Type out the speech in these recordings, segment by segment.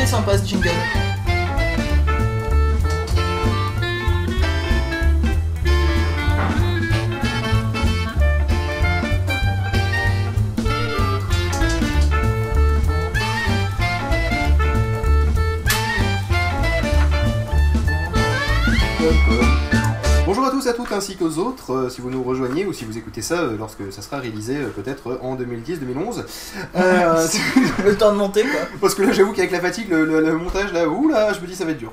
il sympa ce jingle. Tous, à toutes ainsi qu'aux autres, euh, si vous nous rejoignez ou si vous écoutez ça euh, lorsque ça sera réalisé euh, peut-être en 2010-2011. Euh, Le temps de monter quoi. parce que là j'avoue qu'avec la fatigue, le, le- le montage là, oula, je me dis ça va être dur.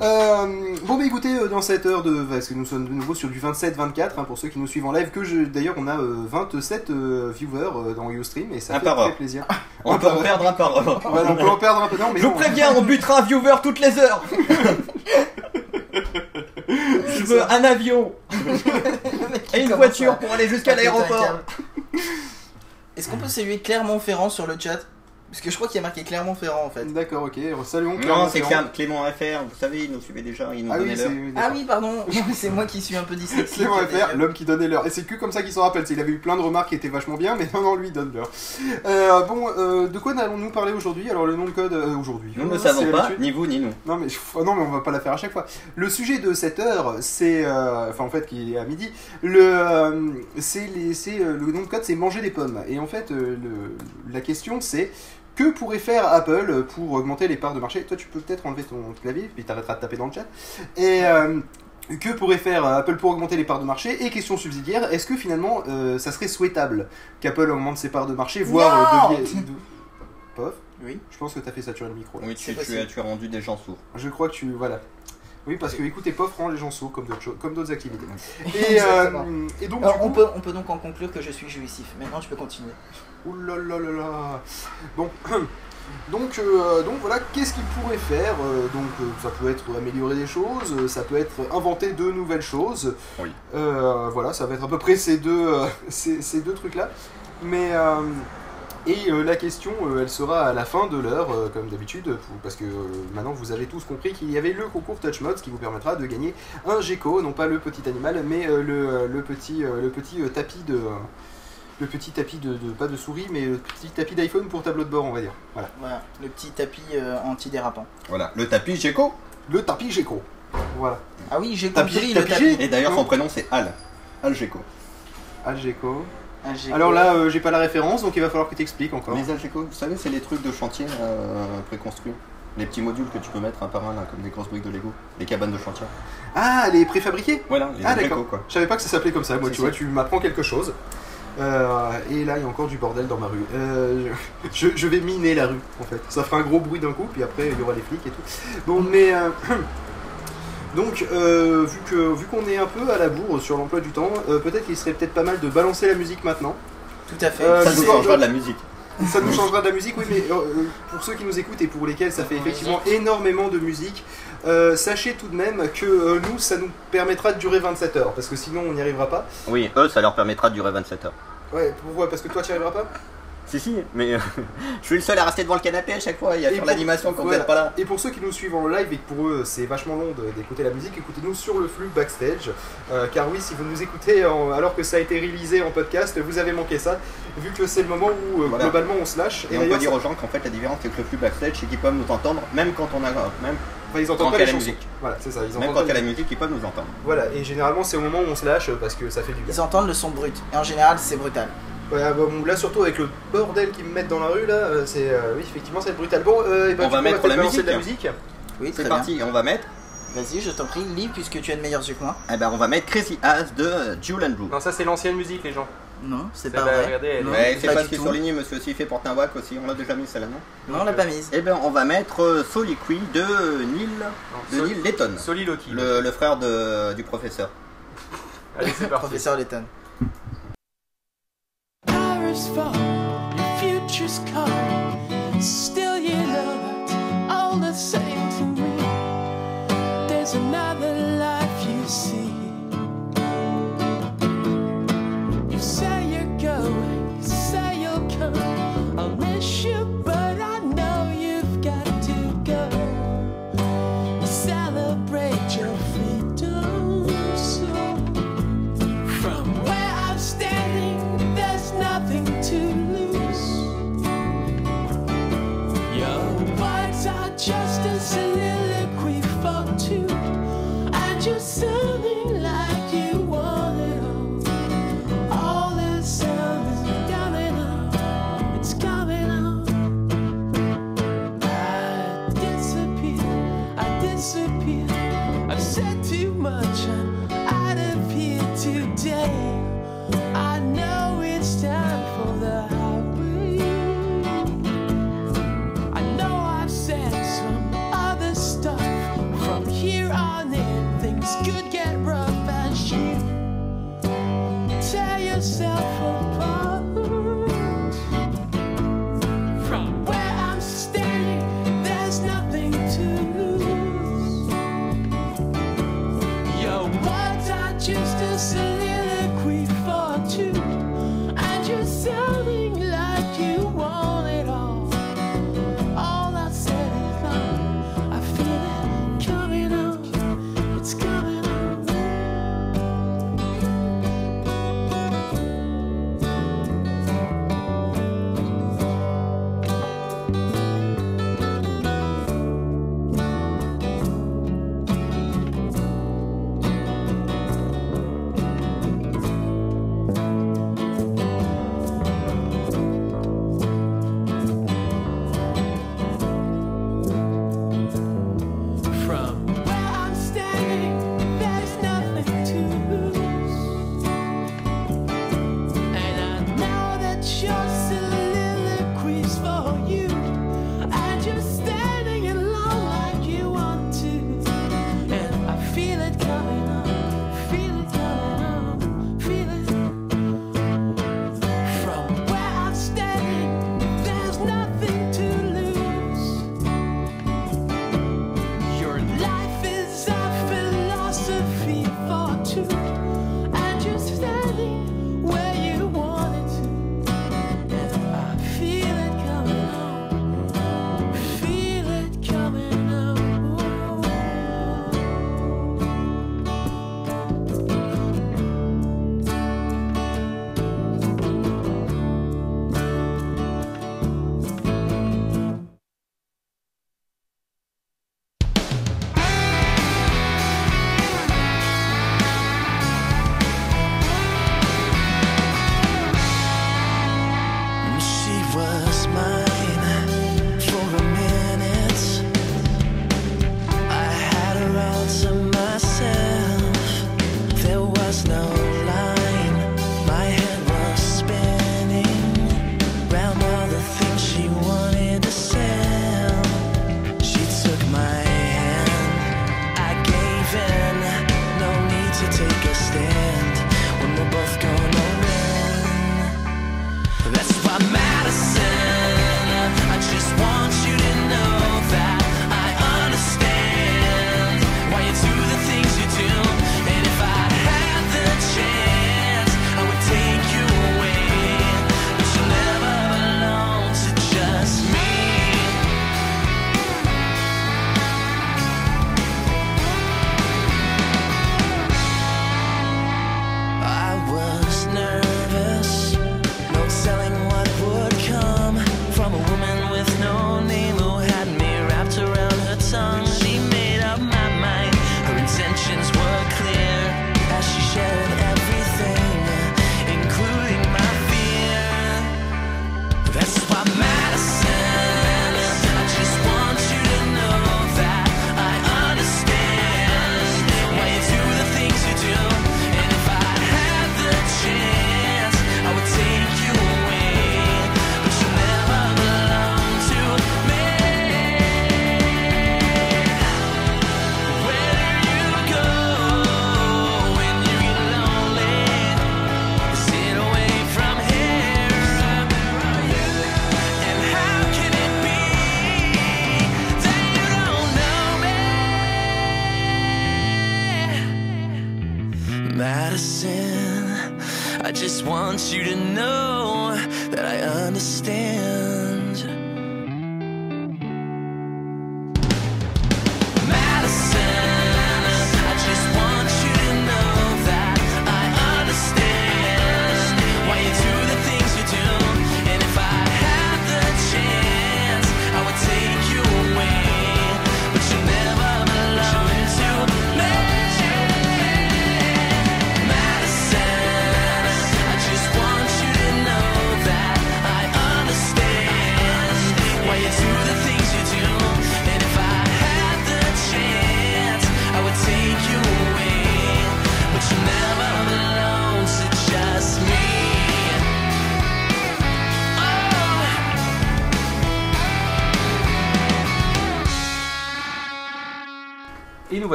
Euh, bon bah écoutez, euh, dans cette heure de... Parce que nous sommes de nouveau sur du 27-24, hein, pour ceux qui nous suivent en live, que je... D'ailleurs on a euh, 27 euh, viewers euh, dans Ustream et ça Un fait très heure. plaisir. On peut en perdre un par heure. Voilà, on peut en perdre un peu, non mais Je vous préviens, on butera un viewer toutes les heures. Je veux un avion et une voiture pour aller jusqu'à l'aéroport. Est-ce qu'on peut saluer Clermont-Ferrand sur le chat? Parce que je crois qu'il y a marqué Clermont-Ferrand en fait. D'accord, ok, saluons Non, c'est. Clément FR, vous savez, il nous suivait déjà, il nous Ah donnait oui, l'heure. Ah oui, pardon, c'est moi qui suis un peu dyslexique. C'est vrai faire, l'homme qui donnait l'heure. Et c'est que comme ça qu'il s'en rappelle. c'est- Il avait eu plein de remarques qui étaient vachement bien, mais non, non, lui il donne l'heure. Euh, bon, euh, de quoi allons-nous parler aujourd'hui? Alors, le nom de code euh, aujourd'hui. Nous ne savons pas, ni vous ni nous. Non mais, oh non, mais on va pas la faire à chaque fois. Le sujet de cette heure, c'est. euh, enfin, en fait, qui est à midi. Le, euh, c'est euh, le nom de code, c'est manger des pommes. Et en fait, euh, le- la question, c'est. Que pourrait faire Apple pour augmenter les parts de marché Toi, tu peux peut-être enlever ton clavier, puis t'arrêteras de taper dans le chat. Et euh, que pourrait faire Apple pour augmenter les parts de marché? Et question subsidiaire, est-ce que finalement, euh, ça serait souhaitable qu'Apple augmente ses parts de marché, voire euh, devienne... de- Pof, Oui. je pense que t'as fait saturer le micro. Oui, tu, as, tu as rendu des gens sourds. Je crois que tu. Voilà. Oui, parce que écouter POF rend les gens sourds comme d'autres choses- comme d'autres activités. Et, euh, donc, Alors on peut, on peut donc en conclure que je suis jouissif. Maintenant tu peux continuer. Ouh là là là là. Donc, donc, euh, donc voilà, qu'est-ce qu'il pourrait faire Euh, Donc, euh, ça peut être améliorer des choses, ça peut être inventer de nouvelles choses. Oui. Euh, voilà, ça va être à peu près ces deux, ces, ces deux trucs-là. Mais. et la question, elle sera à la fin de l'heure, comme d'habitude, parce que maintenant vous avez tous compris qu'il y avait le concours Touch Mods qui vous permettra de gagner un gecko, non pas le petit animal, mais le, le petit, le petit tapis de, le petit tapis de, de- pas de souris, mais le petit tapis d'iPhone pour tableau de bord, on va dire. Voilà, Voilà, le petit tapis euh, anti-dérapant. Voilà, le tapis Gecko. le tapis gecko. Voilà, Ah oui, j'ai Tapis- le tapis tapis. G. Et d'ailleurs, son prénom c'est Al. Al Gecko. Al. Ah, j'ai- Alors là, euh, j'ai pas la référence, donc il va falloir que tu expliques encore. Les Al Gecko, vous savez, c'est les trucs de chantier euh, préconstruits. Les petits modules que tu peux mettre un par un, là, comme des grosses briques de Lego. Les cabanes de chantier. Ah, les préfabriqués Voilà, les Ah, Al d'accord. Gecko, quoi. Je savais pas que ça s'appelait comme ça, moi tu si. vois, tu m'apprends quelque chose. Euh, et là, il y a encore du bordel dans ma rue. Euh, je, je vais miner la rue, en fait. Ça fera un gros bruit d'un coup, puis après, il y aura les flics et tout. Bon, mais... euh, donc, euh, vu que vu qu'on est un peu à la bourre sur l'emploi du temps, euh, peut-être qu'il serait peut-être pas mal de balancer la musique maintenant. Tout à fait. Euh, Ça nous changera de- la musique. Ça nous changera de la musique, oui, mais pour ceux qui nous écoutent et pour lesquels ça fait effectivement énormément de musique, euh, sachez tout de même que euh, nous, ça nous permettra de durer 27 heures, parce que sinon on n'y arrivera pas. Oui, eux, ça leur permettra de durer 27 heures. Ouais, pourquoi? Parce que toi, tu n'y arriveras pas? Si, si, mais euh, je suis le seul à rester devant le canapé à chaque fois et à Et faire pour- l'animation quand vous n'êtes pas là. Et pour ceux qui nous suivent en live et que pour eux c'est vachement long d'écouter la musique, écoutez-nous sur le flux backstage. Euh, car oui, si vous nous écoutez en- alors que ça a été réalisé en podcast, vous avez manqué ça, vu que c'est le moment où euh, Voilà. globalement on se lâche. Et on peut dire aux gens qu'en fait la différence c'est que le flux backstage c'est qu'ils peuvent nous entendre même quand on a même, enfin, ils entendent quand pas les la chansons. musique. Voilà, c'est ça. Ils même quand il y a la musique ils peuvent nous entendre. Voilà, et généralement c'est au moment où on se lâche parce que ça fait du bien. Ils entendent le son brut. Et en général, c'est brutal. Ouais, ah, bon, là surtout avec le bordel qu'ils me mettent dans la rue là, euh, c'est euh, oui effectivement c'est brutal. Bon, euh, et ben, On va coup, mettre peut-être la balancer musique. de la musique. Oui, C'est parti, et on va mettre. Vas-y, je t'en prie, lis puisque tu as de meilleurs yeux que moi. eh ben on va mettre Crazy Ass de euh, Jewel and Blue. Non, ça c'est l'ancienne musique les gens. Non, c'est pas vrai. non, c'est pas pas ce qui est surligné monsieur aussi, il fait porter un wack aussi, on l'a déjà mis celle-là non Non, on l'a pas mise. Eh ben on va mettre euh, Soliloquy de Neil, de Sol- Neil Layton, Soliloquy. le, le frère de, du professeur. Allez, c'est parti. Professeur Letton. Paris fall, your future's come. Still, you know it's all the same to me. There's another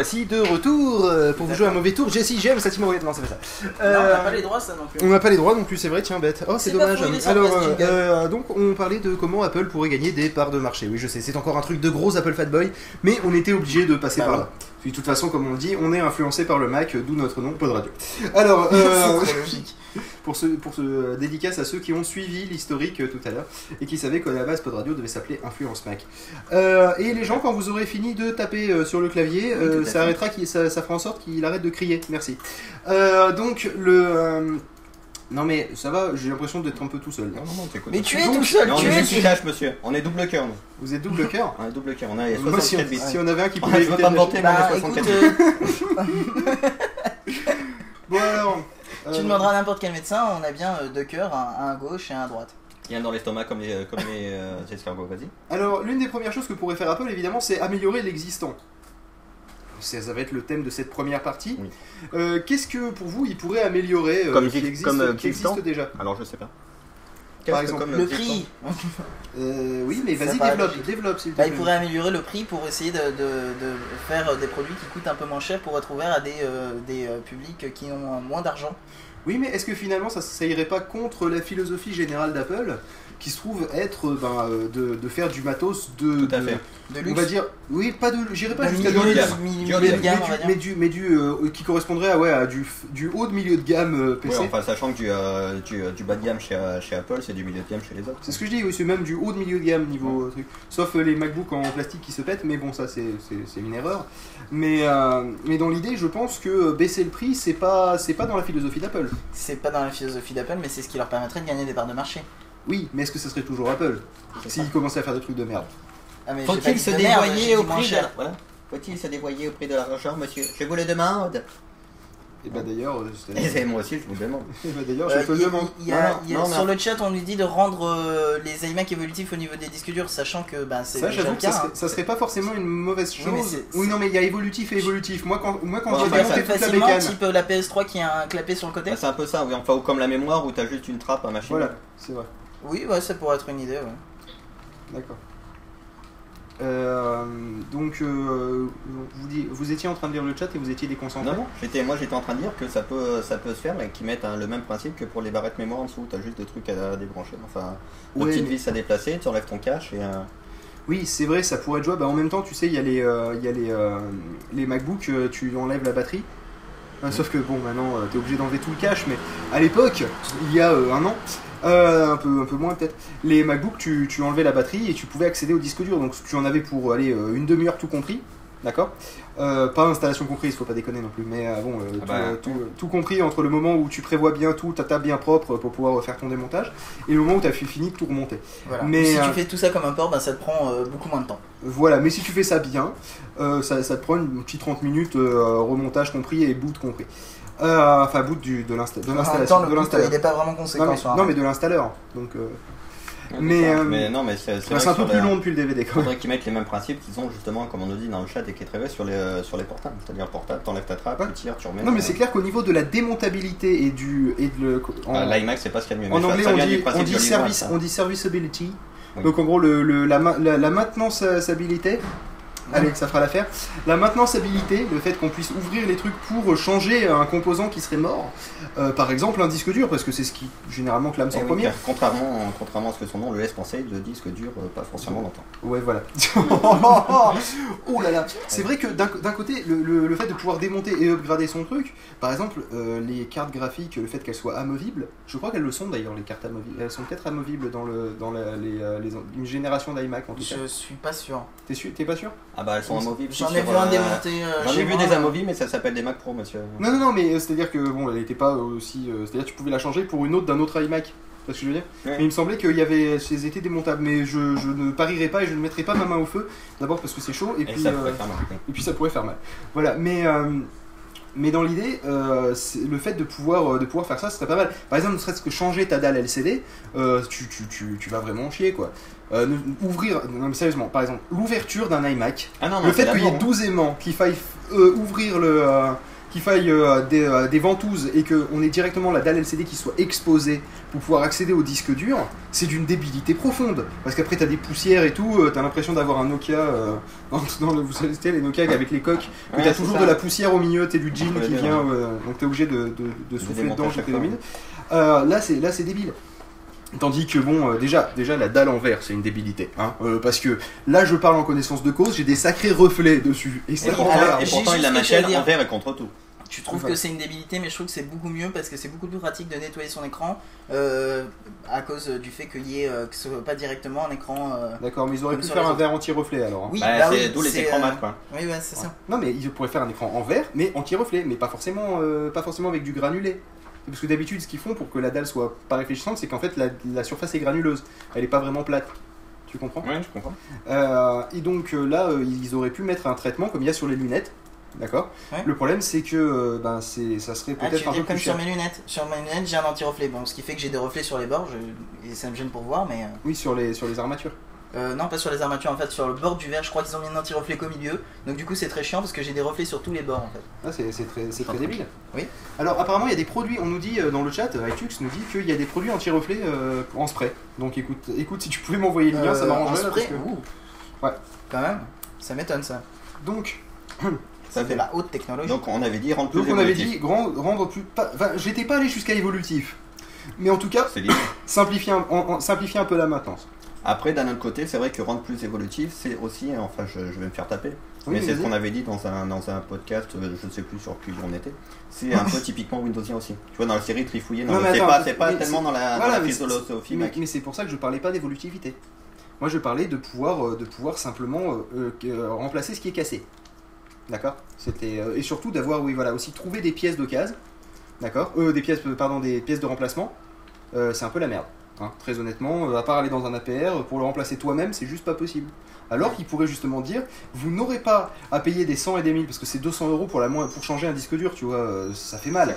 voici de retour euh, pour vous jouer un mauvais tour. Jessie, j'aime cette Moret. Non, c'est pas ça. Non, on Euh, n'a pas les droits, ça non plus. on n'a pas les droits non plus, c'est vrai, tiens, bête. Oh, c'est C'est pas dommage. Alors, euh, euh, donc, on parlait de comment Apple pourrait gagner des parts de marché. Oui, je sais, c'est encore un truc de gros Apple Fatboy, mais on était obligé de passer Bah par ouais. là. Puis, de toute façon, comme on le dit, on est influencé par le Mac, d'où notre nom, Pod Radio. Alors, euh, C'est trop logique. Pour ce, pour ce euh, dédicace à ceux qui ont suivi l'historique euh, tout à l'heure et qui savaient qu'à la base Pod Radio devait s'appeler Influence Mac. Euh, et les gens, quand vous aurez fini de taper euh, sur le clavier, euh, tout ça arrêtera, ça, ça fera en sorte qu'il arrête de crier. Merci. Euh, donc le euh, non mais ça va, j'ai l'impression d'être un peu tout seul. Non, non, non, t'écoutes. Mais tu es Donc, tout seul, tu es. juste cash, monsieur. On est double cœur, nous. Vous êtes double cœur. On est double cœur. On a il y a Moi, si on, 64 bits. si on avait un qui Ouais, pouvait je veux pas de me vanter, mais on Bah a écoute, 64 bits. euh, Bon alors. Tu euh, demanderas à n'importe quel médecin, on a bien euh, deux cœurs, un, un à gauche et un à droite. Il y en a dans l'estomac comme les, comme les euh, escargots, vas-y. Alors, l'une des premières choses que pourrait faire Apple, évidemment, c'est améliorer l'existant. Ça, ça va être le thème de cette première partie. Oui. Euh, Qu'est-ce que, pour vous, il pourrait améliorer euh, Comme qui, exi- existe, comme, euh, qui existe existant déjà? Alors, je sais pas. Par exemple, Le prix, Euh, Oui, mais vas-y, développe, s'il te bah, plaît. il pourrait améliorer le prix pour essayer de, de- de faire des produits qui coûtent un peu moins cher pour être ouvert à des, euh, des euh, publics qui ont moins d'argent. Oui, mais est-ce que finalement, ça, ça irait pas contre la philosophie générale d'Apple, qui se trouve être euh, ben, euh, de, de faire du matos de... Tout à de- fait. De On luxe. va dire, oui, pas de, j'irai pas jusqu'à luxe, du, mais du, mais du, euh, qui correspondrait à, ouais, à du, haut de milieu de gamme euh, PC. Enfin, sachant que du, euh, du, du bas de gamme chez, chez Apple, c'est du milieu de gamme chez les autres. C'est ce que je dis, oui, c'est même du haut de milieu de gamme niveau truc. Sauf euh, les MacBook en plastique qui se pètent, mais bon, ça c'est une erreur. Mais, euh, mais dans l'idée, je pense que baisser le prix, c'est pas, c'est pas dans la philosophie d'Apple. C'est pas dans la philosophie d'Apple, mais c'est ce qui leur permettrait de gagner des parts de marché. Oui, mais est-ce que ce serait toujours Apple s'ils commençaient à faire des trucs de merde Ah, Faut-il se dévoyer au prix de cher. la... voilà. Faut-il se dévoyer au prix de l'argent, monsieur? Je vous le demande. Et bah d'ailleurs, euh, c'est- Et c'est moi aussi, je vous le demande. Eh ben, d'ailleurs, Euh, je te le y a- demande. il y a- Non, non, il y a- non, sur le chat, on nous dit de rendre euh, les iMac évolutifs au niveau des disques durs, sachant que bah, c'est Ça, j'avoue que ça hein. ça serait pas forcément une mauvaise chose. Oui, mais c'est- oui, non, mais il y a évolutif et évolutif. Moi, quand, moi, quand démonté ça- faire toute la facilement, bécane, type euh, la PS3 qui a un clapet sur le côté Bah, c'est un peu ça, oui. Enfin, ou comme la mémoire où t'as juste une trappe à machine. voilà, c'est vrai. Oui, ouais, ça pourrait être une idée. Ouais. D'accord. Euh, donc, euh, vous, étiez en train de lire le chat et vous étiez déconcentré. Non, non, j'étais, moi j'étais en train de dire que ça peut, ça peut se faire, mais qu'ils mettent hein, le même principe que pour les barrettes mémoire en dessous. T'as juste des trucs à, débrancher. Enfin, une Ouais. petite vis à déplacer, tu enlèves ton cache et. euh, Oui, c'est vrai, ça pourrait être jouable. Bah, en même temps, tu sais, il y a les, euh, il y a les, euh, les MacBook, euh, tu enlèves la batterie. Euh, Sauf que bon, maintenant, tu es obligé d'enlever tout le cache, mais à l'époque, il y a euh, un an, euh, un, peu, un peu moins peut-être, les MacBook, tu, tu enlevais la batterie et tu pouvais accéder au disque dur. Donc tu en avais pour aller euh, une demi-heure tout compris, d'accord? Euh, Pas installation comprise, faut pas déconner non plus, mais euh, bon, Ah tout, bah, tout, tout compris entre le moment où tu prévois bien tout, ta table bien propre pour pouvoir faire ton démontage, et le moment où tu as fini de tout remonter. Voilà. Mais, si tu fais tout ça comme un port, bah, ça te prend beaucoup moins de temps. Voilà, mais si tu fais ça bien, ça, ça te prend une petite 30 minutes, remontage compris et boot compris. Euh, enfin, boot du, de temps, l'installation. l'installeur. il est pas vraiment Non, conséquent. mais, sur un non, mais de l'installeur. Donc, euh, ouais, Mais, euh, mais non, mais c'est, bah, un peu plus les- long depuis le DVD quand même. faudrait qu'ils mettent les mêmes principes qu'ils ont justement, comme on nous dit dans le chat et qui est très vrai, sur les, euh, sur les portables. C'est-à-dire portable, t'enlèves ta trappe, Ouais. tu tires, tu remets. Non, mais c'est clair qu'au niveau de la démontabilité et du. Et de le, en, Ah, L'iMac, c'est pas ce qu'il y a de mieux. en mais ça- anglais, ça on dit, on dit, service, on dit serviceability. Oui. Donc, en gros, le, le- la, la, la maintenanceabilité. Allez, ça fera l'affaire. La maintenanceabilité, le fait qu'on puisse ouvrir les trucs pour changer un composant qui serait mort. Euh, par exemple, un disque dur, parce que c'est ce qui généralement clame Eh son oui, premier. contrairement, contrairement à ce que son nom le laisse penser, le disque dure euh, pas forcément longtemps. Ouais, voilà. oh là là. C'est vrai que d'un côté, le, le- le fait de pouvoir démonter et upgrader son truc, par exemple, euh, les cartes graphiques, le fait qu'elles soient amovibles, je crois qu'elles le sont d'ailleurs, les cartes amovibles. Elles sont peut-être amovibles dans, le, dans la- les, les- une génération d'iMac en tout cas. Je suis pas sûr. T'es sûr- T'es pas sûr? Ah bah elles sont amovibles. J'en sur, ai vu un euh, démonté. euh, J'en ai vu moi. des amovibles, mais ça s'appelle des Mac Pro, monsieur. Non, non, non, mais euh, c'est-à-dire que bon, elle n'était pas aussi. euh, c'est-à-dire que tu pouvais la changer pour une autre d'un autre iMac. Tu vois ce que je veux dire? Ouais. Mais il me semblait qu'il y avait. Elles étaient démontables, mais je, je ne parierai pas et je ne mettrai pas ma main au feu. D'abord parce que c'est chaud et, Et puis. ça euh, pourrait faire mal. Et puis ça pourrait faire mal. Voilà, mais, euh, mais dans l'idée, euh, le fait de pouvoir, euh, de pouvoir faire ça, ce serait pas mal. Par exemple, ne serait-ce que changer ta dalle LCD, euh, tu, tu, tu, tu vas vraiment chier quoi. Euh, ouvrir, non mais sérieusement, par exemple, l'ouverture d'un iMac, Ah non, non, le fait qu'il y ait d'abord, 12 aimants, qu'il faille euh, ouvrir le. euh, qu'il faille des, des ventouses et qu'on ait directement la dalle LCD qui soit exposée pour pouvoir accéder au disque dur, c'est d'une débilité profonde. Parce qu'après, t'as des poussières et tout, t'as l'impression d'avoir un Nokia, dans, dans le, vous savez, les Nokia avec les coques, que Ouais, t'as toujours ça. de la poussière au milieu, t'es du jean qui vient, donc t'es obligé de, de, de souffler dedans chaque fois, minutes. Là, c'est là, c'est débile. Tandis que bon, euh, déjà, déjà la dalle en verre, c'est une débilité, hein, euh, parce que là, je parle en connaissance de cause, j'ai des sacrés reflets dessus, et c'est Oui, en alors, verre. Et j'ai pourtant, juste il la ce que dire. verre et contre tout. Tu trouves que c'est une débilité, mais je trouve que c'est beaucoup mieux parce que c'est beaucoup plus pratique de nettoyer son écran euh, à cause du fait qu'il y ait euh, que ce soit pas directement un écran. euh, D'accord, mais ils auraient Comme pu sur faire les un autres. verre anti-reflet alors. hein. Oui, Bah, bah c'est oui, d'où les c'est, écrans euh, mat, quoi. Oui, ouais, c'est ça. Non, mais ils pourraient faire un écran en verre, mais anti-reflet, mais pas forcément, euh, pas forcément avec du granulé. Parce que d'habitude, ce qu'ils font pour que la dalle soit pas réfléchissante, c'est qu'en fait la, la surface est granuleuse, elle est pas vraiment plate. Tu comprends? Ouais, je comprends. Euh, Et donc euh, là, euh, ils auraient pu mettre un traitement comme il y a sur les lunettes. D'accord? Ouais. Le problème, c'est que euh, ben, c'est, ça serait Ah, peut-être un dis peu comme plus sur cher. mes lunettes. Sur mes lunettes, j'ai un anti-reflet. Bon, ce qui fait que j'ai des reflets sur les bords, je- et ça me gêne pour voir, mais. euh, Oui, sur les, sur les armatures. Euh, non, pas sur les armatures, en fait, sur le bord du verre, je crois qu'ils ont mis un anti-reflet qu'au milieu. Donc, du coup, c'est très chiant parce que j'ai des reflets sur tous les bords en fait. Ah, c'est, c'est très, c'est très débile. Oui. Alors, apparemment, il y a des produits, on nous dit euh, dans le chat, euh, iTux nous dit qu'il y a des produits anti-reflets euh, en spray. Donc, écoute, écoute, si tu pouvais m'envoyer le lien, ça m'arrangerait. en spray parce que- Ouh. Ouais. Quand même, ça m'étonne ça. Donc, Ça fait la haute technologie. Donc, on avait dit rendre plus donc on avait dit grand- rendre plus. Pas, enfin, j'étais pas allé jusqu'à évolutif. Mais en tout cas, simplifier un, simplifier un peu la maintenance. Après, d'un autre côté, c'est vrai que rendre plus évolutif, c'est aussi, enfin, je, je vais me faire taper, Oui, mais c'est ce qu'on avait dit dans un, dans un podcast, euh, je ne sais plus sur qui on était, c'est un peu typiquement Windowsien aussi. Tu vois, dans la série Trifouillé, Non, non, mais c'est pas, c'est pas mais tellement dans la, voilà, dans la mais philosophie, Mais, mais c'est pour ça que je parlais pas d'évolutivité. Moi, je parlais de pouvoir, euh, de pouvoir simplement euh, remplacer ce qui est cassé. D'accord? C'était euh, et surtout d'avoir, oui, voilà, aussi trouver des pièces d'occasion. D'accord? Euh, Des pièces, pardon, des pièces de remplacement. Euh, c'est un peu la merde. Hein, très honnêtement, euh, à part aller dans un APR, pour le remplacer toi-même, c'est juste pas possible. Alors qu'il pourrait justement dire, vous n'aurez pas à payer des 100 et des 1000 parce que c'est 200 euros pour la moins, pour changer un disque dur, tu vois, euh, ça fait mal.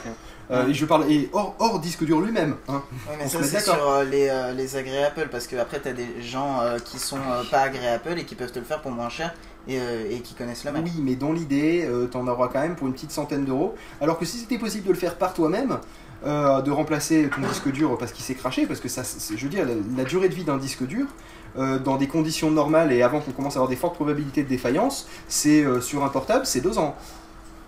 Euh, et je parle et hors, hors disque dur lui-même. Hein. Mais On ça, c'est sur euh, les, euh, les agrès Apple parce que après, t'as des gens euh, qui sont euh, pas agrès Apple et qui peuvent te le faire pour moins cher et, euh, et qui connaissent le Mac. Oui, mais dans l'idée, euh, t'en auras quand même pour une petite centaine d'euros. Alors que si c'était possible de le faire par toi-même, euh, de remplacer ton disque dur parce qu'il s'est craché, parce que ça, je veux la, durée de vie d'un disque dur, euh, dans des conditions normales et avant qu'on commence à avoir des fortes probabilités de défaillance, c'est euh, sur un portable, c'est deux ans.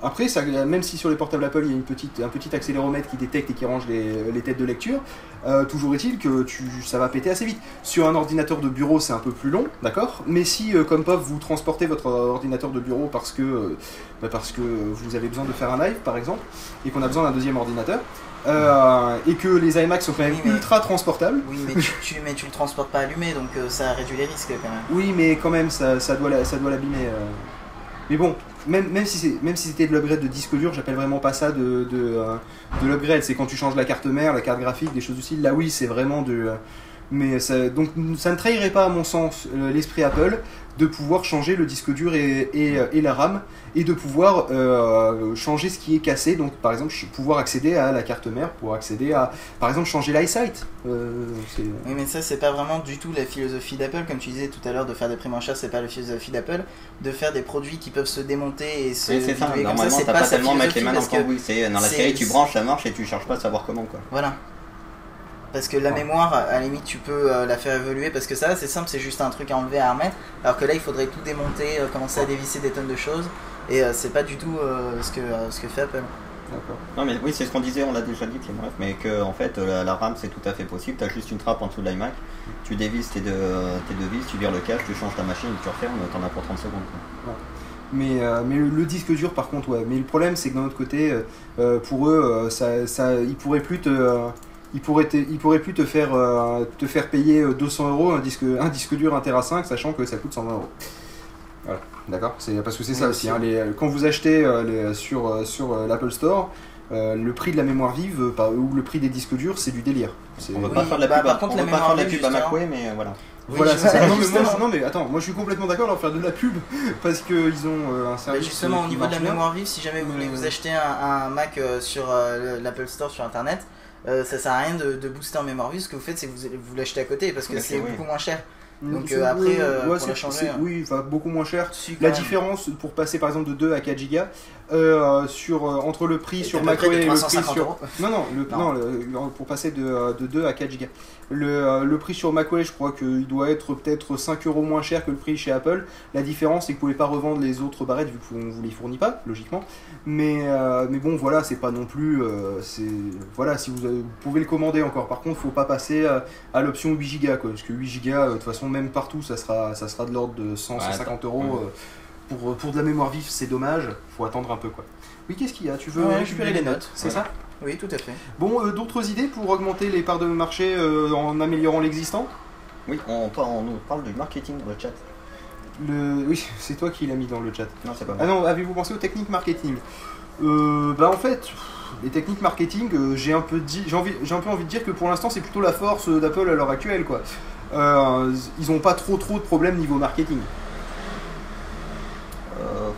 Après, ça, même si sur les portables Apple il y a une petite, un petit accéléromètre qui détecte et qui range les, les têtes de lecture, toujours est-il que tu, ça va péter assez vite. Sur un ordinateur de bureau, c'est un peu plus long, d'accord? Mais si, comme POF, vous transportez votre ordinateur de bureau parce que, bah, parce que vous avez besoin de faire un live, par exemple, et qu'on a besoin d'un deuxième ordinateur, euh, et que les iMac sont quand même Oui, mais- ultra transportables, Oui, mais tu, tu, mais tu le transportes pas allumé donc euh, ça réduit les risques quand même. oui, mais quand même, ça, ça doit l'abîmer. euh. Mais bon, même, même si même si c'était de l'upgrade de disque dur, j'appelle vraiment pas ça de, de, de l'upgrade. C'est quand tu changes la carte mère, la carte graphique, des choses style. Là, oui, c'est vraiment de. Mais ça, donc, ça ne trahirait pas, à mon sens, l'esprit Apple de pouvoir changer le disque dur et, et, euh, et la RAM et de pouvoir euh, changer ce qui est cassé. Donc, par exemple, ch- pouvoir accéder à la carte mère, pouvoir accéder à, par exemple, changer l'EyeSight. Euh, c'est- Oui, mais ça, c'est pas vraiment du tout la philosophie d'Apple. Comme tu disais tout à l'heure, de faire des prix moins chers, c'est pas la philosophie d'Apple. De faire des produits qui peuvent se démonter et se. Oui, c'est ça, normalement, t'as pas sa tellement mettre les mains dans le cambouis. Dans la série, tu branches, ça marche et tu cherches pas à savoir comment, quoi. Voilà. Parce que la Ouais. mémoire, à la limite, tu peux euh, la faire évoluer. Parce que ça, c'est simple, c'est juste un truc à enlever, à remettre. Alors que là, il faudrait tout démonter, euh, commencer à dévisser des tonnes de choses. Et euh, c'est pas du tout euh, ce, que, euh, ce que fait Apple. D'accord. Non mais oui c'est ce qu'on disait, on l'a déjà dit Clément, mais que en fait la, la RAM c'est tout à fait possible, tu as juste une trappe en dessous de l'iMac, tu dévisses tes deux, tes deux vis, tu vires le cache, tu changes ta machine, tu refermes, t'en as pour 30 secondes. quoi. Mais, euh, mais le, le disque dur, par contre, ouais. Mais le problème, c'est que d'un autre côté, euh, pour eux, euh, ça, ça, ils pourraient plus te, euh, ils pourraient te- ils pourraient plus te faire, euh, te faire payer euh, 200 euros un disque, un disque dur 1 Tera 5, sachant que ça coûte 120 euros. Voilà, d'accord? C'est parce que c'est ça Oui, aussi. hein, les- quand vous achetez euh, les- sur euh, sur euh, l'Apple Store. euh, le prix de la mémoire vive euh, par- ou le prix des disques durs, c'est du délire. C'est- On veut Oui, pas faire de la bah, pub, par à- contre, on la veut pas faire de la pub à. McWay, mais voilà. Oui, Voilà, c'est ça. Non, mais moi, non, mais attends, moi je suis complètement d'accord de leur faire de la pub parce qu'ils ont euh, un Bah, service. justement, euh, au niveau de la mémoire vive, si jamais vous voulez vous acheter un, un Mac euh, sur euh, le- l'Apple Store sur Internet, euh, ça sert à rien de, de booster en mémoire vive. Ce que vous faites, c'est que vous, vous l'achetez à côté parce que c'est oui. beaucoup moins cher. Donc, C'est- euh, après, euh, ouais, pour la changer, hein. Oui, enfin beaucoup moins cher. Si, La même. différence pour passer par exemple de 2 à 4 gigas euh, sur, euh, entre le prix Et sur de et le prix 350 sur. Non, non, le, Non. non, le- pour passer de, euh, de 2 à 4 gigas. Le, euh, le prix sur macOS, je crois qu'il doit être peut-être 5 euros moins cher que le prix chez Apple. La différence, c'est que vous pouvez pas revendre les autres barrettes vu qu'on vous les fournit pas, logiquement. Mais, euh, mais bon, voilà, c'est pas non plus. euh, c'est voilà, si vous, avez- vous pouvez le commander encore. Par contre, faut pas passer à, à l'option 8 gigas, quoi, parce que 8 gigas, euh, de toute façon, même partout, ça sera, ça sera de l'ordre de 100, Ouais, 150 euros. ouais. Euh, pour, pour de la mémoire vive, c'est dommage. Faut attendre un peu, quoi. Oui, qu'est-ce qu'il y a? Tu veux Ouais, récupérer les notes, c'est Ouais. ça? Oui, tout à fait. Bon, euh, d'autres idées pour augmenter les parts de marché euh, en améliorant l'existant? Oui, on, par- on nous parle du marketing dans le chat. le... Oui, c'est toi qui l'as mis dans le chat. Non, c'est pas Ah moi. non, avez-vous pensé aux techniques marketing? Euh, Bah en fait, les techniques marketing, euh, j'ai un peu dit, j'ai envie, j'ai un peu envie de dire que pour l'instant c'est plutôt la force d'Apple à l'heure actuelle quoi. Euh, ils ont pas trop trop de problèmes niveau marketing. Euh,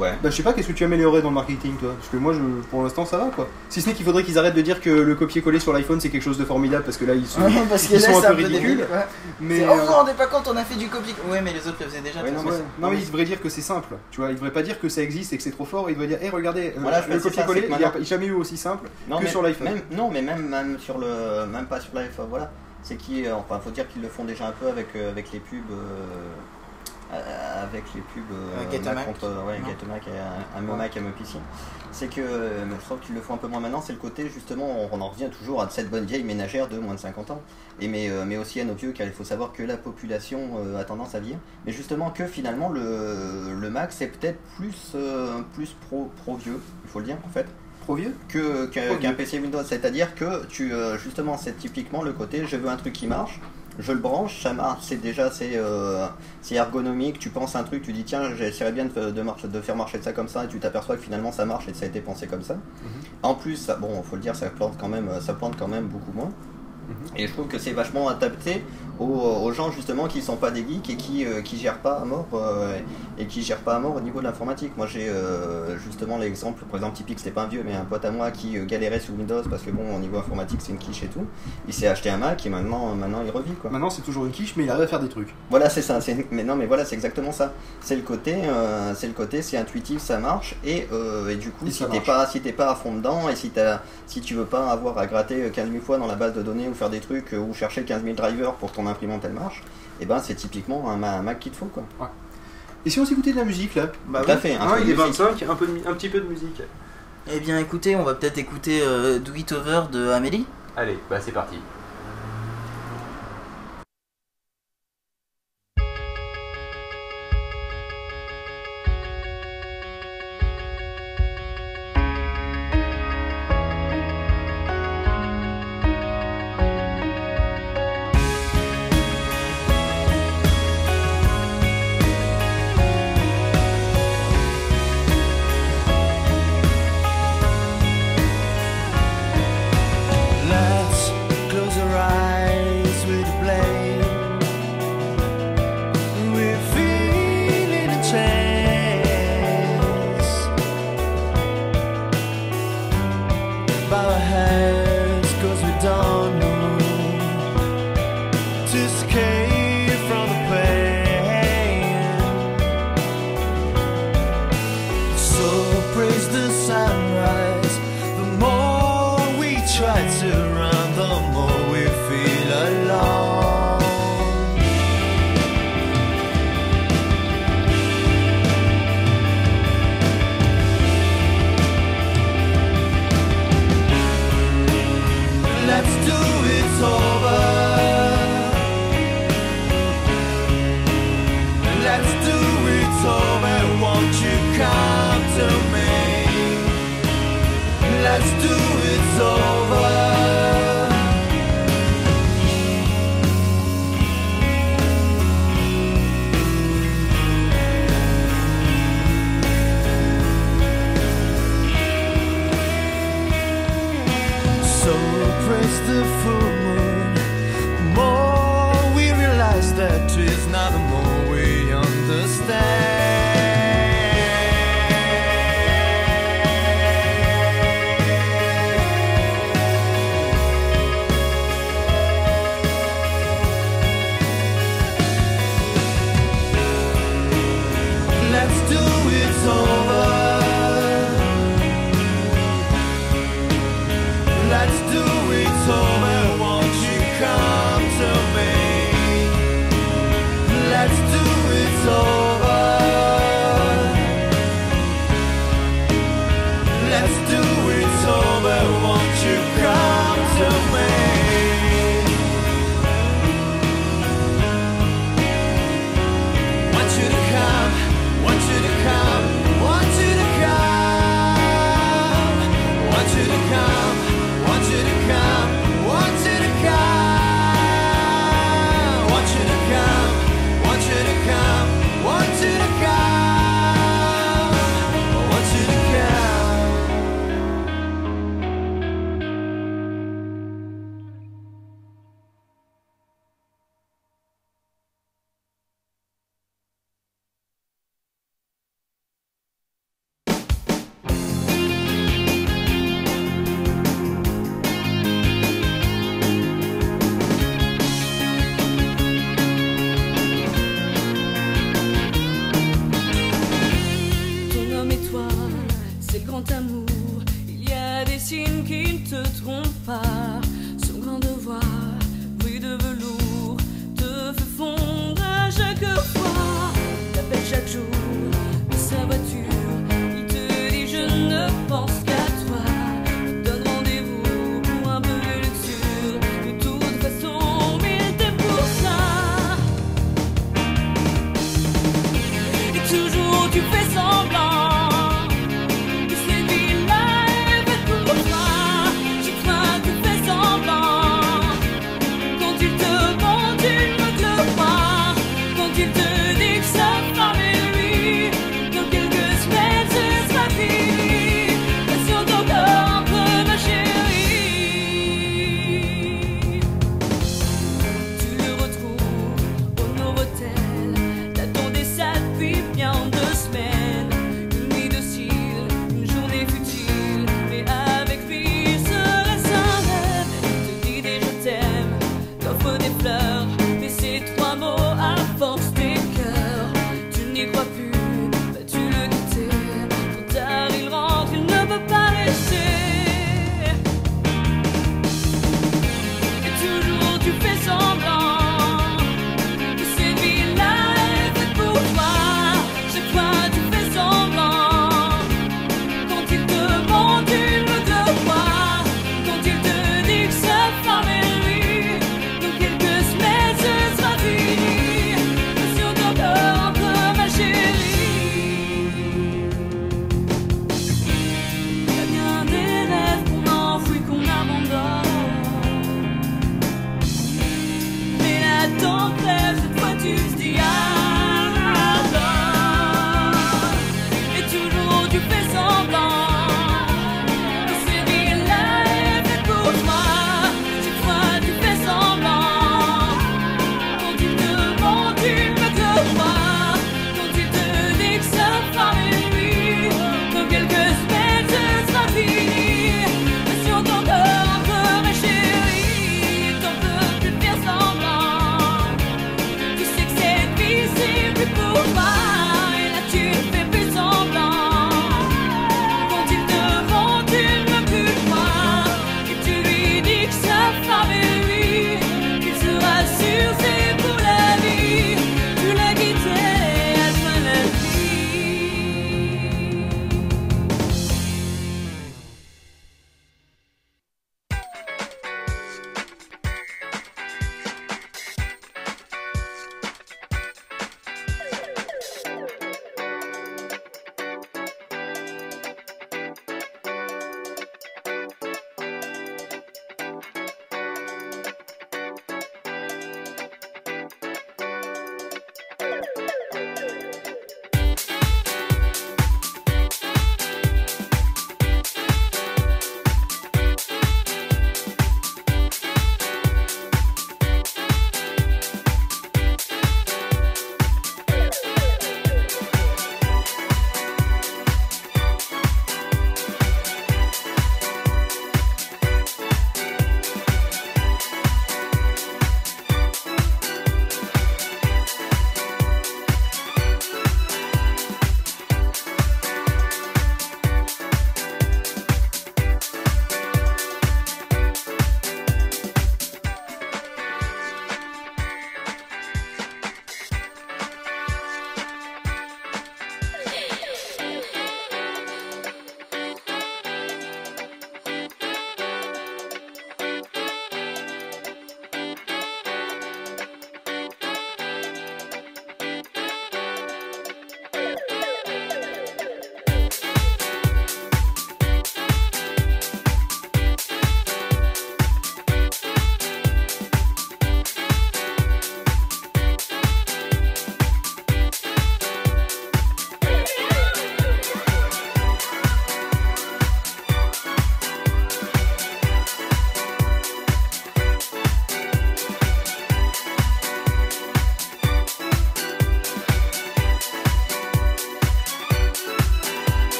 ouais. Bah je sais pas, qu'est-ce que tu améliorerais dans le marketing toi? Parce que moi je, pour l'instant ça va quoi. Si ce n'est qu'il faudrait qu'ils arrêtent de dire que le copier-coller sur l'iPhone c'est quelque chose de formidable parce que là ils sont, Parce que ils là, sont un peu ridicules. débile. ouais. Mais C'est- Oh, euh, vous vous rendez pas compte, on a fait du copier. Ouais, mais les autres le faisaient déjà. Ouais, non, toute Ouais. façon. Non mais ils devraient dire que c'est simple, tu vois, ils devraient pas dire que ça existe et que c'est trop fort, ils devraient dire, hé regardez, euh, Voilà, je le copier-coller, il n'y a jamais eu aussi simple. Non, que mais sur l'iPhone. même- Non, mais même, même sur le, même pas sur l'iPhone, voilà. C'est qui, enfin, faut dire qu'ils le font déjà un peu avec, euh, avec les pubs, euh, euh, avec les pubs euh, Euh, Mac. contre, ouais, Non. Get a Mac et un, un Mac, un PC. C'est que, euh, je trouve qu'ils le font un peu moins maintenant. C'est le côté justement, on, en revient toujours à cette bonne vieille ménagère de moins de 50 ans. Et mais, euh, mais aussi à nos vieux, car il faut savoir que la population euh, a tendance à vieillir. Mais justement que finalement le, le Mac c'est peut-être plus, euh, plus pro, pro vieux, il faut le dire en fait Trop vieux que qu'un. PC Windows. C'est-à-dire que tu euh, justement c'est typiquement le côté je veux un truc qui marche, je le branche, ça marche, c'est déjà c'est euh, c'est ergonomique, tu penses un truc, tu dis tiens j'essaierais bien de, de, marcher- de faire marcher ça comme ça et tu t'aperçois que finalement ça marche et ça a été pensé comme ça. Mhm. En plus ça, bon faut le dire ça plante quand même ça plante quand même beaucoup moins. Et je trouve que c'est vachement adapté aux, aux gens justement qui sont pas des geeks et qui, euh, qui gèrent pas à mort euh, et qui gèrent pas à mort au niveau de l'informatique. Moi j'ai euh, justement l'exemple, par exemple typique, c'était pas un vieux mais un pote à moi qui euh, galérait sous Windows parce que bon au niveau informatique c'est une quiche et tout. Il s'est acheté un Mac et maintenant, maintenant il revit quoi. Maintenant c'est toujours une quiche, mais il arrive à faire des trucs. Voilà c'est ça, mais non mais voilà c'est exactement ça. C'est le côté, c'est le côté, c'est intuitif, ça marche et, et du coup Et si t'es pas si t'es pas à fond dedans et si t'as si tu veux pas avoir à gratter 15 000 fois dans la base de données ou faire des trucs euh, ou chercher 15 000 drivers pour que ton imprimante elle marche, et ben c'est typiquement un, Ma- un Mac qu'il te faut quoi. Et si on s'écoutait de la musique là? Bah Tout à oui. fait. un peu Il est de musique. 25, un, peu de un petit peu de musique. Eh bien, écoutez, on va peut-être écouter euh, Do It Over de Amélie. Allez, bah c'est parti.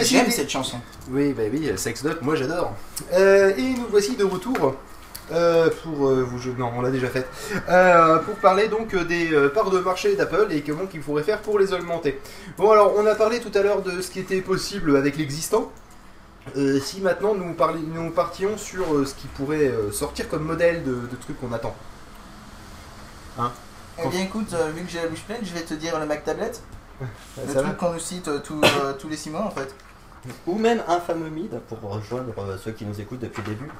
Voici. J'aime cette chanson. Oui, bah oui, Sex Doc, moi j'adore. Euh, et nous voici de retour. euh, pour euh, vous je- non on l'a déjà fait Euh, pour parler donc euh, des euh, parts de marché d'Apple et comment qu'il faudrait faire pour les augmenter bon alors on a parlé tout à l'heure de ce qui était possible avec l'existant Euh, si maintenant nous, parli- nous partions sur euh, ce qui pourrait euh, sortir comme modèle de, de trucs qu'on attend Eh bien écoute, euh, vu que j'ai la bouche pleine, je vais te dire le Mac Tablet. Euh, Le truc qu'on nous cite euh, tous, euh, tous les 6 mois en fait. Ou même un fameux mid pour rejoindre euh, ceux qui nous écoutent depuis le début,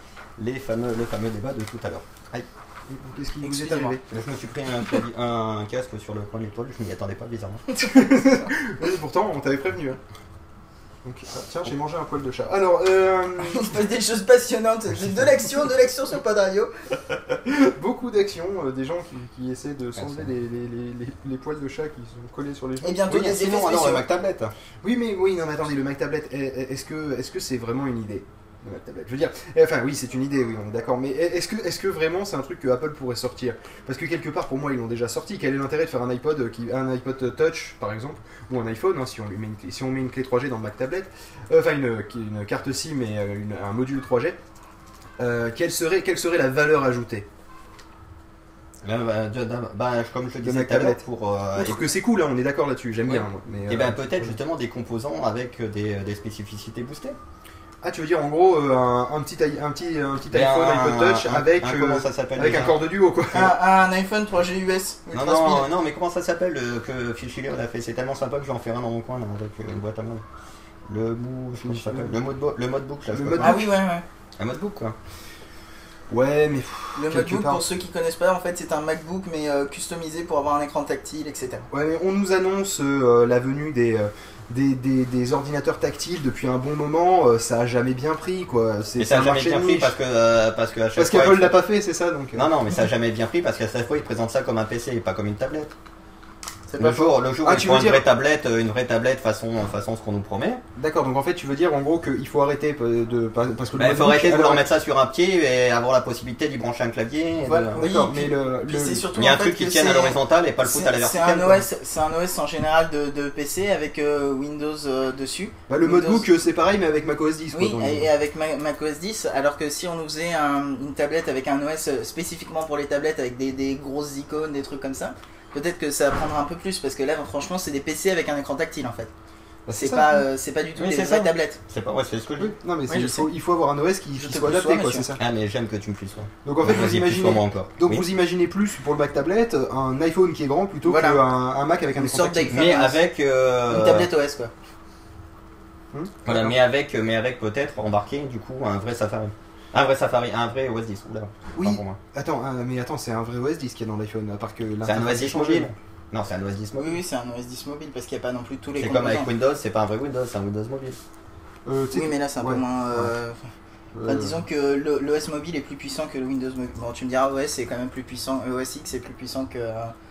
les fameux, le fameux débat de tout à l'heure. Aïe, qu'est-ce qui vous est arrivé je me suis pris un, casque sur le coin de l'étoile, je m'y attendais pas bizarrement. Oui, pourtant on t'avait prévenu hein. Donc, ah, tiens j'ai mangé un poil de chat alors euh, Il se passe des choses passionnantes. J'ai de l'action, de l'action sur pas de radio. Beaucoup d'actions, euh, des gens qui, qui essaient de s'enlever Merci. les, les, les, les- les poils de chat qui sont collés sur les genoux. Et bientôt Oui, des effets sinon, alors, spéciaux. le Mac Tablette. Oui, mais oui, non, mais attendez, le Mac Tablet, est- est- est-ce que est-ce que c'est vraiment une idée? Je veux dire, eh, enfin oui, c'est une idée, oui, on est d'accord, mais est-ce que est-ce que vraiment c'est un truc que Apple pourrait sortir? Parce que quelque part, pour moi, ils l'ont déjà sorti. Quel est l'intérêt de faire un iPod qui, un iPod Touch, par exemple, ou un iPhone, hein, si on lui met une, clé- si on met une clé 3G dans le Mac Tablet, euh, enfin une, une carte SIM et euh, une- un module 3G. euh, quelle serait quelle serait la valeur ajoutée? Là, bah, de- de- bah, comme je le disais Mac tout à l'heure, Tablette. pour. euh, que c'est cool, hein, on est d'accord là-dessus, j'aime bien. mais, et euh, ben peut-être justement des composants avec des, des spécificités boostées. Ah, tu veux dire en gros euh, un, un petit, un petit, un petit Ben, iPhone, un- iPod Touch un- avec, un- euh, comment ça s'appelle avec déjà un corps de duo quoi. Un, un iPhone 3G US. Non, non, non, mais comment ça s'appelle le- que Phil Schiller a fait? C'est tellement sympa que je vais en faire un dans mon coin là, avec euh, une boîte à main. Le mou, Le modebook, le modebook là. Le. Ah oui, ouais, ouais. Un modebook quoi. Ouais, mais pff, Le MacBook, part. pour ceux qui connaissent pas, en fait, c'est un MacBook mais euh, customisé pour avoir un écran tactile, etc. ouais, mais on nous annonce euh, la venue des, euh, des, des, des ordinateurs tactiles depuis un bon moment. euh, ça a jamais bien pris quoi. C'est ça a jamais bien pris parce que euh, parce que à chaque Parce qu'Apple l'a pas fait, c'est ça donc. euh. Non, non, mais ça a jamais bien pris parce qu'à chaque fois ils présentent ça comme un PC et pas comme une tablette. C'est Le jour, le jour Ah, où tu ils font veux une dire- vraie tablette, euh, une vraie tablette façon, façon ce qu'on nous promet. D'accord, donc en fait tu veux dire en gros qu'il faut arrêter euh, de parce que le Bah, il faut arrêter de vouloir alors- mettre ça sur un pied et avoir la possibilité d'y brancher un clavier. de- Voilà. Oui, mais le, Puis le- c'est surtout Il y a un truc qui tienne à l'horizontale et pas le foutre à la C'est c'est verticale. un. OS, c'est un OS en général de, de PC avec euh, Windows euh, dessus. bah, le Windows- notebook euh, c'est pareil mais avec macOS 10 quoi. Oui, et avec Ma- macOS 10, alors que si on nous faisait un- une tablette avec un OS spécifiquement pour les tablettes avec des, des grosses icônes, des trucs comme ça, peut-être que ça prendra un peu plus parce que là, franchement, c'est des PC avec un écran tactile en fait. Bah, C'est pas, euh, c'est pas du tout Oui, des c'est vraies ça. tablettes. C'est pas, ouais, c'est ce que je. Oui, non mais c'est- Oui, je il, faut, il faut avoir un OS qui, soit adapté quoi, c'est ça. Ah, mais j'aime que tu me plus sois. Donc en fait vous imaginez encore. Donc Oui. vous imaginez plus pour le Mac tablette un iPhone qui est grand plutôt Voilà. qu'un un Mac avec un écran tactile. Mais avec. euh, Une tablette OS quoi. Voilà, mais avec, mais avec peut-être embarqué du coup un vrai Safari. Un vrai Safari, un vrai OS 10. Oula, Oui. pas pour moi. Attends, ah, mais attends, c'est un vrai OS 10 qu'il y a dans l'iPhone, à part que C'est un l'interface OS est 10 changée. mobile. Non, c'est un OS 10 Oui, mobile. oui, c'est un OS 10 mobile parce qu'il n'y a pas non plus tous les C'est composants. comme avec Windows, c'est pas un vrai Windows, c'est un Windows mobile. Euh, tu sais Oui, mais là, c'est un ouais. peu moins. euh, Enfin, Euh, disons que le- l'OS mobile est plus puissant que le Windows mobile. Bon, tu me diras, OS c'est quand même plus puissant. OS X est plus puissant que,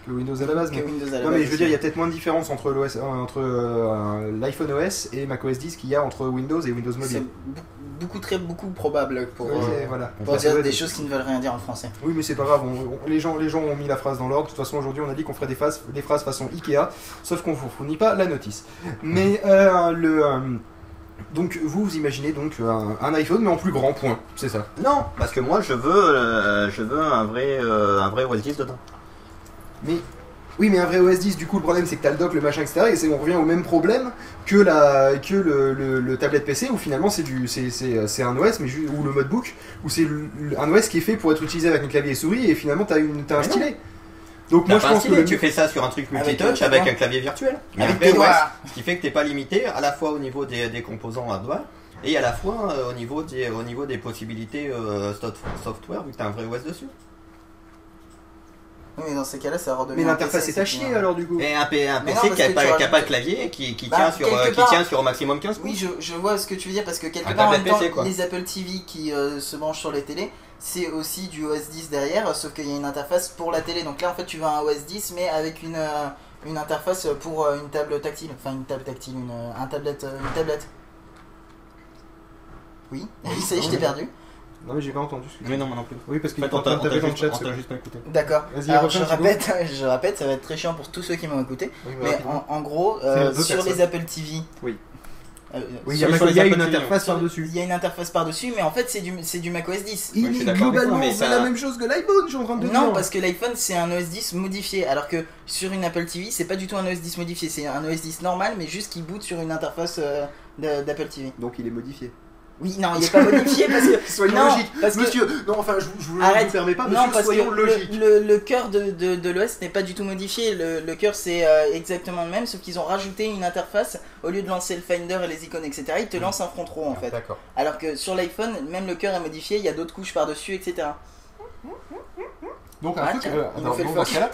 que Windows à la base. que mais- Windows à la Non base mais je veux dire, il y a peut-être moins de différence entre l'OS, euh, entre euh, l'iPhone OS et macOS 10 qu'il y a entre Windows et Windows C'est Mobile. beaucoup, beaucoup, très beaucoup probable pour, Ouais, euh, voilà. pour dire des choses qui ne veulent rien dire en français. Oui, mais c'est pas grave. on- on- les gens, les gens ont mis la phrase dans l'ordre. De toute façon, aujourd'hui, on a dit qu'on ferait des phrases, des phrases façon Ikea, sauf qu'on vous fournit pas la notice. Mais euh, le euh, donc vous, vous imaginez donc un, un iPhone mais en plus grand point, c'est ça? Non, parce que moi je veux, euh, je veux un vrai, euh, un vrai 10 dedans. Mais oui, mais un vrai OS 10, du coup, le problème c'est que t'as le dock, le machin, etc. Et c'est, on revient au même problème que la, que le, le, le tablette PC où finalement c'est du, c'est, c'est, c'est un OS, mais ou le modebook où c'est un OS qui est fait pour être utilisé avec un clavier et souris et finalement t'as une, t'as un stylet. Donc T'as moi je pense que tu fais ça sur un truc multitouch avec, avec un clavier virtuel. Mais Avec doigts. ce qui fait que t'es pas limité à la fois au niveau des, des composants hardware et à la fois euh, au niveau des, au niveau des possibilités euh, soft- software vu que t'as un vrai OS dessus. Oui, mais dans ces cas-là, ça redevient. Mais un l'interface est à chier alors du coup. Et un, P- un Mais non, PC parce qui a, que pas, qui a pas de clavier qui, qui Bah, tient sur, euh, qui tient sur au maximum 15 Oui, je, je vois ce que tu veux dire parce que quelque Un part en même temps, quoi. les Apple TV qui euh, se branchent sur les télés, c'est aussi du OS 10 derrière, sauf qu'il y a une interface pour la télé. Donc là, en fait, tu veux un OS 10, mais avec une, euh, une interface pour euh, une table tactile. Enfin, une table tactile, une, un tablette, une tablette. Oui, ça y est, je t'ai perdu. Non mais j'ai pas entendu. ce que tu Mais non, moi non plus. Oui parce En qu'il fait, en de on t'a juste, chat. on juste pas écouté. D'accord. Alors, je répète, je répète, ça va être très chiant pour tous ceux qui m'ont écouté. Oui, Mais en, en gros, euh, sur personnes. les Apple TV, Oui. Euh, Oui, il y a, y une interface par-dessus. Il y a une interface par-dessus, mais en fait c'est du, c'est du 10. Suis est d'accord avec toi, globalement mais c'est ça- la même chose que l'iPhone, je suis en train de te Non, dire. parce que l'iPhone c'est un OS 10 modifié, alors que sur une Apple TV c'est pas du tout un OS 10 modifié, c'est un OS 10 normal, mais juste qui boot sur une interface euh, d'Apple TV. Donc il est modifié. Oui, non, il est pas modifié parce que. Soyons non, logiques. parce que- Monsieur, non, enfin, je, je vous Arrête. vous permets pas, non, monsieur, parce soyons que logiques. le, le, le cœur de, de, de l'OS n'est pas du tout modifié. Le, le cœur c'est euh, exactement le même, sauf qu'ils ont rajouté une interface. Au lieu de lancer le Finder et les icônes, etc., ils te lancent un front row en fait. D'accord. Alors que sur l'iPhone, même le cœur est modifié, il y a d'autres couches par-dessus, etc. Donc un Ah, truc. euh, il attends, nous fait bon, le dans ce cas-là-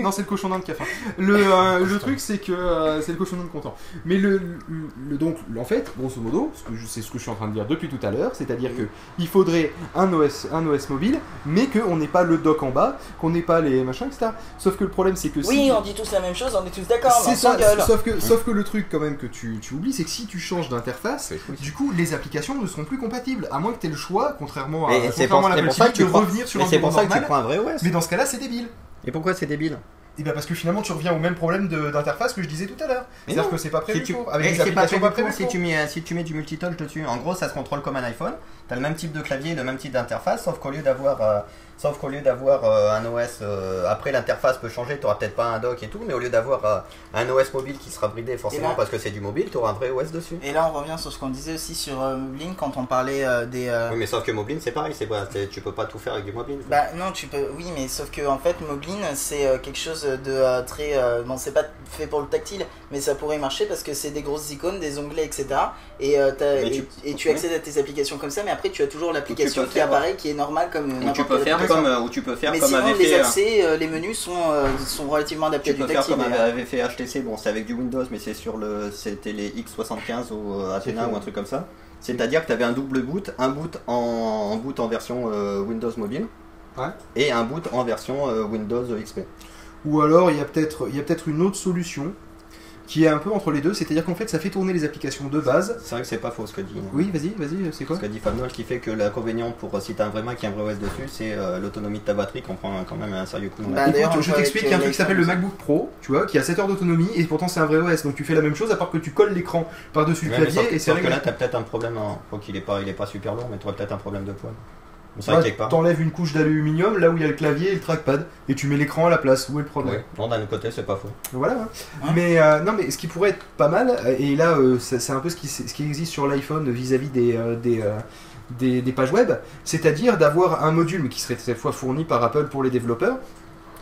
non, c'est le cochon d'Inde qui a faim. Le, euh, le truc, c'est que euh, c'est le cochon d'Inde content. Mais le, le, le- donc, en fait, grosso modo, c'est ce que je suis en train de dire depuis tout à l'heure, c'est-à-dire que il faudrait un OS, un OS mobile, mais qu'on n'ait pas le dock en bas, qu'on n'ait pas les machins, etc. Sauf que le problème, c'est que Oui, si on dit tous la même chose, on est tous d'accord, c'est ça, sauf que, sauf que le truc quand même que tu, tu oublies, c'est que si tu changes d'interface, du coup les applications ne seront plus compatibles, à moins que tu aies le choix, contrairement à, Et c'est contrairement pour, à c'est l'Apple pour ça TV, que tu de revenir sur mais c'est un vrai OS. Mais dans ce cas-là, c'est débile. Et pourquoi c'est débile Et bien parce que finalement tu reviens au même problème d'interface que je disais tout à l'heure. C'est-à-dire que c'est pas prévu Si tu, pour, avec pas prévu pas tu mets si tu mets du multitouch dessus. En gros, ça se contrôle comme un iPhone. T'as le même type de clavier, le même type d'interface, sauf qu'au lieu d'avoir euh, sauf qu'au lieu d'avoir euh, un OS euh, après l'interface peut changer, tu peut-être pas un dock et tout, mais au lieu d'avoir euh, un OS mobile qui sera bridé forcément là- parce que c'est du mobile, tu auras un vrai OS dessus. Et là, on revient sur ce qu'on disait aussi sur euh, Moblin quand on parlait euh, des. euh, Oui, mais sauf que Moblin c'est pareil, c'est pas, tu peux pas tout faire avec du Moblin. quoi. Bah non, tu peux. Oui, mais sauf que en fait, Moblin, c'est euh, quelque chose de euh, très. euh, bon, c'est pas fait pour le tactile, mais ça pourrait marcher parce que c'est des grosses icônes, des onglets, etc. Et, euh, et, tu- et tu oui. accèdes à tes applications comme ça, mais après, tu as toujours l'application qui faire- apparaît, qui est normale comme tu peux faire. Comme euh, ou tu peux faire Mais comme sinon, avait les fait. euh, accès, euh, les menus sont, euh, sont relativement adaptés Tu à du peux faire comme et, avait fait HTC, bon c'est avec du Windows mais c'est sur le c'était les X75 ou euh, Athena ou un truc comme ça. C'est-à-dire que tu avais un double boot, un boot en, en boot en version euh, Windows mobile Ouais. et un boot en version euh, Windows XP. Ou alors il y a peut-être il y a peut-être une autre solution qui est un peu entre les deux, c'est-à-dire qu'en fait ça fait tourner les applications de base. C'est vrai que c'est pas faux ce que dit. Oui, vas-y, vas-y, c'est quoi Ce que dit Fabnol qui fait que l'inconvénient pour si t'as un vrai Mac et un vrai OS dessus, c'est euh, l'autonomie de ta batterie qu'on prend quand même un sérieux coup Bah, d'ailleurs, je t'explique, il avec, y a un truc qui s'appelle le. MacBook Pro, tu vois, qui a 7 heures d'autonomie et pourtant c'est un vrai OS, donc tu fais la même chose à part que tu colles l'écran par-dessus le Ouais, clavier sauf, et c'est sauf que là t'as peut-être un problème, en... qu'il est pas, il est pas super lourd, mais tu peut-être un problème de poids. T'enlèves une couche d'aluminium là où il y a le clavier et le trackpad et tu mets l'écran à la place. Où est le problème Ouais. Non, d'un autre côté, c'est pas faux. Voilà. hein. Ouais. Mais euh, non, mais ce qui pourrait être pas mal, euh, et là euh, c'est un peu ce qui, ce qui existe sur l'iPhone vis-à-vis des, euh, des, euh, des, des pages web, c'est-à-dire d'avoir un module qui serait cette fois fourni par Apple pour les développeurs,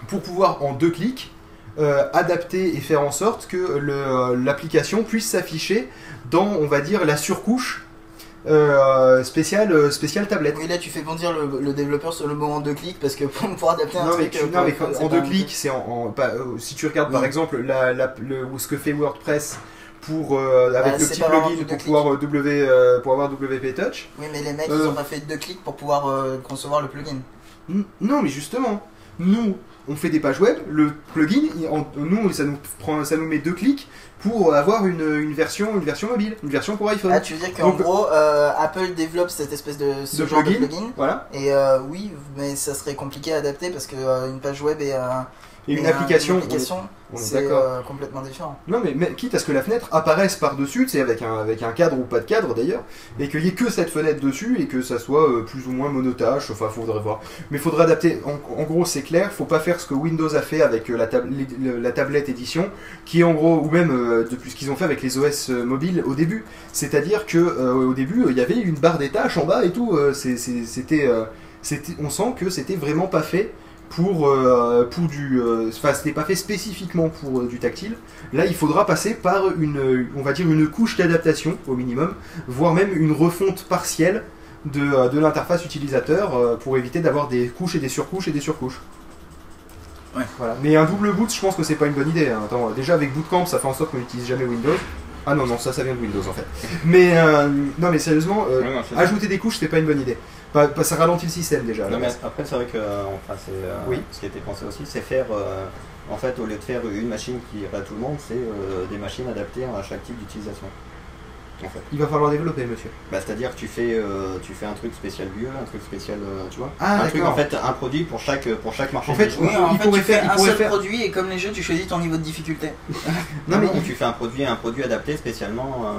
pour pouvoir en deux clics euh, adapter et faire en sorte que l'application puisse s'afficher dans, on va dire, la surcouche euh, spéciale, euh, spéciale tablette. Oui, là, tu fais bondir le, le développeur sur le mot en deux clics parce que pour, pour adapter un Non mais, truc. tu- euh, non, mais c'est en deux clics, c'est en, euh, si tu regardes par Oui. exemple la, la- le, ce que fait WordPress pour euh, avec Bah, le petit plugin pour pouvoir W euh, pour avoir WP Touch. Oui, mais les mecs, ils ont pas fait deux clics pour pouvoir concevoir le plugin. Non mais justement, nous on fait des pages web, le plugin, il- en- nous ça nous prend, ça nous met deux clics pour avoir une, une version une version mobile, une version pour iPhone. Ah, tu veux dire qu'en gros, euh, Apple développe cette espèce de ce de genre plugin, de plugin. voilà, Et euh, oui, mais ça serait compliqué à adapter parce que euh, une page web et, euh, et une un- application. une c'est d'accord. euh, complètement différent. Non mais, mais quitte à ce que la fenêtre apparaisse par-dessus, c'est avec un, avec un cadre ou pas de cadre d'ailleurs, et qu'il n'y ait que cette fenêtre dessus et que ça soit euh, plus ou moins monotache, enfin faudrait voir. Mais faudrait adapter, en, en gros c'est clair, faut pas faire ce que Windows a fait avec euh, la, tab- les- le- la tablette édition, qui est en gros, ou même euh, depuis ce qu'ils ont fait avec les OS mobiles au début, c'est-à-dire que au début il y avait une barre des tâches en bas et tout, c'était, on sent que c'était vraiment pas fait pour, euh, pour du... euh, Enfin, c'était pas fait spécifiquement pour euh, du tactile. Là, il faudra passer par une, on va dire, une couche d'adaptation au minimum, voire même une refonte partielle de, de l'interface utilisateur pour éviter d'avoir des couches et des surcouches et des surcouches. Ouais. Voilà. Mais un double boot, je pense que c'est pas une bonne idée. hein. Attends, déjà avec Bootcamp, ça fait en sorte qu'on n'utilise jamais Windows. Ah non, non, ça, ça vient de Windows en fait. Mais euh, non, mais sérieusement, euh, non, ajouter des couches, c'est pas une bonne idée. Pas- pas- ça ralentit le système déjà. Non, mais après, c'est vrai que euh, enfin, c'est, euh, Oui. ce qui a été pensé aussi, c'est faire, euh, en fait, au lieu de faire une machine qui irait à tout le monde, c'est euh, des machines adaptées à chaque type d'utilisation. en fait. Il va falloir développer, monsieur. Bah, c'est-à-dire que tu fais, euh, tu fais un truc spécial vieux, un truc spécial, euh, tu vois. Ah, un truc d'accord. en fait, un produit pour chaque, pour chaque marché. En fait, de Oui, en il fait, pourrait tu fais il un pourrait seul faire- produit et comme les jeux, tu choisis ton niveau de difficulté. Non, mais tu fais un produit, un produit adapté spécialement, euh,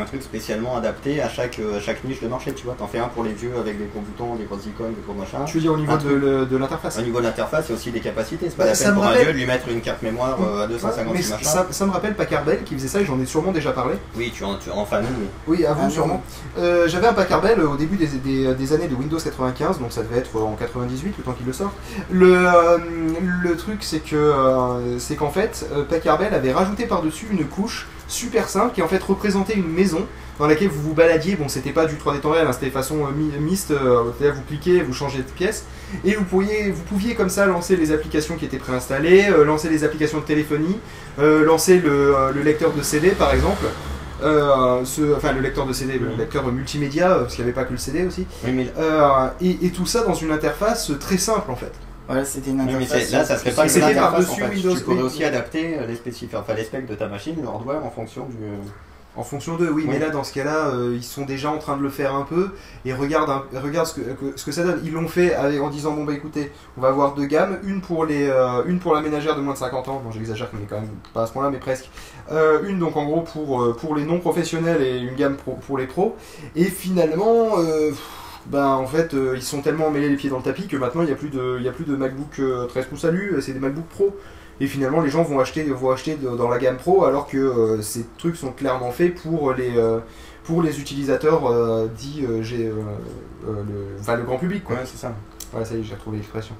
un truc spécialement adapté à chaque, euh, chaque niche de marché, tu vois. T'en fais un pour les vieux avec des gros boutons, des grosses icônes, des gros machins. tu veux dire au niveau Un de, l'interface Au niveau de l'interface, a aussi des capacités. C'est pas Bah, la ça peine me pour un rappelle- vieux de lui mettre une carte mémoire euh, à 256 mais machins. ça, ça me rappelle Packard Bell qui faisait ça et j'en ai sûrement déjà parlé. Oui, tu en, tu, enfin nous, oui. Ah, sûrement. Euh, J'avais un Packard Bell au début des, des- des années de Windows 95, donc ça devait être en 98, le temps qu'il le sorte. Le, euh, le truc, c'est que c'est qu'en fait, Packard Bell avait rajouté par-dessus une couche super simple qui en fait représentait une maison dans laquelle vous vous baladiez. Bon, c'était pas du 3D temps réel, hein, c'était façon euh, mi- mixte. euh, vous cliquez, vous changez de pièce et vous pouviez, vous pouviez comme ça lancer les applications qui étaient préinstallées, euh, lancer les applications de téléphonie, lancer le, le lecteur de CD par exemple. Ce, enfin le lecteur de CD, le lecteur multimédia, parce qu'il n'y avait pas que le CD aussi, Oui, mais, et, et tout ça dans une interface très simple en fait. Voilà, c'était une oui, mais interface. c'est- là, ça serait pas l'interface, par-dessus en fait. Windows, Tu pourrais aussi adapter euh, les spécifiques, enfin les specs de ta machine, le hardware en fonction du. En fonction d'eux, oui, Oui. mais là dans ce cas-là, euh, ils sont déjà en train de le faire un peu et regarde, un- regarde ce, que, que- ce que ça donne. Ils l'ont fait avec- en disant bon bah écoutez, on va avoir deux gammes, une pour les, euh, une pour la ménagère de moins de 50 ans, bon j'exagère mais quand même pas à ce point-là mais presque. Euh, une donc en gros pour, euh, pour les non professionnels et une gamme pro- pour les pros. Et finalement, euh, pff, ben en fait euh, ils sont tellement mêlés les pieds dans le tapis que maintenant il n'y a plus de, il y a plus de MacBook euh, 13 pouces à lu, c'est des MacBook Pro. Et finalement, les gens vont acheter, vont acheter de- dans la gamme pro, alors que euh, ces trucs sont clairement faits pour les, euh, pour les utilisateurs euh, dits, j'ai, le, enfin, le grand public. Quoi. Ouais, c'est ça. Voilà, ça y est, j'ai retrouvé l'expression.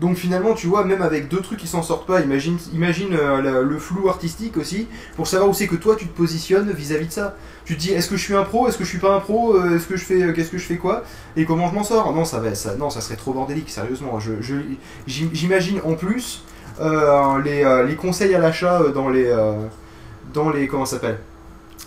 Donc finalement, tu vois, même avec deux trucs qui s'en sortent pas, imagine, imagine le, le flou artistique aussi, pour savoir où c'est que toi tu te positionnes vis-à-vis de ça. Tu te dis, est-ce que je suis un pro, est-ce que je suis pas un pro, Euh, est-ce que je fais, euh, qu'est-ce que je fais quoi, et comment je m'en sors Non, ça va, ça, non, ça serait trop bordélique, sérieusement. Je, je- j'im- j'imagine en plus euh, les, les conseils à l'achat dans les, dans les, comment s'appelle?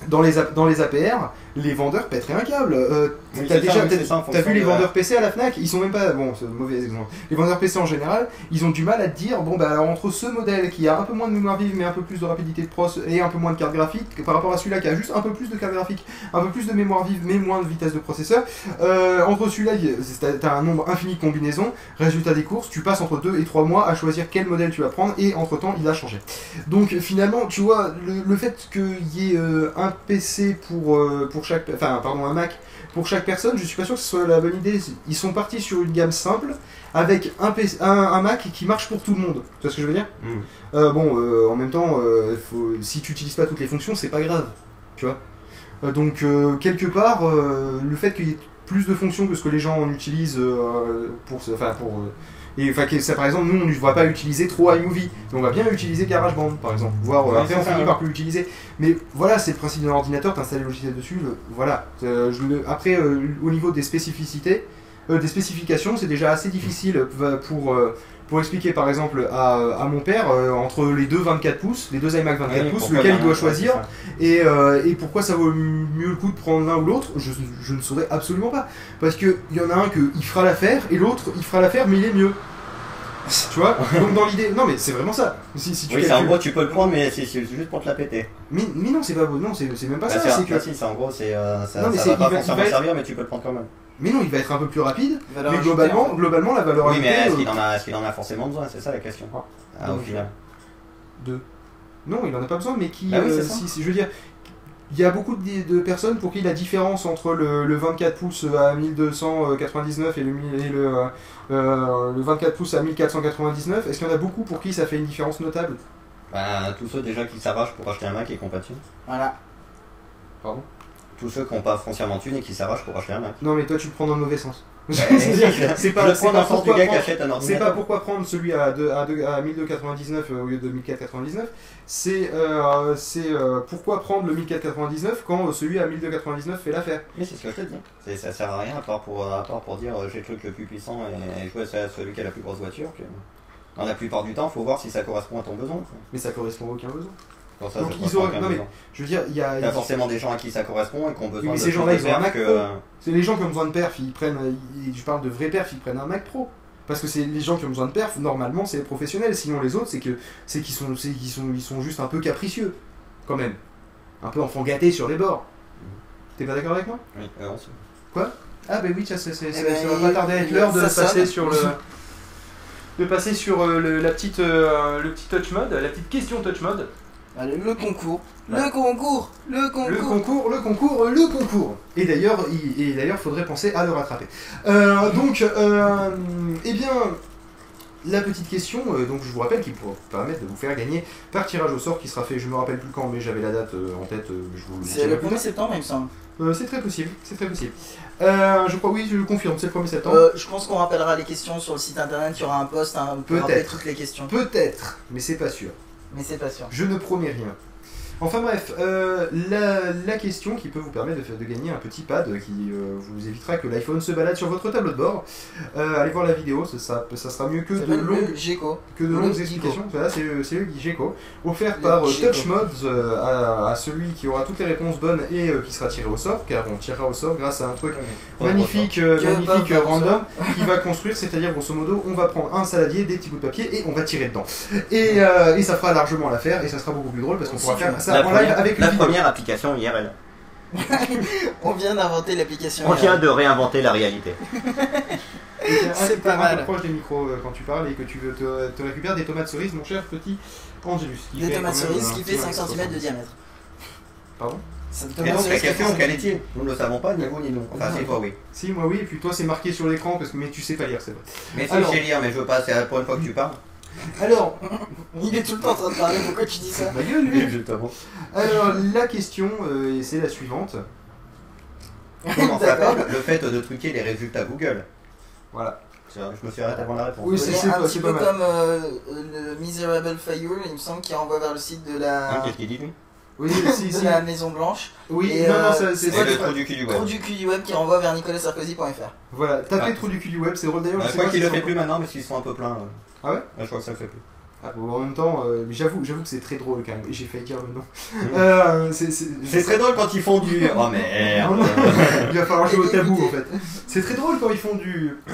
Dans les, dans les APR, les vendeurs pèteraient un câble. Euh, Oui, t'as déjà t'as- vu les de- vendeurs PC à la Fnac, ils sont même pas bon, c'est un mauvais exemple. Les vendeurs PC en général, ils ont du mal à te dire bon bah alors entre ce modèle qui a un peu moins de mémoire vive mais un peu plus de rapidité de pros et un peu moins de carte graphique que par rapport à celui-là qui a juste un peu plus de carte graphique, un peu plus de mémoire vive mais moins de vitesse de processeur, euh, entre celui-là t'as un nombre infini de combinaisons. Résultat des courses, tu passes entre 2 et 3 mois à choisir quel modèle tu vas prendre et entre temps il a changé. Donc finalement, tu vois, le, le fait qu'il y ait euh, un PC pour, euh, pour chaque, enfin pardon, un Mac pour chaque personne, je suis pas sûr que ce soit la bonne idée. Ils sont partis sur une gamme simple avec un, PC, un, un Mac qui marche pour tout le monde. Tu vois ce que je veux dire Mm. Euh, Bon, euh, en même temps, euh, faut- si tu utilises pas toutes les fonctions, c'est pas grave, tu vois. Donc quelque part, le fait qu'il y ait plus de fonctions que ce que les gens en utilisent pour, enfin pour et enfin que ça par exemple nous on ne va pas utiliser trop iMovie. Mais on va bien utiliser GarageBand par exemple. Voire euh, Ouais, après on finit par plus l'utiliser. Mais voilà c'est le principe d'un ordinateur. T'installes le logiciel dessus voilà. Euh, je après euh, au niveau des spécificités euh, des spécifications c'est déjà assez difficile pour pour expliquer par exemple à, à mon père euh, entre les deux 24 pouces les deux iMac 24 Oui, pouces lequel il doit choisir et, euh, et pourquoi ça vaut mieux le coup de prendre l'un ou l'autre je, je ne saurais absolument pas. Parce qu'il y en a un que il fera l'affaire et l'autre il fera l'affaire mais il est mieux. Tu vois? Donc dans l'idée. Non mais c'est vraiment ça. Si, si tu Oui, c'est en gros, tu peux le prendre, mais c'est juste pour te la péter. mais, mais non, c'est pas non, c'est c'est même pas Bah, ça. c'est que. si, c'est en gros, c'est euh, ça, Non, mais ça c'est- va pas il va- il forcément va être- servir, mais tu peux le prendre quand même. Mais non, il va être un peu plus rapide. Valeur Mais globalement, en fait. globalement, la valeur Oui, mais ajoutée, est-ce euh, qu'il en, a- est-ce qu'il en a forcément besoin? C'est ça la question. Ah. Ah, au final. Non, il en a pas besoin, mais qui. Bah oui, euh, c'est ça. si, si- je veux dire, il y a beaucoup de, de personnes pour qui la différence entre le, le 24 pouces à 1299 et le, et le, euh, euh, le 24 pouces à 1499, est-ce qu'il y en a beaucoup pour qui ça fait une différence notable? Bah, tous ceux déjà qui s'arrachent pour acheter un Mac et thunes. Voilà. Pardon? Tous ceux qui n'ont pas foncièrement de thunes et qui s'arrachent pour acheter un Mac. Non, mais toi tu le prends dans le mauvais sens. C'est-à-dire, c'est pas, le c'est pas le sens du pourquoi gars qui prendre- achète un C'est ordinateur. pas pourquoi prendre celui à, à, deux- à 1299 euh, au lieu de 1499, c'est euh, euh, pourquoi prendre le 1499 quand celui à 1299 fait l'affaire? Oui, c'est ce que je te dis. Ça sert à rien à part pour, à part pour dire j'ai le truc le plus puissant et, et jouer à celui qui a la plus grosse voiture. dans la plupart du temps, faut voir si ça correspond à ton besoin. Mais ça correspond à aucun besoin. Pour ça, Donc, ça ils aucun non, mais-. Je veux dire, il y a. Forcément des gens à qui ça correspond et qui ont besoin mais de ces plus gens-là, ils ont un Mac que, Pro. C'est les gens qui ont besoin de perf, ils prennent. ils- je parle de vrais perfs, ils prennent un Mac Pro. Parce que c'est les gens qui ont besoin de perf, normalement, c'est les professionnels. Sinon, les autres, c'est que c'est qu'ils sont, sont, ils sont juste un peu capricieux, quand même. un peu enfant gâté sur les bords. T'es pas d'accord avec moi? Oui, euh, on se- Ah ben oui, ça, c'est- c'est- Eh ben, ça va pas tarder à être l'heure de ça passer sur le de passer sur euh, le, la petite euh, le petit touch mode, la petite question touch mode. Allez, le concours. Le concours. Le concours. Le concours, le concours, le concours. Et d'ailleurs, il, et d'ailleurs, faudrait penser à le rattraper. Euh, donc, euh, eh bien, la petite question, euh, donc je vous rappelle, qui pourra vous permettre de vous faire gagner par tirage au sort qui sera fait, je me rappelle plus quand, mais j'avais la date euh, en tête, euh, je vous le C'est le plus 1er tard. septembre, il me semble. Euh, c'est très possible, c'est très possible. Euh, je crois, oui, je le confirme, c'est le 1er septembre. Euh, je pense qu'on rappellera les questions sur le site internet. Il y aura un post hein, pour Peut-être. rappeler toutes les questions. Peut-être, mais c'est pas sûr. Mais c'est pas sûr. Je ne promets rien. Enfin bref, euh, la, la question qui peut vous permettre de, de gagner un petit pad qui euh, vous évitera que l'iPhone se balade sur votre tableau de bord. Euh, allez voir la vidéo, ça, ça, ça sera mieux que de longues GECO. que de longues explications. Voilà, c'est le, le Geeko, offert Le par Geeko. Touch Mods à, à celui qui aura toutes les réponses bonnes et qui sera tiré au sort, car on tirera au sort grâce à un truc magnifique, Que magnifique random qui va construire, c'est-à-dire grosso modo, on va prendre un saladier, des petits bouts de papier et on va tirer dedans. Et, et ça fera largement l'affaire et ça sera beaucoup plus drôle parce qu'on pourra faire. Ça La première, avec la première application IRL. On vient d'inventer l'application. On vient de réinventer la réalité. C'est pas mal. proche des micros euh, quand tu parles et que tu veux te, te récupérer des tomates cerises, mon cher petit Angelus. Des tomates cerises qui fait 5 mètre cm de 60. diamètre. Pardon? Et donc la question, 5 quelle est-il? Nous ne le savons pas, ni vous ni nous. Enfin, c'est toi, oui. Si, moi oui, et puis toi c'est marqué sur l'écran, parce que mais tu sais pas lire, c'est vrai. Mais si, Alors. je sais lire, mais je veux pas, c'est pour une fois que tu parles. Alors, Il est tout le temps en train de parler, pourquoi tu dis ça ma gueule, lui. Justement. Alors, la question, euh, c'est la suivante. Comment D'accord. s'appelle le fait de truquer les résultats Google Voilà. Je me suis arrêté avant la réponse. Oui, c'est- un pas- petit peu comme euh, le Miserable Failure, il me semble, qui renvoie vers le site de Hein, la, Qu'est-ce qu'il dit, lui? Oui, si, de si. la Maison Blanche. Oui, Et, non, euh, non, ça- c'est le trou du cul du web. Trou du cul du web qui renvoie vers nicolasarkozy.fr. Voilà, tapez Ah. trou du cul du web, c'est drôle d'ailleurs. Je je sais crois pas qu'il si le fait plus maintenant parce qu'ils sont un peu pleins. Ah ouais Je crois que ça fait plus. Ah, bon, en même temps, euh, j'avoue, j'avoue que c'est très drôle quand même. J'ai failli dire le nom. Euh, c'est, très drôle quand ils font du. Oh merde Non, Il va falloir jouer au tabou en fait. C'est très drôle quand ils font du.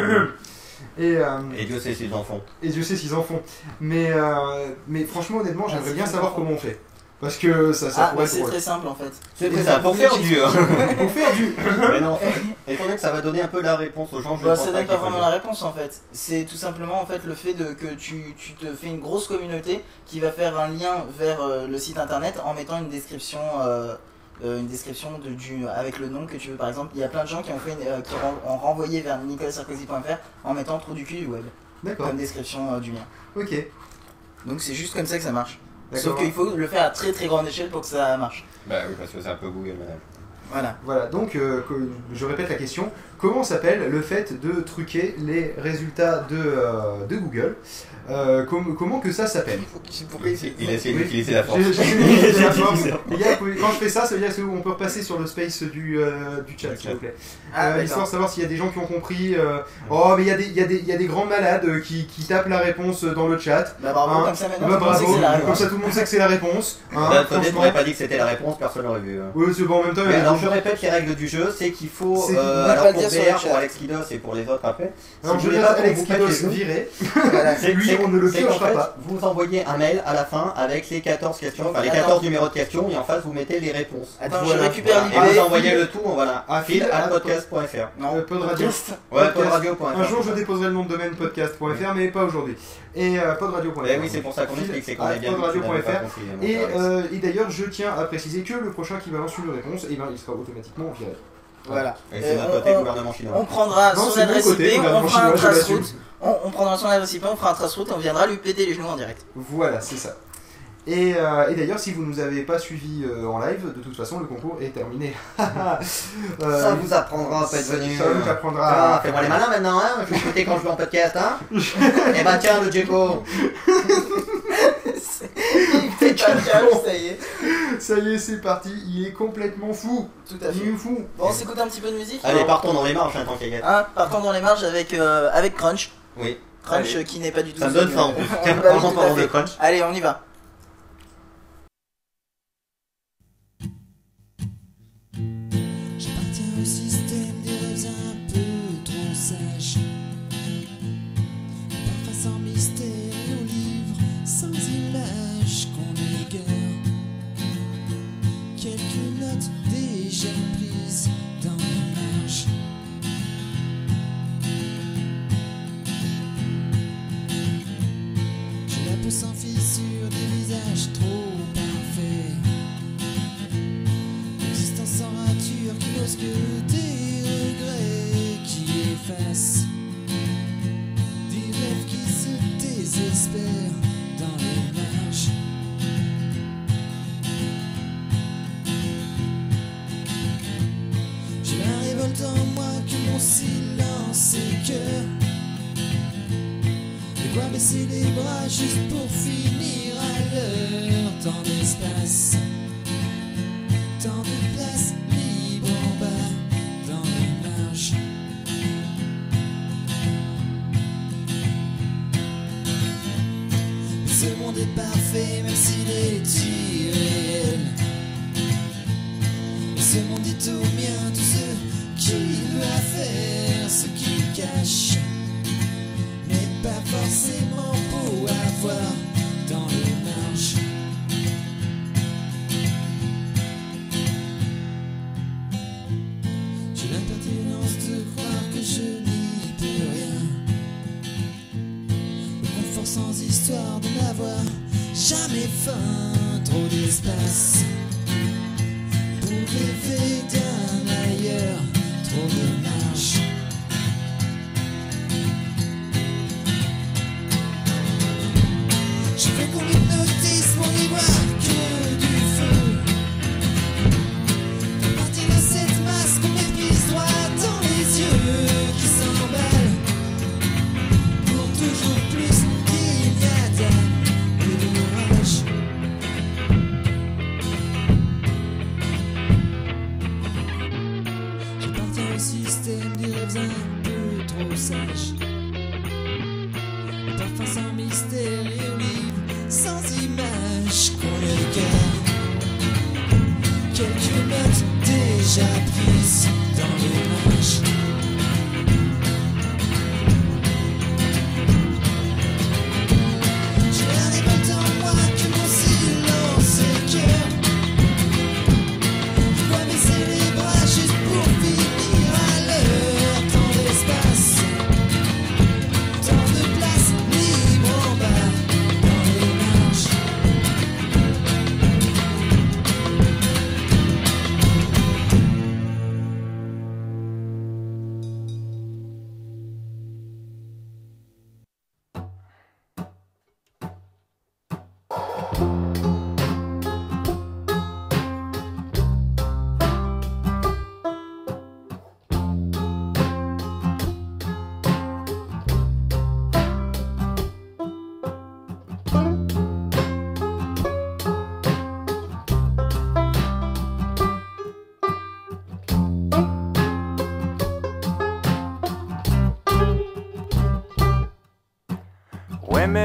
Et, euh, Et Dieu sait s'ils en font. et Dieu sait s'ils en font. Mais, euh, mais franchement, honnêtement, Ah, j'aimerais c'est bien savoir comment on fait. Parce que ça, ça Ah, pourrait bah, être c'est très simple en fait. C'est très ça, pour faire du. Pour faire du. Mais non, étant donné que ça va donner un peu la réponse aux gens, je Bah, pense ça donne pas vraiment la réponse en fait. C'est tout simplement en fait le fait de, que tu, tu te fais une grosse communauté qui va faire un lien vers euh, le site internet en mettant une description, euh, euh, une description de, du, avec le nom que tu veux. Par exemple, il y a plein de gens qui ont, fait, une- euh, qui ont, ont renvoyé vers nicolasarkozy.fr en mettant trou du cul du web D'accord, comme description euh, du lien. ok. Donc c'est juste comme ça que ça marche. Sauf qu'il faut le faire à très très grande échelle pour que ça marche. Bah oui, parce que c'est un peu Google Manage. Voilà. Voilà, donc euh, je répète la question. Comment s'appelle le fait de truquer les résultats de, euh, de Google Euh, com- Comment que ça s'appelle Il Oui. d'utiliser la force. Quand je fais ça, ça veut dire qu'on peut repasser sur le space du, euh, du chat, s'il vous plaît. Ah, Euh, histoire de savoir s'il y a des gens qui ont compris. euh, oh, mais il y, a des- il y, a des- il y a des grands malades qui, qui tapent la réponse dans le chat. Bah bravo, Hein. comme ça Bah, tout le monde sait que bravo, c'est la comme réponse. ça tout le monde sait que c'est la réponse. Hein, Bah, franchement. t'aurais pas dit que c'était la réponse, personne l'aurait vu. hein. Ouais, c'est bon en même temps. Mais alors je répète les règles du jeu, c'est qu'il faut, euh, alors pour dire sur le VR, chat. pour Alex Kidos et pour les autres après, alors, si je voulez pas qu'on Alex Kidos virer. Voilà. c'est Lui, c'est- on ne le piochera fait, pas. Vous envoyez un mail à la fin avec les 14 questions, enfin les Attends. 14 numéros de questions et en face vous mettez les réponses. Attends, Voilà. je récupère Voilà. Et vous envoyez le tout, voilà, Ah, à fil à à podcast.fr. Non. Ouais, podradio.fr. Un jour, je déposerai le nom de domaine podcast.fr, mais pas aujourd'hui. Et euh, podradio.fr. Eh oui, c'est pour ça qu'on explique, c'est qu'on Ah, est bien podradio.fr. Et, Alex. euh, et d'ailleurs, je tiens à préciser que le prochain qui balance une réponse, eh ben, il sera automatiquement viré. Voilà. Et c'est Euh, notre côté on- gouvernement chinois. On prendra Non, son adresse côté, IP, on fera un trace route. On, on prendra son adresse IP, on fera un trace route et on viendra lui péter les genoux en direct. Voilà, c'est ça. Et, euh, et d'ailleurs, si vous nous avez pas suivis euh, en live, de toute façon, le concours est terminé. Euh, Ça vous apprendra à pas être venu. Ça vous apprendra Ah, à... fais-moi les malins maintenant, hein Je vais écouter quand je vais en podcast, hein Eh ben tiens, le Djeko ça y est. Ça y est, c'est parti. Il est complètement fou. Tout à Il fait. est fou. Bon, on s'écoute un petit peu de musique Allez, partons dans les marches, hein, tant qu'à y être. Hein, partons dans les marges avec, euh, avec Crunch. Oui. Crunch Allez. qui n'est pas du tout. Ça me donne faim en plus. parlons de crunch. Allez, on y va. trop parfait. L'existence sans rature qui que tes regrets, qui effacent. des rêves qui se désespèrent dans les marges. J'ai la révolte en moi que mon silence et. De quoi baisser les bras juste pour finir? Tant d'espace, tant de place libre en bas dans les marches. Ce monde est parfait même s'il est irréel.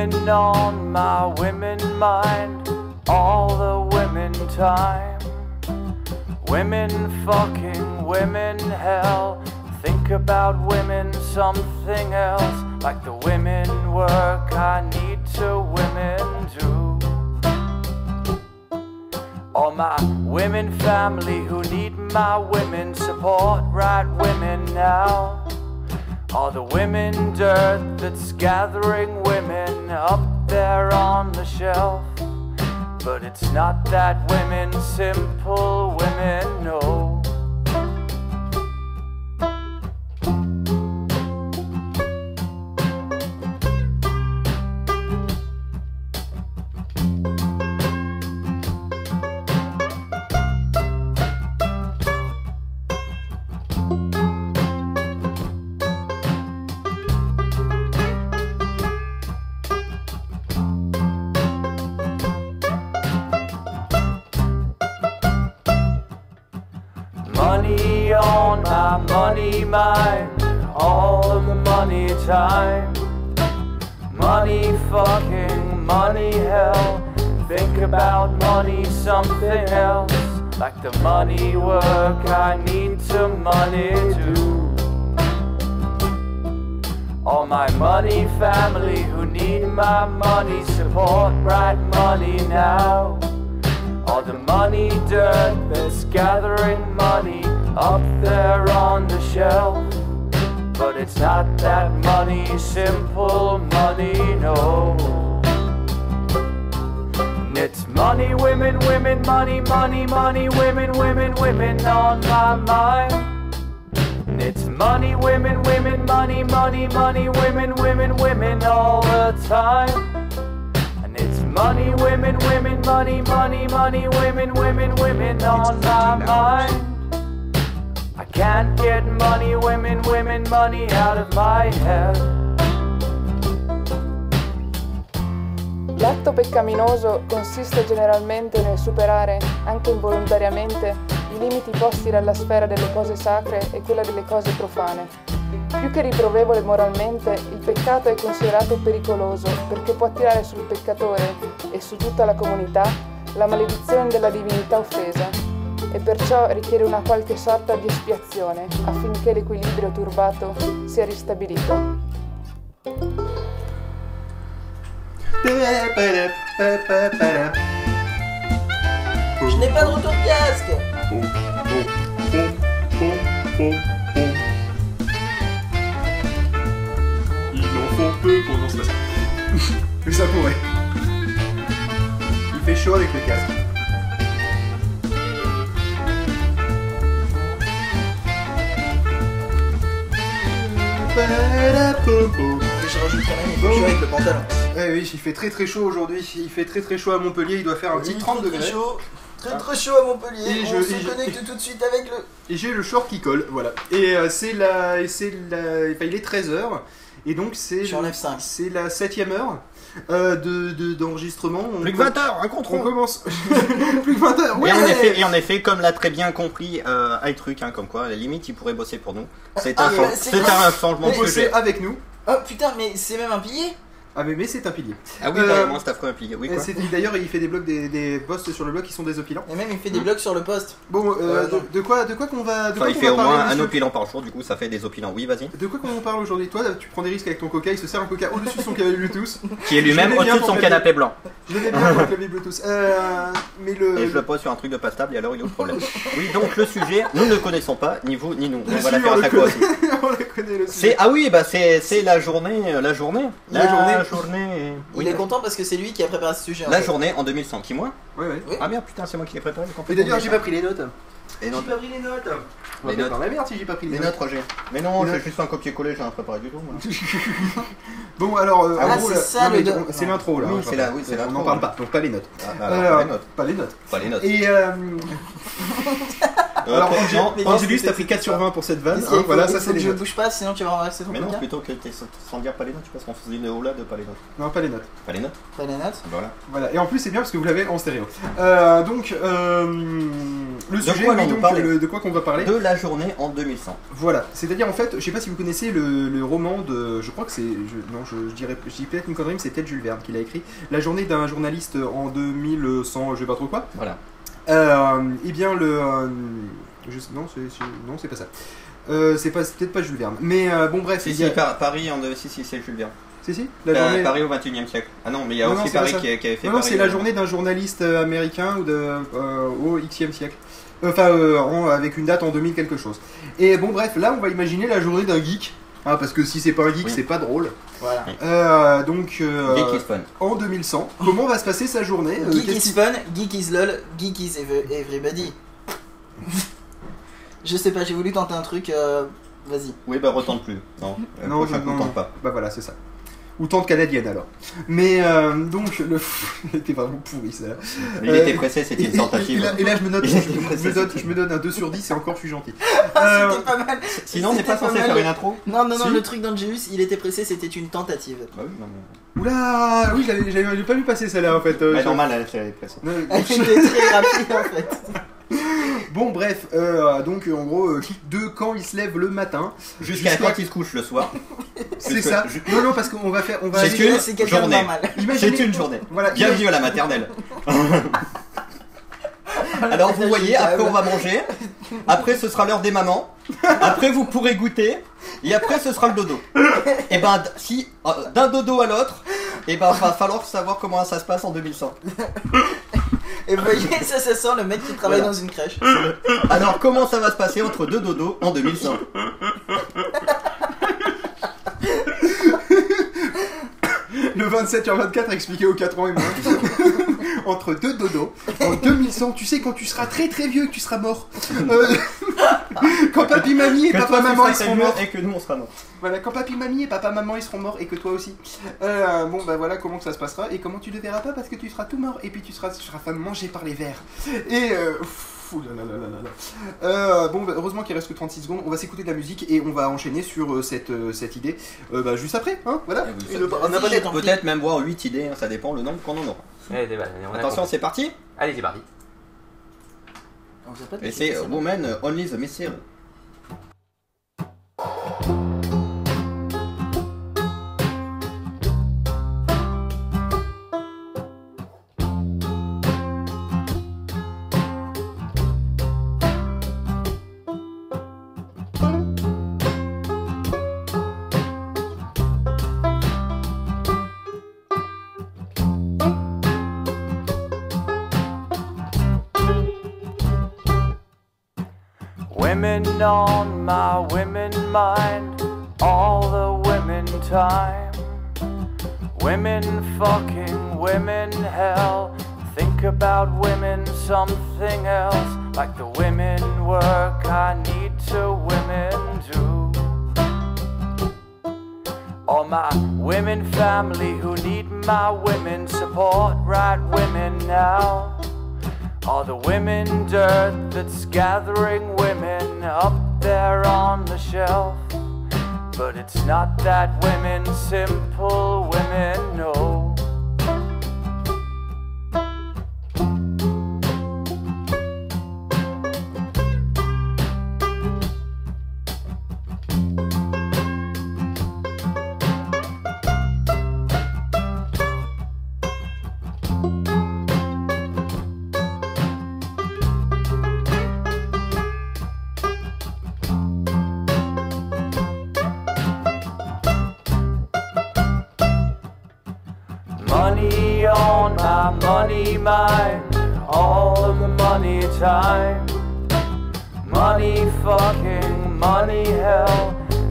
Women on my women mind, all the women time. Women fucking, women hell. Think about women something else, like the women work I need to women do. All my women family who need my women support, right women now. All the women dirt that's gathering women up there on the shelf. But it's not that women, simple women, no. All of the money time. Money fucking money hell. Think about money something else, like the money work I need to money do. All my money family who need my money support right money now. All the money dirt that's gathering money up there on the shelf. But it's not that money, simple money, no. And It's money, women, women, money, money, money, women, women, women on my mind. It's money, women, women, money, money, money, women, women, women all the time. And it's money, women, women, money, money, money, women, women, women on my mind. Can't get money, women, women, money out of my head. L'atto peccaminoso consiste generalmente nel superare, anche involontariamente, i limiti posti dalla sfera delle cose sacre e quella delle cose profane. Più che riprovevole moralmente, il peccato è considerato pericoloso perché può attirare sul peccatore e su tutta la comunità la maledizione della divinità offesa e perciò richiede una qualche sorta di espiazione affinché l'equilibrio turbato sia ristabilito. Je n'ai pas de retour de casque Il en faut peu pour non se passer. Mais ça pourrait. Il fait chaud avec le casque. Et je rajoute quand même, avec le pantalon. Eh oui, il fait très très chaud aujourd'hui. Il fait très très chaud à Montpellier. Il doit faire un petit Oui, 30 très, degrés. Très chaud, très très chaud à Montpellier. Et On je- se et je- connecte tout de suite avec le... Et j'ai le short qui colle, voilà. Et euh, c'est la, et c'est la, enfin, il est 13h et donc c'est Je suis en F5. c'est la septième heure de de- d'enregistrement. On Plus que com- 20 heures, un On contrôle. commence. Plus que 20 heures. Ouais. Et en, effet, et en effet, comme l'a très bien compris euh, iTruc, hein, comme quoi, à la limite, il pourrait bosser pour nous. C'est un, Ah, un changement On de sujet. avec nous. Oh putain, mais c'est même un pilier Ah mais, mais c'est un pilier. Ah oui, Euh, carrément, c'est. Oui, quoi. c'est- D'ailleurs, il fait des blogs, des, des posts sur le blog qui sont désopilants. Et même il fait des blogs sur le poste. Bon, euh, Euh, de, quoi, de quoi qu'on va, de Enfin, quoi il fait au moins un opilant par jour, du coup, ça fait des opilants. Oui, vas-y. De quoi qu'on parle aujourd'hui? Toi, tu prends des risques avec ton coca. Il se sert un coca au-dessus de son clavier Bluetooth. Qui est lui-même au-dessus de son canapé blanc. Je l'avais bien pour le clavier Bluetooth. Euh, mais le, Et je le pose sur un truc de pas stable et alors il est au problème. Oui, donc le sujet, nous ne le connaissons pas, ni vous, ni nous. On va la faire à le chaque fois connaît. aussi. on le connaît le sujet. C'est ah oui, bah c'est c'est la journée, euh, la journée, La journée. Il Oui, est content parce que c'est lui qui a préparé ce sujet. en La fait. journée en 2100, qui moi? Ouais, ouais. Ah merde, putain, c'est moi qui l'ai préparé. j'ai Et d'ailleurs, j'ai oublié pas pris les notes. Et non, pas pris les notes. Les mettre notes. dans la merde si j'ai pas pris les, les notes. notes, Roger. Mais non, notes. juste fait un copier-coller, j'ai rien préparé du tout. moi. Bon, alors, euh, Ah, c'est là- c'est l'intro là. Oui, c'est je c'est On l'intro, n'en parle pas, donc pas les notes. Ah, bah, alors, Euh, pas les notes. Pas les notes. Pas les notes. Et euh, Euh, alors, Angelus, c'est- t'as pris 4 sur 20 pour cette vanne. Hein, voilà, il ça c'est les je bouge pas, sinon tu vas renverser ton Mais non, plutôt que t'es sans dire pas les notes, tu passes qu'on faisait une oula de pas les notes. Non, pas les notes. Pas les notes Pas les notes. Voilà. Voilà. Et en plus, c'est bien parce que vous l'avez en stéréo. Euh, donc, euh, le sujet, donc, parler le- de quoi qu'on va parler De la journée en 2100. Voilà, c'est-à-dire en fait, je sais pas si vous connaissez le, le roman de, je crois que c'est, non, je, je dirais, je dis peut-être une connerie, mais c'est peut-être Jules Verne qui l'a écrit, La journée d'un journaliste en 2100, je sais pas trop quoi. Voilà. Euh, eh bien le, euh, je- non, c'est, c'est- non, c'est pas ça. Euh, c'est peut-être pas Jules Verne, mais euh, bon bref, Si, si, y a- Par- Paris en. Si, si, c'est Jules Verne. si, si, la Euh, journée. Paris au 21 e siècle. Ah non, mais il y a Non, aussi Paris qui, avait fait Non, non, c'est la journée d'un journaliste euh, américain ou de, euh, au Xe siècle. Enfin, euh, en- avec une date en 2000 quelque chose. Et bon, bref, là, on va imaginer la journée d'un geek. hein, parce que si c'est pas un geek, Oui. c'est pas drôle. Voilà. Euh, donc, euh, Geek is fun. en 2100, comment va se passer sa journée Euh, Geek is fun, geek is lol, geek is ev- everybody. je sais pas, j'ai voulu tenter un truc. euh, Vas-y. Oui, bah retente plus. Non, euh, je- tente non. pas. Bah voilà, c'est ça. Ou tente canadienne alors. Mais euh, donc, le. Il était vraiment pourri ça. Mais il Euh, était pressé, c'était une tentative. et là, et là, je me note, je, était me pressé, note- c'était- je me donne un 2 sur 10 et encore je suis gentil. Ah, Euh, c'était pas mal. Sinon, on n'est pas censé faire une intro Non, non, non, Si. le truc d'Angelus, il était pressé, c'était une tentative. Bah oui, non, mais. Oula, oui, j'avais j'avais pas vu passer celle-là en fait. euh, Bah, normal, elle est pressée. Elle était très rapide en fait. Bon, bref, euh, donc euh, en gros, euh, de quand il se lève le matin, Jusqu'à Jusqu'à- quand il se couche le soir. c'est ça. je- Non, non, parce qu'on va faire, on va C'est une journée. Imaginez- C'est une journée. Voilà, Bienvenue à la maternelle. Alors vous voyez, après on va manger, après ce sera l'heure des mamans, après vous pourrez goûter, et après ce sera le dodo. Et ben d- si euh, d'un dodo à l'autre, et ben va falloir savoir comment ça se passe en 2100. Et vous voyez, ça, ça sent le mec qui travaille Voilà. dans une crèche. Alors comment ça va se passer entre deux dodos en 2100 le 27 sur 24 expliqué aux 4 ans et moins. Entre deux dodos, en 2100, tu sais, quand tu seras très très vieux, que tu seras mort. Euh, quand papy, mamie et Que papa, toi, tu maman, seras ils seront très vieux morts. et que nous on sera morts. Voilà, quand papy, mamie et papa, maman, ils seront morts et que toi aussi. Euh, bon, bah voilà comment que ça se passera et comment tu ne verras pas parce que tu seras tout mort et puis tu seras, tu seras fin de manger par les vers. Et euh, Fou là là là là là là. Euh, bon, bah, heureusement qu'il reste que 36 secondes. On va s'écouter de la musique et on va enchaîner sur euh, cette, euh, cette idée euh, bah, juste après. Hein, voilà. Et vous Et le- savez, on a Vas-y, peut-être peut-être même voir 8 idées, hein, ça dépend le nombre qu'on en aura. Allez, débat, on a Attention, compris. c'est parti Allez, c'est parti. On Et c'est Woman Only the Missile. On my women mind, all the women time. Women fucking women hell. Think about women something else, like the women work I need to women do. All my women family who need my women support, right women now. All the women dirt that's gathering women up there on the shelf. But it's not that women, simple women, no. Money all of the money time. Money fucking money hell.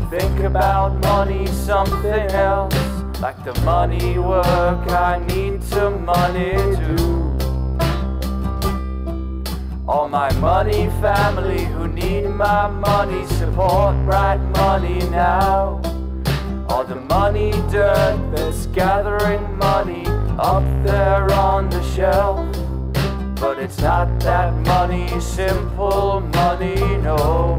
Think about money something else, like the money work I need to money do. All my money family who need my money support right money now. All the money dirt that's gathering money up there on the shelf. But it's not that money, simple money, no.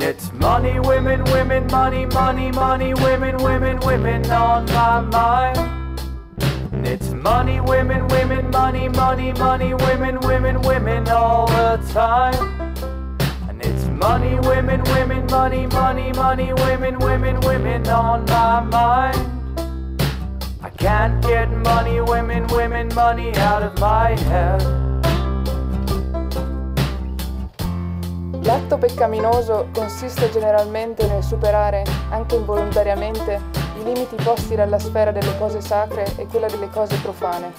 It's money, women, women, money, money, money, women, women, women on my mind. It's money, women, women, money, money, money, women, women, women all the time. And it's money, women, women, money, money, money, women, women, women on my mind. Can't get money, women, women, money out of my head. L'atto peccaminoso consiste generalmente nel superare, anche involontariamente, i limiti posti dalla sfera delle cose sacre e quella delle cose profane.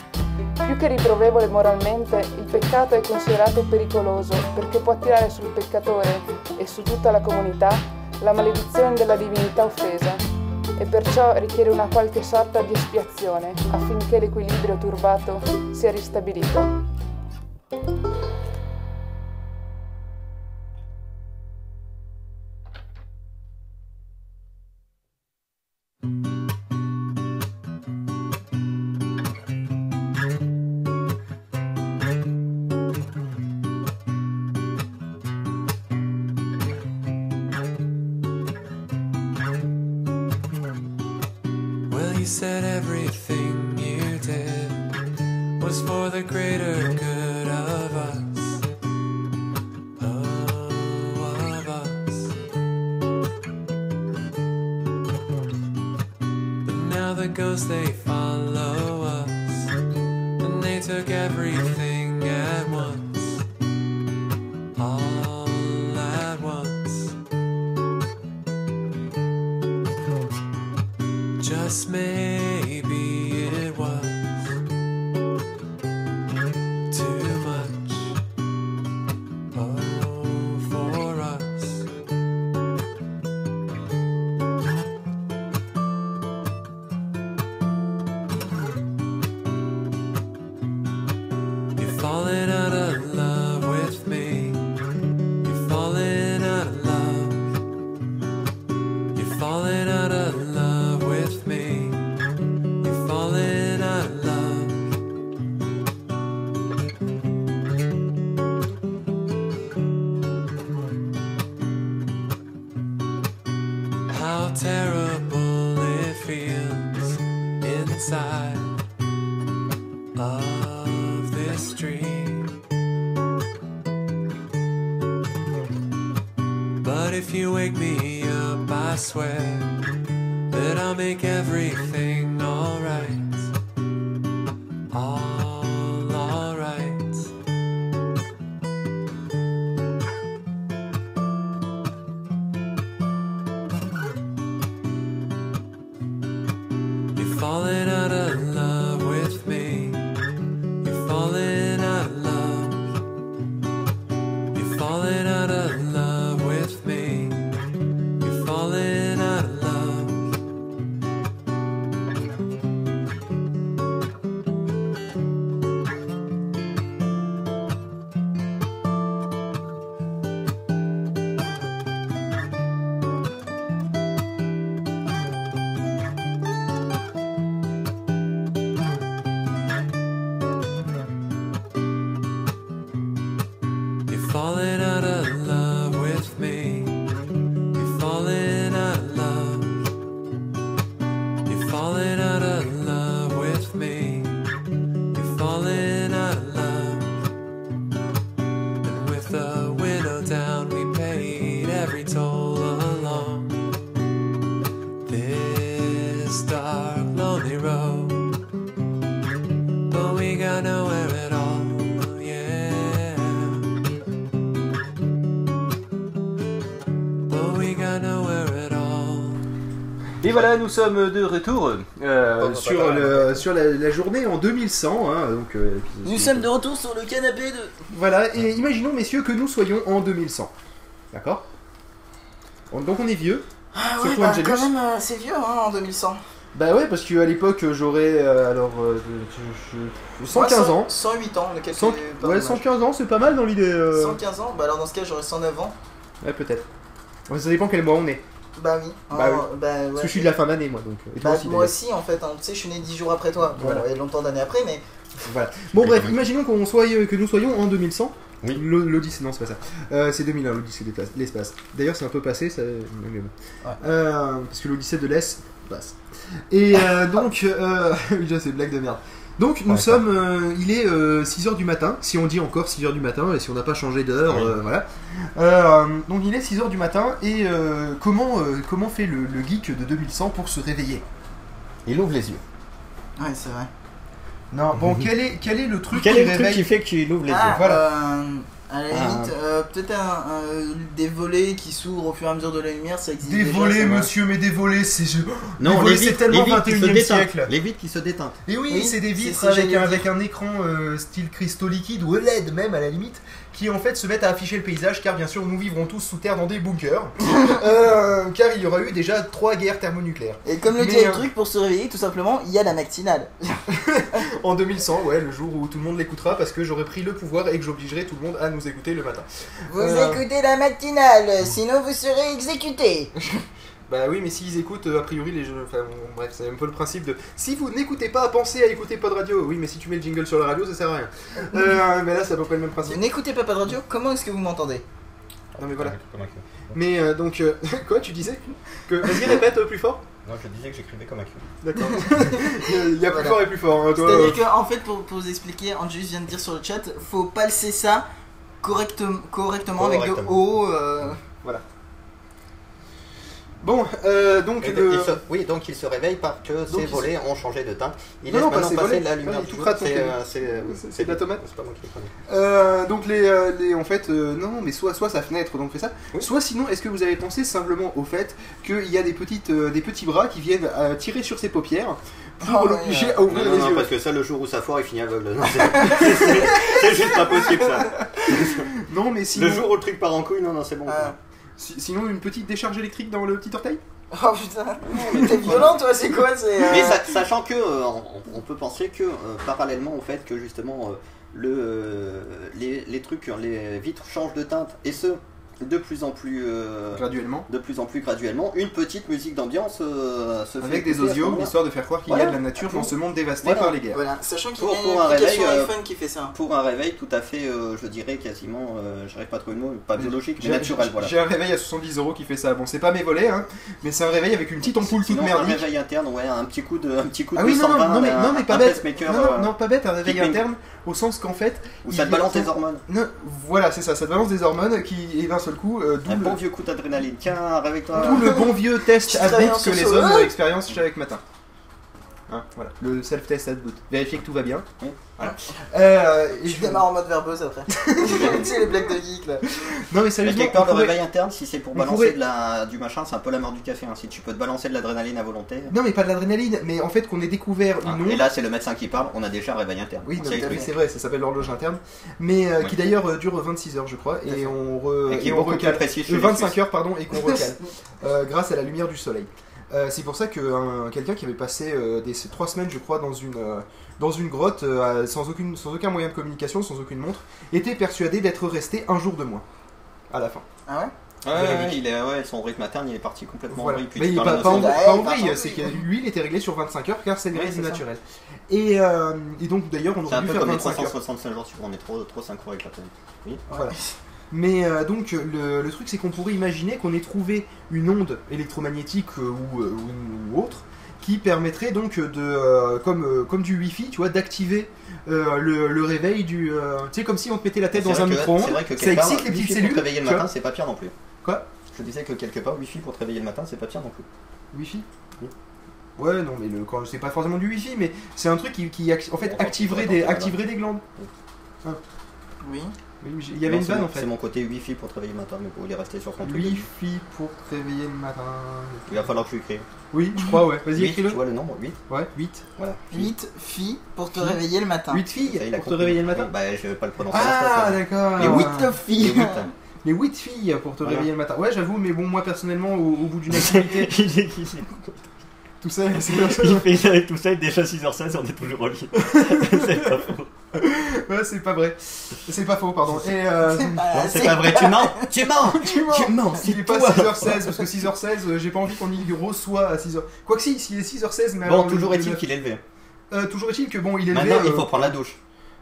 Più che riprovevole moralmente, il peccato è considerato pericoloso perché può attirare sul peccatore e su tutta la comunità la maledizione della divinità offesa e perciò richiede una qualche sorta di espiazione affinché l'equilibrio turbato sia ristabilito. Took everything at once. Voilà, nous sommes de retour euh, sur, pas le, sur la, la journée en 2100. hein, donc, euh, Nous sommes de retour sur le canapé de. Voilà, et imaginons, messieurs, que nous soyons en 2100. D'accord? On- Donc on est vieux. Ah ouais, bah, quand même, euh, c'est vieux hein, en 2100. Bah ouais, parce qu'à l'époque, j'aurais euh, alors euh, je- je- 115 Moi, ans. 100 108 ans, le calcul 100 est pas ouais, dommage. 115 ans, c'est pas mal dans l'idée. euh. 115 ans Bah alors dans ce cas j'aurais 109 ans. Ouais, peut-être. Ouais, ça dépend quel mois on est. Bah oui. Bah Hein, oui. bah, ouais. Parce que je suis de la fin d'année, moi, donc. Et toi Bah, aussi, moi aussi en fait, hein. tu sais je suis né 10 jours après toi. Bon, Voilà. et longtemps d'années après mais... Voilà. Bon, bref, imaginons qu'on soit, que nous soyons en 2100. Oui. L'O- L'Odyssée, non, c'est pas ça. Euh, c'est 2001, l'Odyssée de l'Espace- l'espace. D'ailleurs, c'est un peu passé, ça. mais bon. Ouais. Euh, parce que l'Odyssée de l'Est passe. Et euh, donc, euh... oui, c'est blague de merde. Donc, nous Ouais, sommes. euh, il est 6h du matin, si on dit encore 6h du matin, et si on n'a pas changé d'heure, Oui. euh, voilà. Euh, donc, il est 6h du matin, et euh, comment, euh, comment fait le, le geek de 2100 pour se réveiller? Il ouvre les yeux. Ouais c'est vrai. Non, bon, quel est, quel est le truc Quel qui est le truc qui fait que tu ouvres les Ah, yeux? Voilà. À la Ah. limite, euh, peut-être un, un- des volets qui s'ouvrent au fur et à mesure de la lumière, ça existe Des déjà, volets, ça va. monsieur, mais des volets, c'est. je- Non, c'est vitres, tellement vitres qui se 21e déteintent. siècle. Les vitres qui se déteintent. Et oui, Oui, c'est des c'est- vitres c'est avec, j'allais un, dire. avec un écran euh, style cristaux liquide ou LED même à la limite, qui en fait se mettent à afficher le paysage car bien sûr nous vivrons tous sous terre dans des bunkers. Euh, car il y aura eu déjà trois guerres thermonucléaires. Et comme le dit le euh, truc, pour se réveiller, tout simplement, il y a la matinale. En 2100, ouais, le jour où tout le monde l'écoutera parce que j'aurai pris le pouvoir et que j'obligerai tout le monde à nous écouter le matin. Vous Euh. écoutez la matinale, sinon vous serez exécuté. Bah oui, mais s'ils écoutent, euh, a priori, les jeux. Enfin, bon, bref, c'est un peu le principe de. Si vous n'écoutez pas, pensez à écouter Pod Radio. Oui, mais si tu mets le jingle sur la radio, ça sert à rien. Euh, mais là, c'est à peu près le même principe. Vous n'écoutez pas pas de radio, comment est-ce que vous m'entendez? Non, mais voilà. Mais euh, donc, euh, quoi, tu disais que... Vas-y, répète euh, plus fort. Non, je disais que j'écrivais comme un cul. D'accord. il y a, plus Voilà. fort et plus fort. hein, toi, C'est-à-dire euh, que, en fait, pour, pour vous expliquer, Angelus vient de dire sur le chat, faut palcer ça correctem- correctement, avec de Correctement. haut. euh, Bon, euh, donc le. il se- oui, donc il se réveille parce que Donc, ses se- volets ont changé de teinte. Il Non, laisse non, maintenant passer volets. la lumière il du tout jour. C'est euh, c'est, euh, C'est- c'est c'est de la tomate C'est pas moi qui l'ai cramé. Euh, donc les, les en fait euh, non mais soit soit sa fenêtre donc fait ça Oui. soit sinon est-ce que vous avez pensé simplement au fait qu'il y a des petites euh, des petits bras qui viennent euh, tirer sur ses paupières pour ouais, l'obliger à ouvrir Non, non, les non, yeux? parce que ça, le jour où ça foire, il finit aveugle. Non, c'est- juste pas possible ça. non mais sinon Le jour où le truc part en couille, non, non, c'est bon. Ah. Si- sinon une petite décharge électrique dans le petit orteil Oh putain, t'es violent toi, c'est quoi c'est, euh, Mais sa- sachant que euh, on, on peut penser que euh, parallèlement au fait que justement euh, le, euh, les, les trucs, les vitres changent de teinte et ce de plus en plus euh, Graduellement. de plus en plus graduellement, une petite musique d'ambiance euh, se fait Avec des moment-là. histoire de faire croire qu'il y a de la nature dans ce monde dévasté Voilà. par les guerres. Voilà, sachant qu'il y Pour- a pour une un réveil, euh, iPhone qui fait ça. Pour un réveil tout à fait, euh, je dirais quasiment, euh, j'arrive pas à trouver le mot, pas biologique, mais J'ai- naturel, j'ai- voilà. J'ai un réveil à 70 euros qui fait ça. Bon, c'est pas mes volets, hein, mais c'est un réveil avec une petite ampoule toute Sinon, un merdique. réveil interne, ouais, un petit coup de, un petit coup de Ah oui, non, non, 220, non, mais, un- non, mais pas bête. Non, non, non, pas bête, un réveil interne, au sens qu'en fait. ça te balance des hormones. Non, voilà, c'est ça, ça te balance des hormones qui, et d'un seul coup, euh, d'où Un le, bon vieux coup d'adrénaline. Tiens, réveille-toi. d'où le bon vieux test Petite à boot expérience que les hommes expérience chaque matin. Hein, voilà, le self-test à boot. Vérifier que tout va bien. Oui. Voilà. Euh, et Je démarre en mode verbeuse après. tu sais, les blagues de geek là. Non, mais sérieusement, quelque part, on le pourrait- réveil interne, si c'est pour balancer pourrait- de la, du machin, c'est un peu la mort du café. hein. Si tu peux te balancer de l'adrénaline à volonté. Non, mais pas de l'adrénaline, mais en fait qu'on ait découvert Ah, et là, c'est le médecin qui parle, on a déjà un réveil interne. Oui, c'est vrai, ça s'appelle l'horloge interne, mais euh, Ouais. qui d'ailleurs euh, dure 26 heures, je crois, et on, re- Et qui est et on recale. précis chez Euh, les 25 Suisses. heures, pardon, et qu'on recale, euh, grâce à la lumière du soleil. Euh, c'est pour ça que un- quelqu'un qui avait passé euh, des ces trois semaines, je crois, dans une euh, dans une grotte euh, sans aucune sans aucun moyen de communication, sans aucune montre, était persuadé d'être resté un jour de moins à la fin. Ah ouais? Ouais, ouais, il est, ouais, son rythme interne, il est parti complètement Voilà. en vrille. Puis Mais tu il est parles pas, pas en, pas vrille, c'est que lui, il était réglé sur 25 heures car c'est le Oui, rythme c'est ça. naturel. Et, euh, et donc d'ailleurs, on aurait un dû peu faire comme les 25 heures. 365 jours sur on est trop, trop synchro avec la planète. Voilà. Mais euh, donc le, le truc c'est qu'on pourrait imaginer qu'on ait trouvé une onde électromagnétique euh, ou, euh, ou- ou autre qui permettrait donc de euh, comme euh, comme du wifi tu vois d'activer euh, le, le réveil du euh, tu sais comme si on te mettait la tête dans un micro-ondes C'est vrai que ça quelque part, excite les petites Wi-Fi cellules pour te réveiller le matin, c'est pas pire non plus. Quoi? Je disais que quelque part, Wi-Fi pour te réveiller le matin, c'est pas pire non plus. Wifi? Oui. Ouais non mais le quand c'est pas forcément du wifi mais c'est un truc qui, en fait activerait des activerait des glandes. Oui. Oui, j'ai- Il y avait Non, une c'est vanne mon- en fait. C'est mon côté Wi-Fi pour te réveiller le matin, mais il est resté sur son truc. Wifi pour te réveiller le matin. Il va falloir que je l'écrive. Oui, je crois ouais. Vas-y 8, écris-le. tu vois le nombre 8 Ouais, 8. Voilà. 8 filles pour te réveiller le matin. 8 filles Ça, il a pour te réveiller le matin. Bah, je vais pas le prononcer. Ah, d'accord. Les 8 Les filles. huit. Les 8 filles pour te Voilà. réveiller le matin. Ouais, j'avoue, mais bon, moi personnellement, au, au bout d'une activité, tout ça, c'est Il fait avec tout ça, déjà 6h16, on est toujours au lit. c'est pas faux. ouais, c'est pas vrai. C'est pas faux, pardon. Et euh, C'est pas vrai, tu mens Tu mens tu mens. Tu mens, Il est pas toi 6h16 parce que 6h16, euh, j'ai pas envie qu'on y reçoit à 6h. Quoi que si, s'il est 6h16, mais Bon, alors, toujours est-il qu'il est élevé. Euh, toujours est-il que bon, il est Maintenant, élevé. il euh, faut prendre la douche.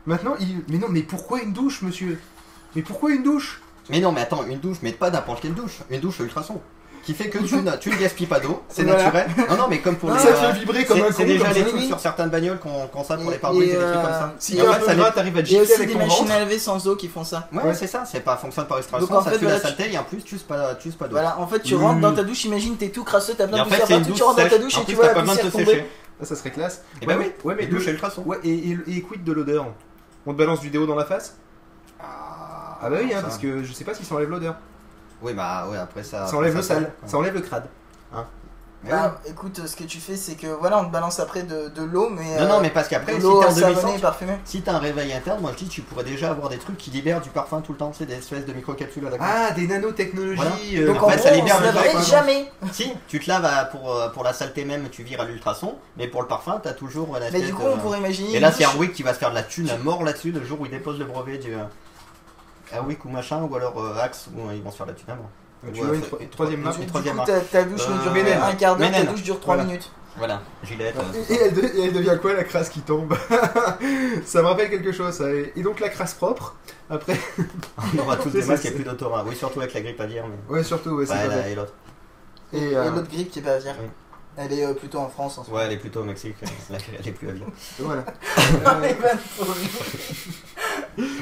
Maintenant, il. Mais non, mais pourquoi une douche, monsieur? Mais pourquoi une douche? Mais non, mais attends, une douche, mais pas n'importe quelle douche. Une douche ultrason. Qui fait que tu, ne- tu ne gaspilles pas d'eau, c'est Voilà. naturel. Non, non, mais comme pour Ah, les. ça euh, fait vibrer comme un C'est déjà les trucs sur certaines bagnoles qu'on qu'on ça pour Et- les pare-brises et, et des trucs euh, comme ça. Si Et t'es en fait, ça gras, n'est- t'arrives à te avec des ton machines ventre. à laver sans eau qui font ça. Ouais, c'est ça, c'est pas fonctionne par extraction, Donc, en ça fait, tue la voilà, saleté et en plus tu uses pas, tu uses pas d'eau. Voilà, en fait, tu rentres dans ta douche, imagine t'es tout crasseux, t'as Et plein de en fait, poussière partout, douche tu rentres dans ta douche et tu vois la poussière tomber. Ah, ça serait classe. Eh ben oui, ouais, mais une douche le- et ultrason. Ouais, et, et, et quid de l'odeur? On te balance du déo dans la face? Ah bah oui, hein, parce que je sais pas si ça enlève l'odeur. Oui, bah ouais, après ça. Ça enlève le ça sale, sale. ça enlève le crade. Mais Bah, écoute, ce que tu fais, c'est que voilà, on te balance après de, de l'eau, mais. oui. Non, euh, non, mais parce qu'après, de si demi-centre, parfumée. si t'as un réveil interne, moi je dis tu pourrais déjà avoir des trucs qui libèrent du parfum tout le temps, c'est des espèces de microcapsules à la con. Ah, des nanotechnologies. Voilà. euh, Donc en après, gros, ça on libère se le parfum. jamais. Si, tu te laves à- pour, euh, pour la saleté même, tu vires à l'ultrason, mais pour le parfum, t'as toujours une Mais du coup, de- on pourrait imaginer. Et là, c'est Harwick qui va se faire de la thune à mort là-dessus le jour où il dépose le brevet du. Euh, Harwick ou machin, ou alors euh, Axe, où euh, ils vont se faire la thune à mort. Tu vois une c'est- tro- une troisième une map. Troisième marque. ta, douche ne dure Ménène. un quart d'heure, ta Ménène. douche dure 3 Voilà. minutes. Voilà, Gillette. euh, Et, et elle, de- et elle devient quoi la crasse qui tombe Ça me rappelle quelque chose. ça. Et, et donc la crasse propre. Après, on aura tous C'est des ça, masques et c'est- plus d'autorat. Oui, surtout avec la grippe à dire, mais. ouais, surtout, ouais, c'est Ouais, pas là, bête. et l'autre. Et, euh, l'autre grippe qui est pas à dire. Oui. Elle est euh, plutôt en France en ce moment. Ouais, elle est plutôt au Mexique, euh, là, elle est plus à Lyon. Voilà. Les vannes pourries.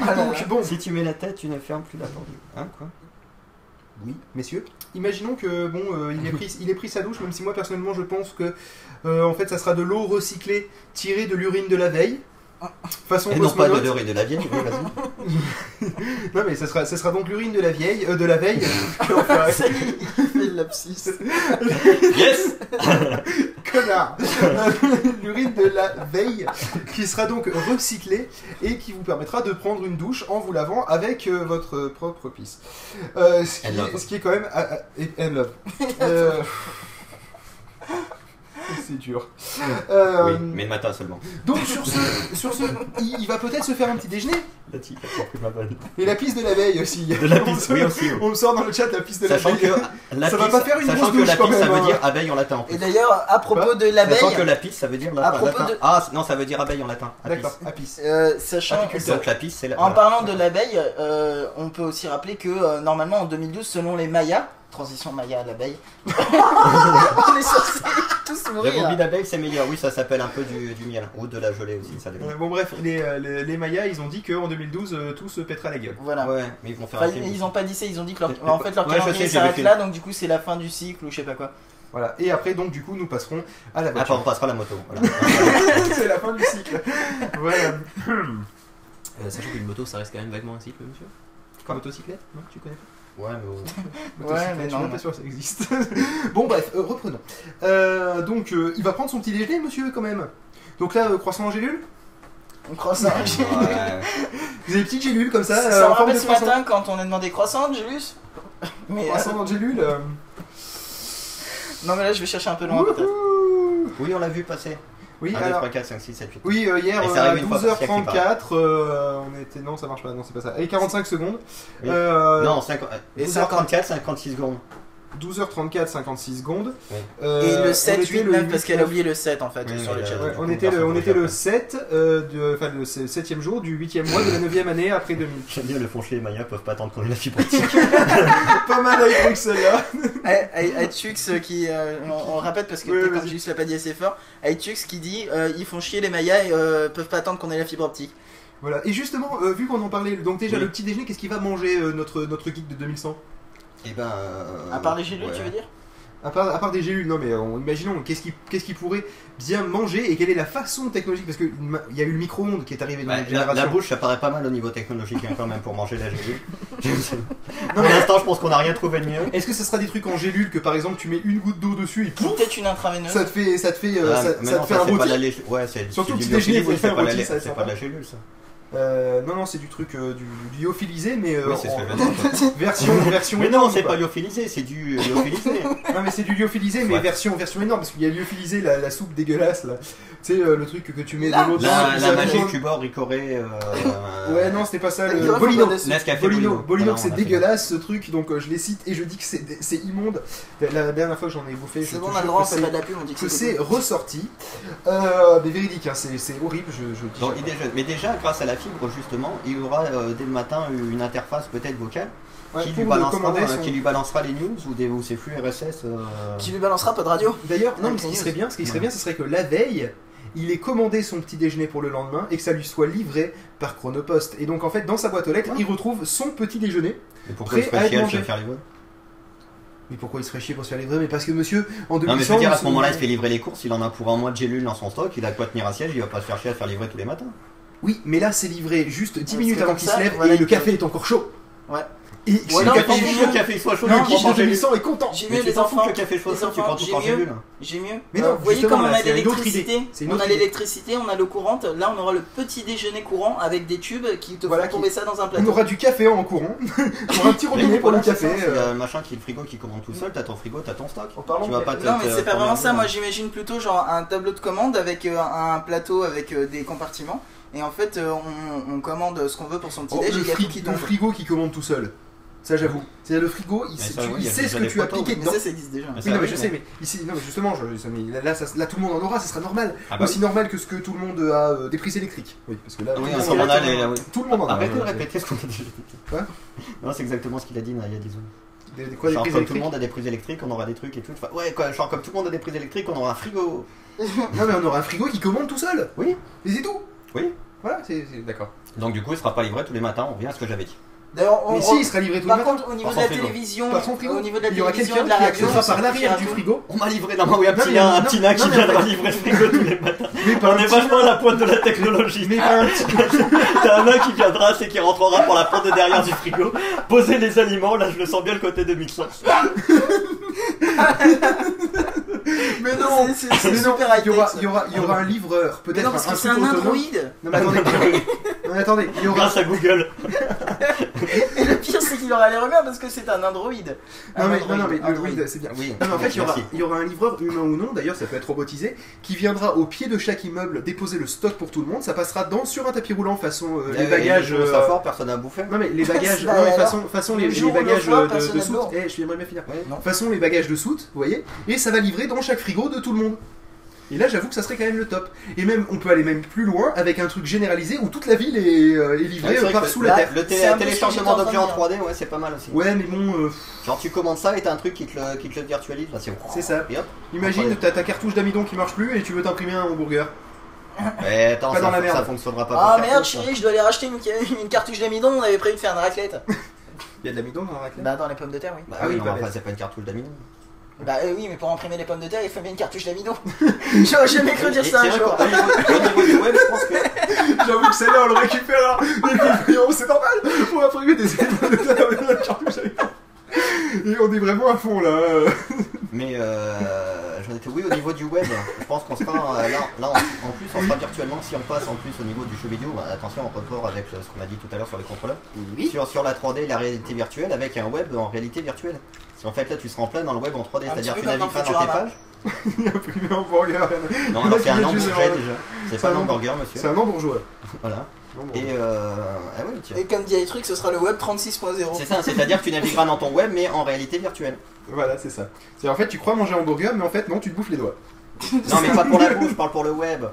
Ah là Donc là. bon, Si tu mets la tête, tu ne fermes plus la porte. Hein, quoi Oui, messieurs. Imaginons que bon, euh, il ait pris, il ait pris sa douche, même si moi personnellement je pense que euh, en fait ça sera de l'eau recyclée tirée de l'urine de la veille, façon Et non pas de l'heure et de la vieille, oui, vas-y. Non mais ça sera, ça sera donc l'urine de la vieille, euh, de la veille. Ça y est, il fait le lapsus. Yes Connard. l'urine de la veille qui sera donc recyclée et qui vous permettra de prendre une douche en vous lavant avec euh, votre propre pisse. Euh, ce, qui And est, love. ce qui est quand même ah, ah, et- and love. C'est dur. Euh, Oui, mais le matin seulement. Donc sur ce, sur ce il, il va peut-être se faire un petit déjeuner. La compris ma vanne. Et la piste de la veille aussi. De la On piste, oui sort- aussi. oui. On me sort dans le chat la piste de la Sachant veille. que la Ça va pisse, pas faire une sachant grosse que douche la quand pisse, ça même, veut hein. dire abeille en latin. en plus. Et d'ailleurs, à propos de l'abeille, Sachant que la pisse, ça veut dire À latin. propos latin. de- Ah non, ça veut dire abeille en latin. Apis. D'accord, apis. euh, sachant Donc la pisse, c'est la. En voilà. parlant de l'abeille, euh, on peut aussi rappeler que euh, normalement en 2012, selon les Mayas, transition Maya à l'abeille, on est censé tous La mourir. bobine d'abeille, c'est meilleur. Oui, ça s'appelle un peu du, du miel. Ou de la gelée aussi, ça dépend. Euh, bon bref, les, euh, les, les Mayas ils ont dit qu'en 2012 euh, tout se pètera la gueule. Voilà. Ouais, mais ils vont faire Enfin, un film. ils ont pas dit ça, ils ont dit que leur, Mais- en fait leur Ouais, je calendrier sais, j'ai vu le s'arrête là, donc du coup c'est la fin du cycle ou je sais pas quoi. Voilà. Et après donc du coup nous passerons à la Après, voiture. on passera la moto. Voilà. c'est la fin du cycle. Voilà. Euh, sachant qu'une moto, ça reste quand même vaguement un cycle, monsieur. Quoi? Motocyclette? Non, tu connais pas? Ouais, mais. Ouais, mais je suis non, pas sûr que ça existe. bon, bref, euh, reprenons. Euh, donc, euh, il va prendre son petit déjeuner, monsieur, quand même. Donc là, euh, croissant en gélule On croissant. Ouais. Vous avez des petites gélules comme ça, Ça, euh, en me rappelle ce croissant. matin quand on a demandé croissant. Mais euh, Croissant en gélule. euh, non mais là je vais chercher un peu loin peut-être. Oui, on l'a vu passer. Oui, 1, 2, alors. 3, 4, 5, 6, 7, 8. Oui, euh, hier Et euh, ça à arrive une fois par siècle, il 12h34, euh, on était. Non, ça marche pas, non, c'est pas ça. Et 45 secondes. Oui. Euh, Non, 50... Et 12h34, 56 secondes. 12h34, 56 secondes. Oui. Euh, Et on le 7, était 8, le 9 parce qu'elle a 8, oublié le 7 en fait Oui, sur le chat. Ouais, on était le, on ne était le regarde. 7, euh, de, enfin le 7ème jour du 8ème mois de la 9ème année après 2000. J'aime bien le fonchier et Maya peuvent pas attendre qu'on ait la fibre optique. Pas mal avec Bruxelles là. Aitux qui. euh, on, on le répète parce que Oui, quand Julius l'a pas dit assez fort. Aitux qui dit euh, ils font chier les Mayas et euh, peuvent pas attendre qu'on ait la fibre optique. Voilà. Et justement, euh, vu qu'on en parlait, donc déjà Oui. le petit déjeuner, qu'est-ce qu'il va manger euh, notre, notre geek de 2100 Et ben. euh, À part les gélules, ouais. tu veux dire? À part, à part des gélules, non mais euh, imaginons qu'est-ce qu'il qu'est-ce qu'il pourrait bien manger et quelle est la façon technologique? Parce que il y a eu le micro-ondes qui est arrivé dans Bah, la, génération. la bouche, ça paraît pas mal au niveau technologique hein, quand même pour manger la gélule. Pour l'instant, je pense qu'on a rien trouvé de mieux. Est-ce que ça sera des trucs en gélule que par exemple tu mets une goutte d'eau dessus et pouf, Peut-être une intraveineuse. ça te fait ça te fait euh, Ah, ça, non, te fait ça, un rôti Ouais, c'est Surtout c'est petit du déjeuner, c'est pas la C'est pas de la gélule, ça. Euh, non non c'est du truc euh, du, du lyophilisé mais euh, Oui, c'est ce en- que je veux dire. version version Mais non, énorme, c'est quoi. pas lyophilisé, c'est du lyophilisé. Non mais c'est du lyophilisé mais Ouais. version version énorme parce qu'il y a lyophilisé la, la soupe dégueulasse là. Tu sais euh, le truc que tu mets de l'eau dedans, La, la magie. Cubor, Ricoré. Euh, Ouais non c'était pas ça le Bolino. Nescafé Bolino, Bolino. Voilà, c'est on a fait. dégueulasse ce truc donc euh, je les cite et je dis que c'est c'est immonde. La dernière fois que j'en ai bouffé je C'est te bon, on a le jure droit, on que fait c'est- pas de la pub, on dit que que c'est c'est ressorti. Euh, mais véridique, hein, c'est c'est horrible, je, je dis. Jeune. Mais déjà, grâce à la fibre, justement, il aura euh, dès le matin une interface peut-être vocale Ouais, qui, pour lui le balancera, commander euh, son- qui lui balancera les news ou, des, ou ses flux RSS. euh, Qui lui balancera pas de radio D'ailleurs, non, mais ce qui serait bien, ce qui serait Ouais. bien, ce serait que la veille, il ait commandé son petit déjeuner pour le lendemain et que ça lui soit livré par Chronopost. Et donc en fait, dans sa boîte aux lettres, il retrouve son petit déjeuner. Et pourquoi il Prêt à serait être chier à se mangé. faire livrer? Mais pourquoi il serait chier pour se faire livrer? Mais parce que monsieur, en 2100, Non, mais je veux dire, à ce moment-là, il se fait livrer les courses, il en a pour un mois de gélules dans son stock, il a quoi tenir un siège, il va pas se faire chier à se faire livrer tous les matins. Oui, mais là c'est livré juste 10 Parce minutes avant qu'il se lève voilà, et le café est encore chaud. Ouais. Et Ouais, si le non, café est j'ai chaud, mieux. le café soit chaud, Non, le prends de en gélule. 2100 est content. J'ai Mais mieux les que enfants. le café soit chaud, tu prends mieux. J'ai mieux. Mais Euh, non, vous voyez comme on a l'électricité, on a l'électricité, on a l'eau courante. Là, on aura le petit déjeuner courant avec des tubes qui te Voilà, font tomber ça dans un On plateau. aura du café en courant. on aura un petit robinet pour le café. euh, le machin qui est le frigo qui commande tout seul, t'as ton frigo, t'as ton stock. En parlant Tu vas de- pas te- Non, mais c'est pas vraiment ça. Moi, j'imagine plutôt genre un tableau de commande avec euh, un plateau avec euh, des compartiments. Et en fait, euh, on, on commande ce qu'on veut pour son petit Oh, déj et le, il y a tout fri- qui le tombe. frigo qui commande tout seul. Ça j'avoue. C'est le frigo, il, Mais sait, ça, tu- oui, il sait ce que tu as poteaux, appliqué Mais ça, ça existe déjà. Mais Oui, non, mais je mais- sais, mais ici, non, mais justement, je, ça- mais là, là, ça- là, tout le monde en aura, ça sera normal. Ah bah Aussi normal que ce que tout le monde a euh, des prises électriques. Oui, parce que là, Oui, tout, le monde en a, tout le monde en a. Arrêtez de répéter ce qu'on a déjà dit. Quoi Non, c'est exactement ce qu'il a dit il y a 10 secondes. Des, des- quoi, des prises comme tout le électriques monde a des prises électriques, on aura des trucs et tout. Enfin, ouais, quoi, genre, comme tout le monde a des prises électriques, on aura un frigo. Non, mais on aura un frigo qui commande tout seul. Oui. Et c'est tout. Oui. Voilà, c'est d'accord. Donc, du coup, il sera pas livré tous les matins, on revient à ce que j'avais dit. D'ailleurs, on Mais re- si, il sera livré tout le Par contre, au niveau de la télévision, au niveau de la Il y aura télévision, quelqu'un de la radio, par l'arrière du frigo. On m'a livré dans ma web Non, petit mais un petit nain qui viendra livrer le frigo tous les matins. On un est vachement à la pointe de la technologie. Mais pas un petit T'as un nain qui viendra, c'est qui rentrera pour la porte de derrière du frigo, poser les aliments, là je le sens bien le côté 2100. Mais non, C'est- super il y aura, high-tech, il y aura, il y aura un livreur, peut-être non, parce un que c'est un android. Non mais attendez, non, mais attendez, il y aura, Grâce à Google. Et le pire, c'est qu'il aura l'air humain parce que c'est un androïde. Un Non mais, androïde, non, non, mais le android. c'est bien. Oui, Non, mais en fait, il y, aura, il y aura un livreur humain ou non, d'ailleurs ça peut être robotisé, qui viendra au pied de chaque immeuble déposer le stock pour tout le monde. Ça passera dans, sur un tapis roulant façon euh, les Eh, bagages. joue ça euh, fort, personne n'a bouffé. Non mais les bagages, non, mais façon, façon les, le les le bagages foie, euh, de, personne de n'a soute, eh, je bien finir. Non. Façon les bagages de soute, vous voyez, et ça va livrer dans chaque frigo de tout le monde. Et là, j'avoue que ça serait quand même le top. Et même, on peut aller même plus loin avec un truc généralisé où toute la ville est, euh, est livrée Ouais, euh, par sous la terre. Le télé- téléchargement d'objets en de 3D, ouais, c'est pas mal aussi. Ouais, mais bon, euh, Genre tu commandes ça et t'as un truc qui te le, qui te le virtualise. là, c'est c'est ça. Et hop. Imagine, t'as ta cartouche d'amidon qui marche plus et tu veux t'imprimer un hamburger. Mais attends, Pas ça, dans la ça merde. fonctionnera pas. Ah pour merde, chérie, je dois aller racheter une, une cartouche d'amidon. On avait prévu de faire une raclette. Il y a de l'amidon dans la raclette Bah, dans les pommes de terre, oui. Bah Ah oui, oui, pas mais enfin, c'est pas une cartouche d'amidon. Bah euh, oui, mais pour imprimer les pommes de terre, il faut bien une cartouche d'amidon. J'aurais jamais cru dire Et ça un jour. qu'au niveau, au niveau du web, je pense que. J'avoue que celle-là, on le récupère. Mais voyons, c'est normal. On va imprimer des éléments de terre avec la cartouche. Et on est vraiment à fond là. Mais euh, j'en étais. Oui, au niveau du web, je pense qu'on sera. euh, là, là en, en plus, on sera virtuellement. Si on passe en plus au niveau du jeu vidéo, bah, attention, en rapport avec euh, ce qu'on a dit tout à l'heure sur les contrôleurs. Oui. Sur, sur la 3D et la réalité virtuelle, avec un web en réalité virtuelle. En fait là tu seras en plein dans le web en 3D, Un c'est-à-dire tu navigueras dans tes pages. Imprimer un hamburger. Non, alors c'est un hamburger déjà. C'est pas un hamburger. hamburger, C'est monsieur. un hambourgeois. Voilà. Et euh. Ah tiens. Et comme dit iTruc, ce sera le web 36.0. C'est ça, c'est-à-dire que tu navigueras dans ton web mais en réalité virtuelle. Voilà, c'est ça. C'est en fait, tu crois manger un hamburger, mais en fait, non, tu te bouffes les doigts. Non mais pas pour la bouffe, je parle pour le web.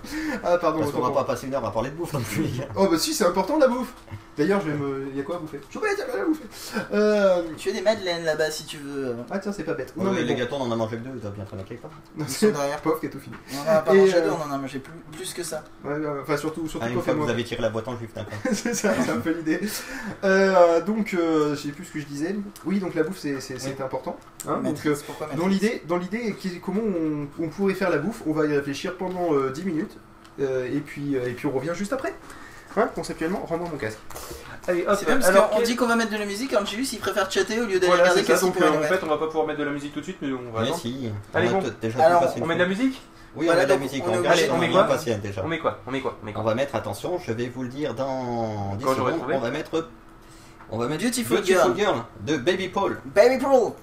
Ah, pardon. Parce qu'on va pas passer une heure à parler de bouffe non plus. les gars. Oh, bah si, c'est important la bouffe. D'ailleurs, je vais me. Y'a quoi à bouffer? Je vais pas bouffer. Euh. Tu fais des madeleines là-bas si tu veux. Ah, tiens, c'est pas bête. Non mais les bon. gâteaux on en a mangé que deux, doivent bien quelque part. Non, c'est derrière. pauvre qui a tout fini. On en a pas mangé deux, on en a mangé plus, plus que ça. Ouais, enfin, surtout, surtout Ah, une quand fois que vous avez tiré la boîte en juif, d'accord. c'est ça, c'est un peu l'idée. Euh, donc, euh, je sais plus ce que je disais. Oui, donc la bouffe, c'est important. hein. donc, euh, dans l'idée, dans l'idée, comment on, on pourrait faire la bouffe, on va y réfléchir pendant euh, 10 minutes. euh, et, puis, euh, et puis on revient juste après. Hein, conceptuellement, rends-moi mon casque. Allez, hop, parce alors, quel- dit qu'on va mettre de la musique, Angelus il préfère chatter au lieu d'aller Voilà, regarder qu'est-ce qu'il peut euh, en fait, on va pas pouvoir mettre de la musique tout de suite, mais on va. Mais si. Allez, on bon. déjà Alors, On met de la musique Oui, Voilà, on met de la musique. on On de- on met quoi déjà. On met quoi On met quoi On met On va mettre, attention, je vais vous le dire dans 10 Quand secondes, on va mettre... On va mettre Beautiful Girl. Girl de Baby Paul. Baby Pro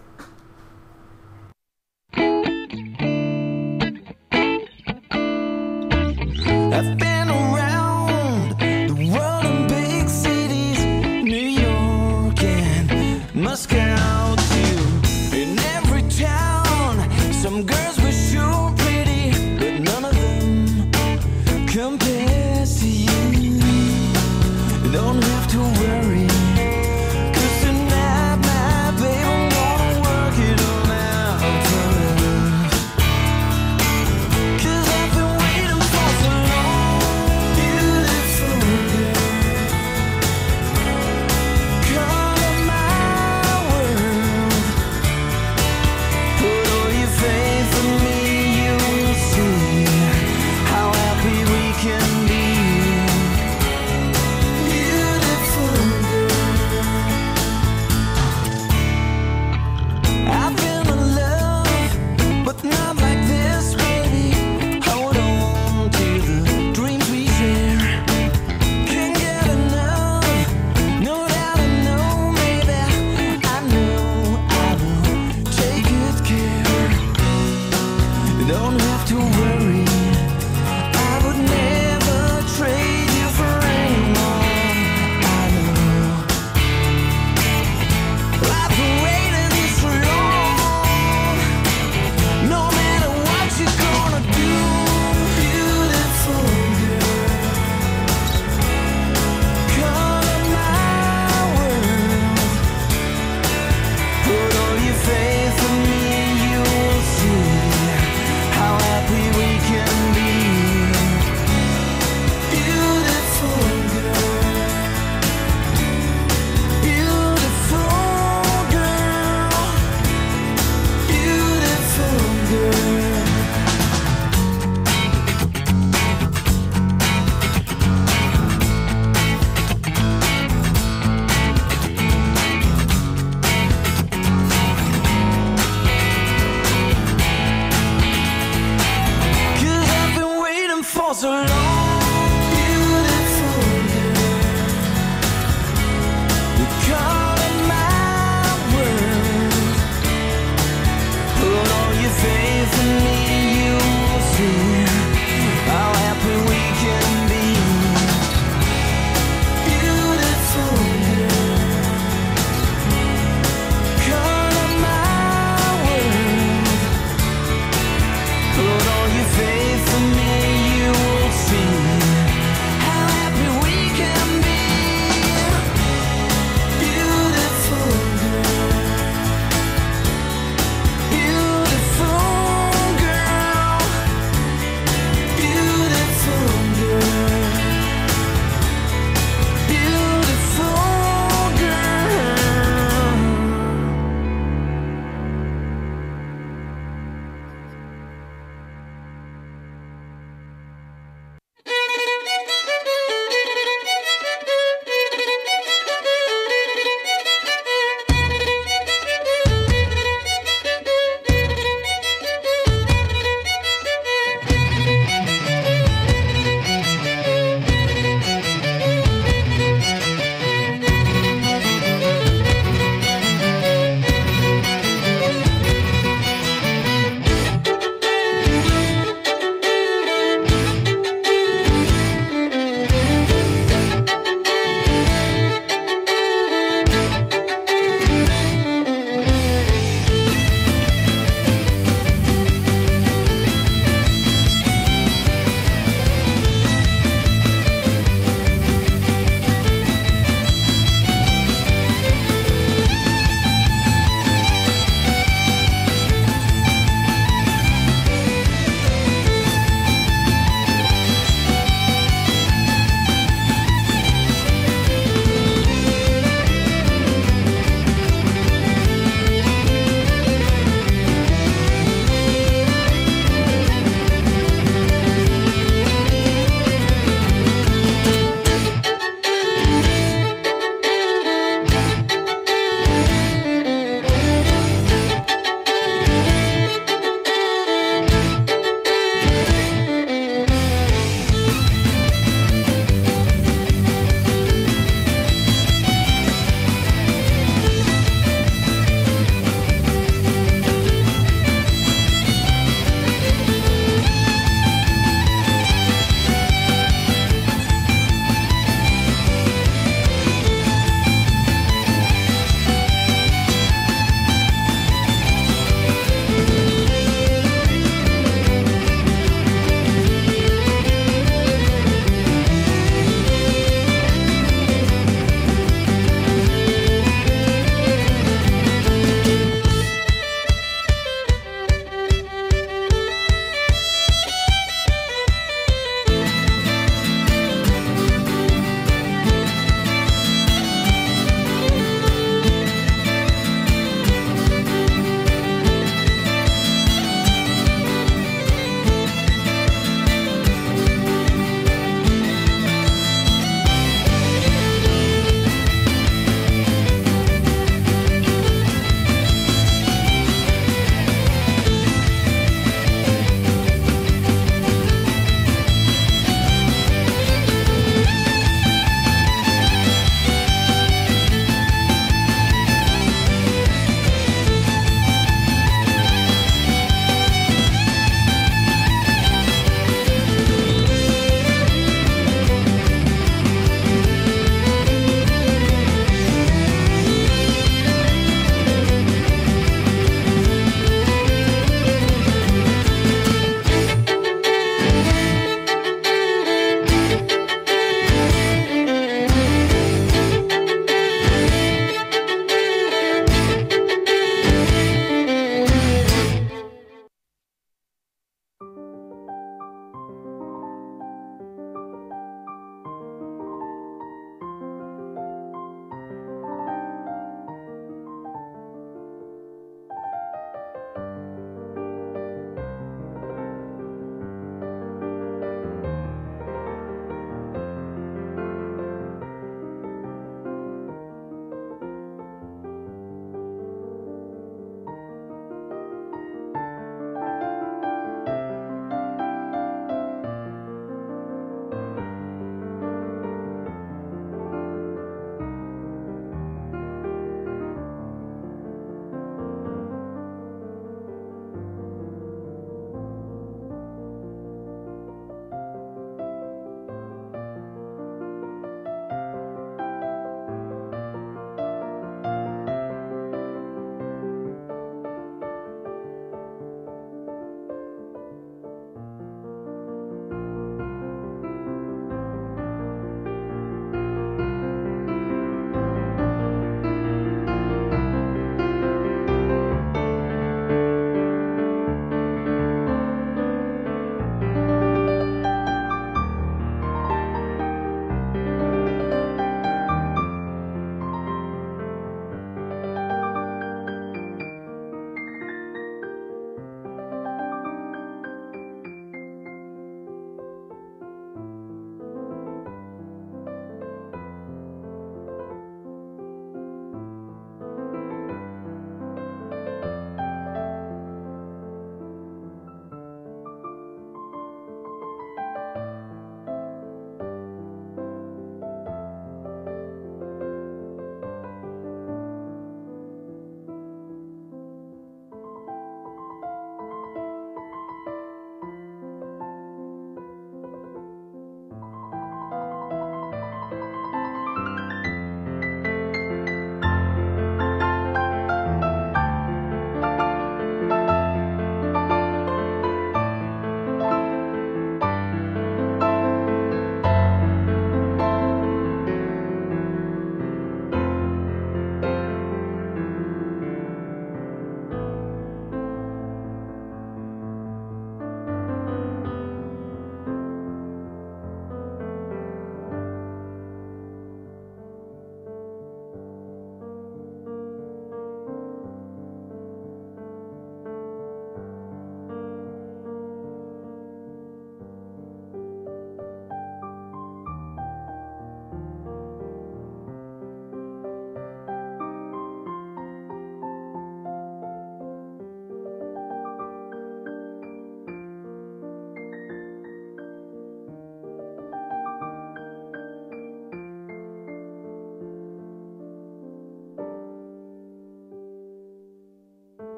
las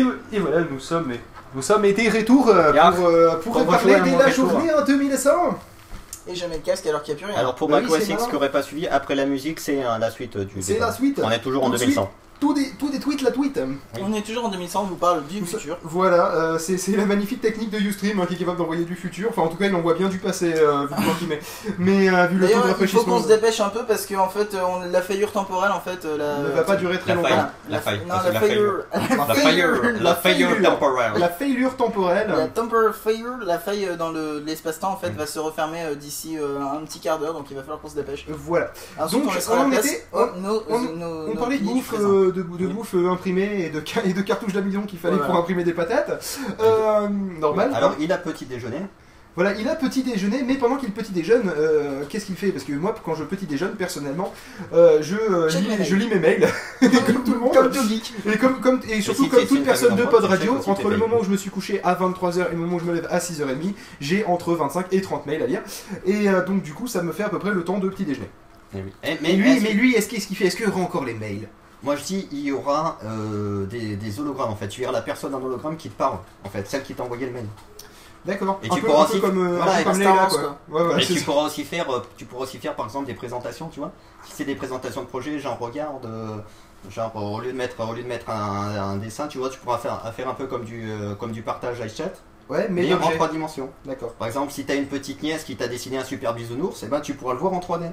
Et, et voilà, nous sommes, nous sommes été retour euh, pour, euh, pour parler de la retour. journée en 2100. Et je mets le casque alors qu'il n'y a plus rien. Alors pour Bah Mac oui, OS X qui aurait pas suivi, après la musique, c'est euh, la suite euh, du C'est la suite. On est toujours en Tout de 2100. Tout des, tout des tweets, la tweet. On est toujours en 2100, on vous parle du futur. Voilà, euh, c'est c'est la magnifique technique de Ustream hein, qui est capable d'envoyer du futur. Enfin, en tout cas, il envoie bien du passé, euh, vu le temps qu'il met. Mais euh, vu le temps de il faut qu'on se dépêche un peu parce que en fait, on- la faillure temporelle, en fait, la... ne va pas durer très La longtemps. faille. La faille. Non, parce la que la faillure. La faillure. La faillure temporaire. La faillure temporelle. La temporary failure, la faille euh, dans le- l'espace-temps, en fait, va se refermer d'ici euh, un petit quart d'heure, donc il va falloir qu'on se dépêche. Voilà. Ensuite, Donc, on on était- on- On parlait de de, de bouffe euh, imprimée et de, ca- et de cartouches d'amidon qu'il fallait Voilà. pour imprimer des patates. Euh, normal. Alors il a petit déjeuner. Voilà, il a petit déjeuner, mais pendant qu'il petit déjeune, euh, qu'est-ce qu'il fait? Parce que moi, quand je petit déjeune, personnellement, euh, je, euh, lis, mes mails. je lis mes mails, comme tout le monde. Comme tout geek. Et, comme, comme, et surtout, si comme toute personne de pod radio, entre le moment où je me suis couché à 23h et le moment où je me lève à 6h30, j'ai entre 25 et 30 mails à lire. Et euh, donc, du coup, ça me fait à peu près le temps de petit déjeuner. Eh oui. Eh, Mais lui, est-ce- mais lui est-ce qu'il fait Est-ce qu'il y aura encore les mails? Moi je dis il y aura euh, des, des hologrammes en fait. Tu verras la personne en hologramme qui te parle en fait, celle qui t'a envoyé le mail. D'accord. Et un tu peu, pourras aussi- comme, euh, voilà, et comme Star Leila, Wars, quoi. quoi. Ouais, voilà, Et c'est tu ça. pourras aussi faire, euh, tu pourras aussi faire par exemple des présentations, tu vois. Si c'est des présentations de projet, genre regarde, euh, genre au lieu de mettre, au lieu de mettre un, un dessin, tu vois, tu pourras faire, faire un peu comme du, euh, comme du partage iChat, Ouais, mais, mais en trois dimensions. D'accord. Par exemple, si t'as une petite nièce qui t'a dessiné un super bisounours, et ben tu pourras le voir en 3D.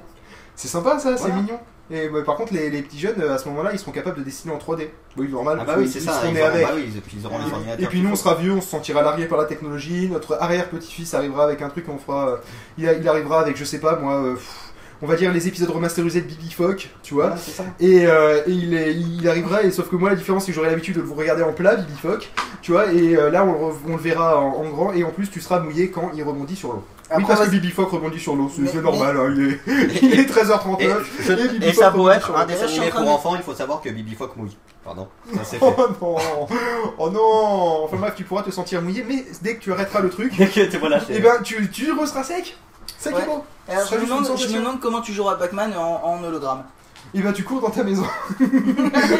C'est sympa ça, c'est Voilà. mignon. Et bah, par contre, les, les petits jeunes, euh, à ce moment-là, ils seront capables de dessiner en 3D. Oui, normal. Ah bah ils- oui, c'est ils ça. seront Ils nés auront, avec. bah oui, et puis ils auront les ordinateurs. Et puis nous, on sera vieux, on se sentira largué par la technologie. Notre arrière-petit-fils arrivera avec un truc, on fera. euh, il, a- il arrivera avec, je sais pas moi, euh, pff, on va dire les épisodes remasterisés de Bibi Fock, tu vois. Ça. Et, euh, et il, est- il arrivera, et sauf que moi, la différence, c'est que j'aurai l'habitude de vous regarder en plat, Bibi Fock, tu vois. Et euh, là, on, le re- on le verra en, en grand, et en plus, tu seras mouillé quand il rebondit sur l'eau. Oui, parce que. Bibi Fock rebondit sur l'eau, c'est normal, hein, il est, il est 13h39. Et, je- Et Bibi et ça peut être un dessin animé pour enfants, il faut savoir que Bibi Fock mouille. Pardon, ça c'est Oh non Oh non Enfin bref, tu pourras te sentir mouillé, mais dès que tu arrêteras le truc, Dès que tu voilà, et ben tu, tu seras sec Sec Ouais. et beau Alors, Ça je, me demande, je sensation. me demande comment tu joueras à Pac-Man en, en hologramme. Et ben tu cours dans ta maison,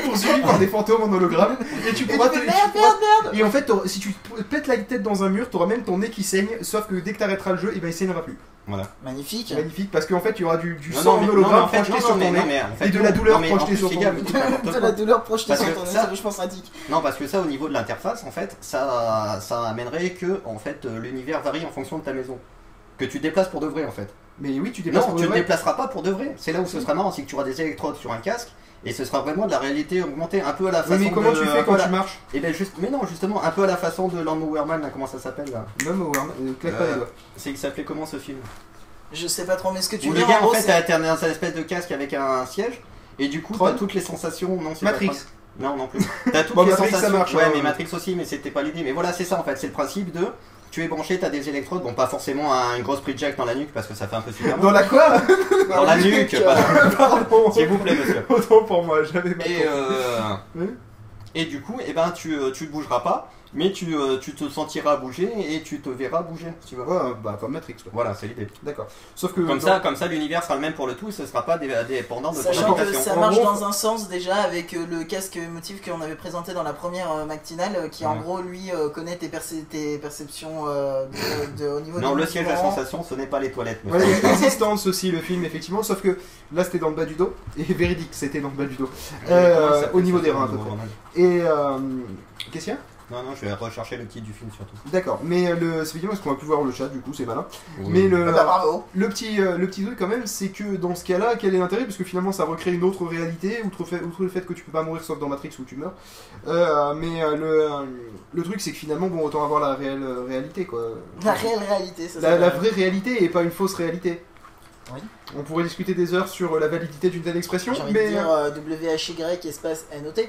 poursuivi par des fantômes en hologramme, et tu pourras te... fais, tu merde, pourras- merde, merde Et en fait, si tu te pètes la tête dans un mur, t'auras même ton nez qui saigne, sauf que dès que t'arrêteras le jeu, et ben il saignera plus. Magnifique. C'est magnifique, parce qu'en fait, il y aura du, du Non, sang non, mais- en hologramme projeté non, sur non, ton nez. et de la douleur projetée sur ton nez. De la douleur projetée sur ton nez, ça- c'est vachement pratique. Non, parce que ça, au niveau de l'interface, en fait, ça, ça amènerait que, en fait, euh, l'univers varie en fonction de ta maison. Que tu déplaces pour de vrai, en fait. Mais oui, tu déplaces Non, pour tu ne déplaceras pas pour de vrai. C'est là où ce sera marrant, c'est que tu auras des électrodes sur un casque. Et ce sera vraiment de la réalité augmentée, un peu à la Oui, façon mais comment de- tu fais quand voilà. tu marches Et ben juste, mais non, justement, un peu à la façon de Lawnmower Man, là, comment ça s'appelle là? Au euh, claque pas Euh, les doigts. C'est il s'appelait comment ce film? Je sais pas trop, mais ce que tu Où veux le gars en fait t'as un espèce de casque avec un siège et du coup t'as toutes les sensations. Non, pas Matrix. Non, non plus. T'as toutes Bon, les Matrix, ça sensations. marche, ouais, hein. mais Matrix aussi, mais c'était pas l'idée. Mais voilà, c'est ça en fait. C'est le principe de. Tu es branché, t'as des électrodes. Bon, pas forcément un- une grosse prise jack dans la nuque parce que ça fait un peu super Dans la quoi Dans la nuque, Pardon. S'il vous plaît, monsieur. Autant pour moi, j'avais Et, euh, et du coup, eh ben, tu, euh, tu ne bougeras pas, mais tu, euh, tu te sentiras bouger et tu te verras bouger, si tu veux. Ouais, bah comme Matrix, quoi. Voilà, c'est l'idée. D'accord. Sauf que. Comme dans- ça, comme ça, l'univers sera le même pour le tout, et ce sera pas dé- dépendant de ton Sachant que ça marche gros, dans un sens déjà avec euh, le casque émotif qu'on avait présenté dans la première euh, matinale, qui en gros lui euh, connaît tes, percé- tes perceptions euh, de, de- au niveau Non, le siège à mouvements. sensation, ce n'est pas les toilettes. Voilà, il y a Existence aussi, le film, effectivement, sauf que là c'était dans le bas du dos, et véridique, c'était dans le bas du dos. Euh, au niveau des reins, à peu près. Et. Euh, Qu'est-ce qu'il y a? Non, non, je vais rechercher le titre du film surtout. D'accord, mais euh, le, c'est effectivement parce qu'on va plus voir le chat, du coup, c'est malin. Mais le, Ah bah, bravo. le, petit, euh, le petit truc, quand même, c'est que dans ce cas-là, quel est l'intérêt? Parce que finalement, ça recrée une autre réalité, outre, fait- outre le fait que tu peux pas mourir sauf dans Matrix où tu meurs. Euh, mais le, le truc, c'est que finalement, bon, autant avoir la réelle réalité, quoi. La réelle réalité, ça La, la vraie réalité et pas une fausse réalité. Oui. On pourrait discuter des heures sur la validité d'une telle expression, J'ai envie mais. de dire euh, WHY espace NOT.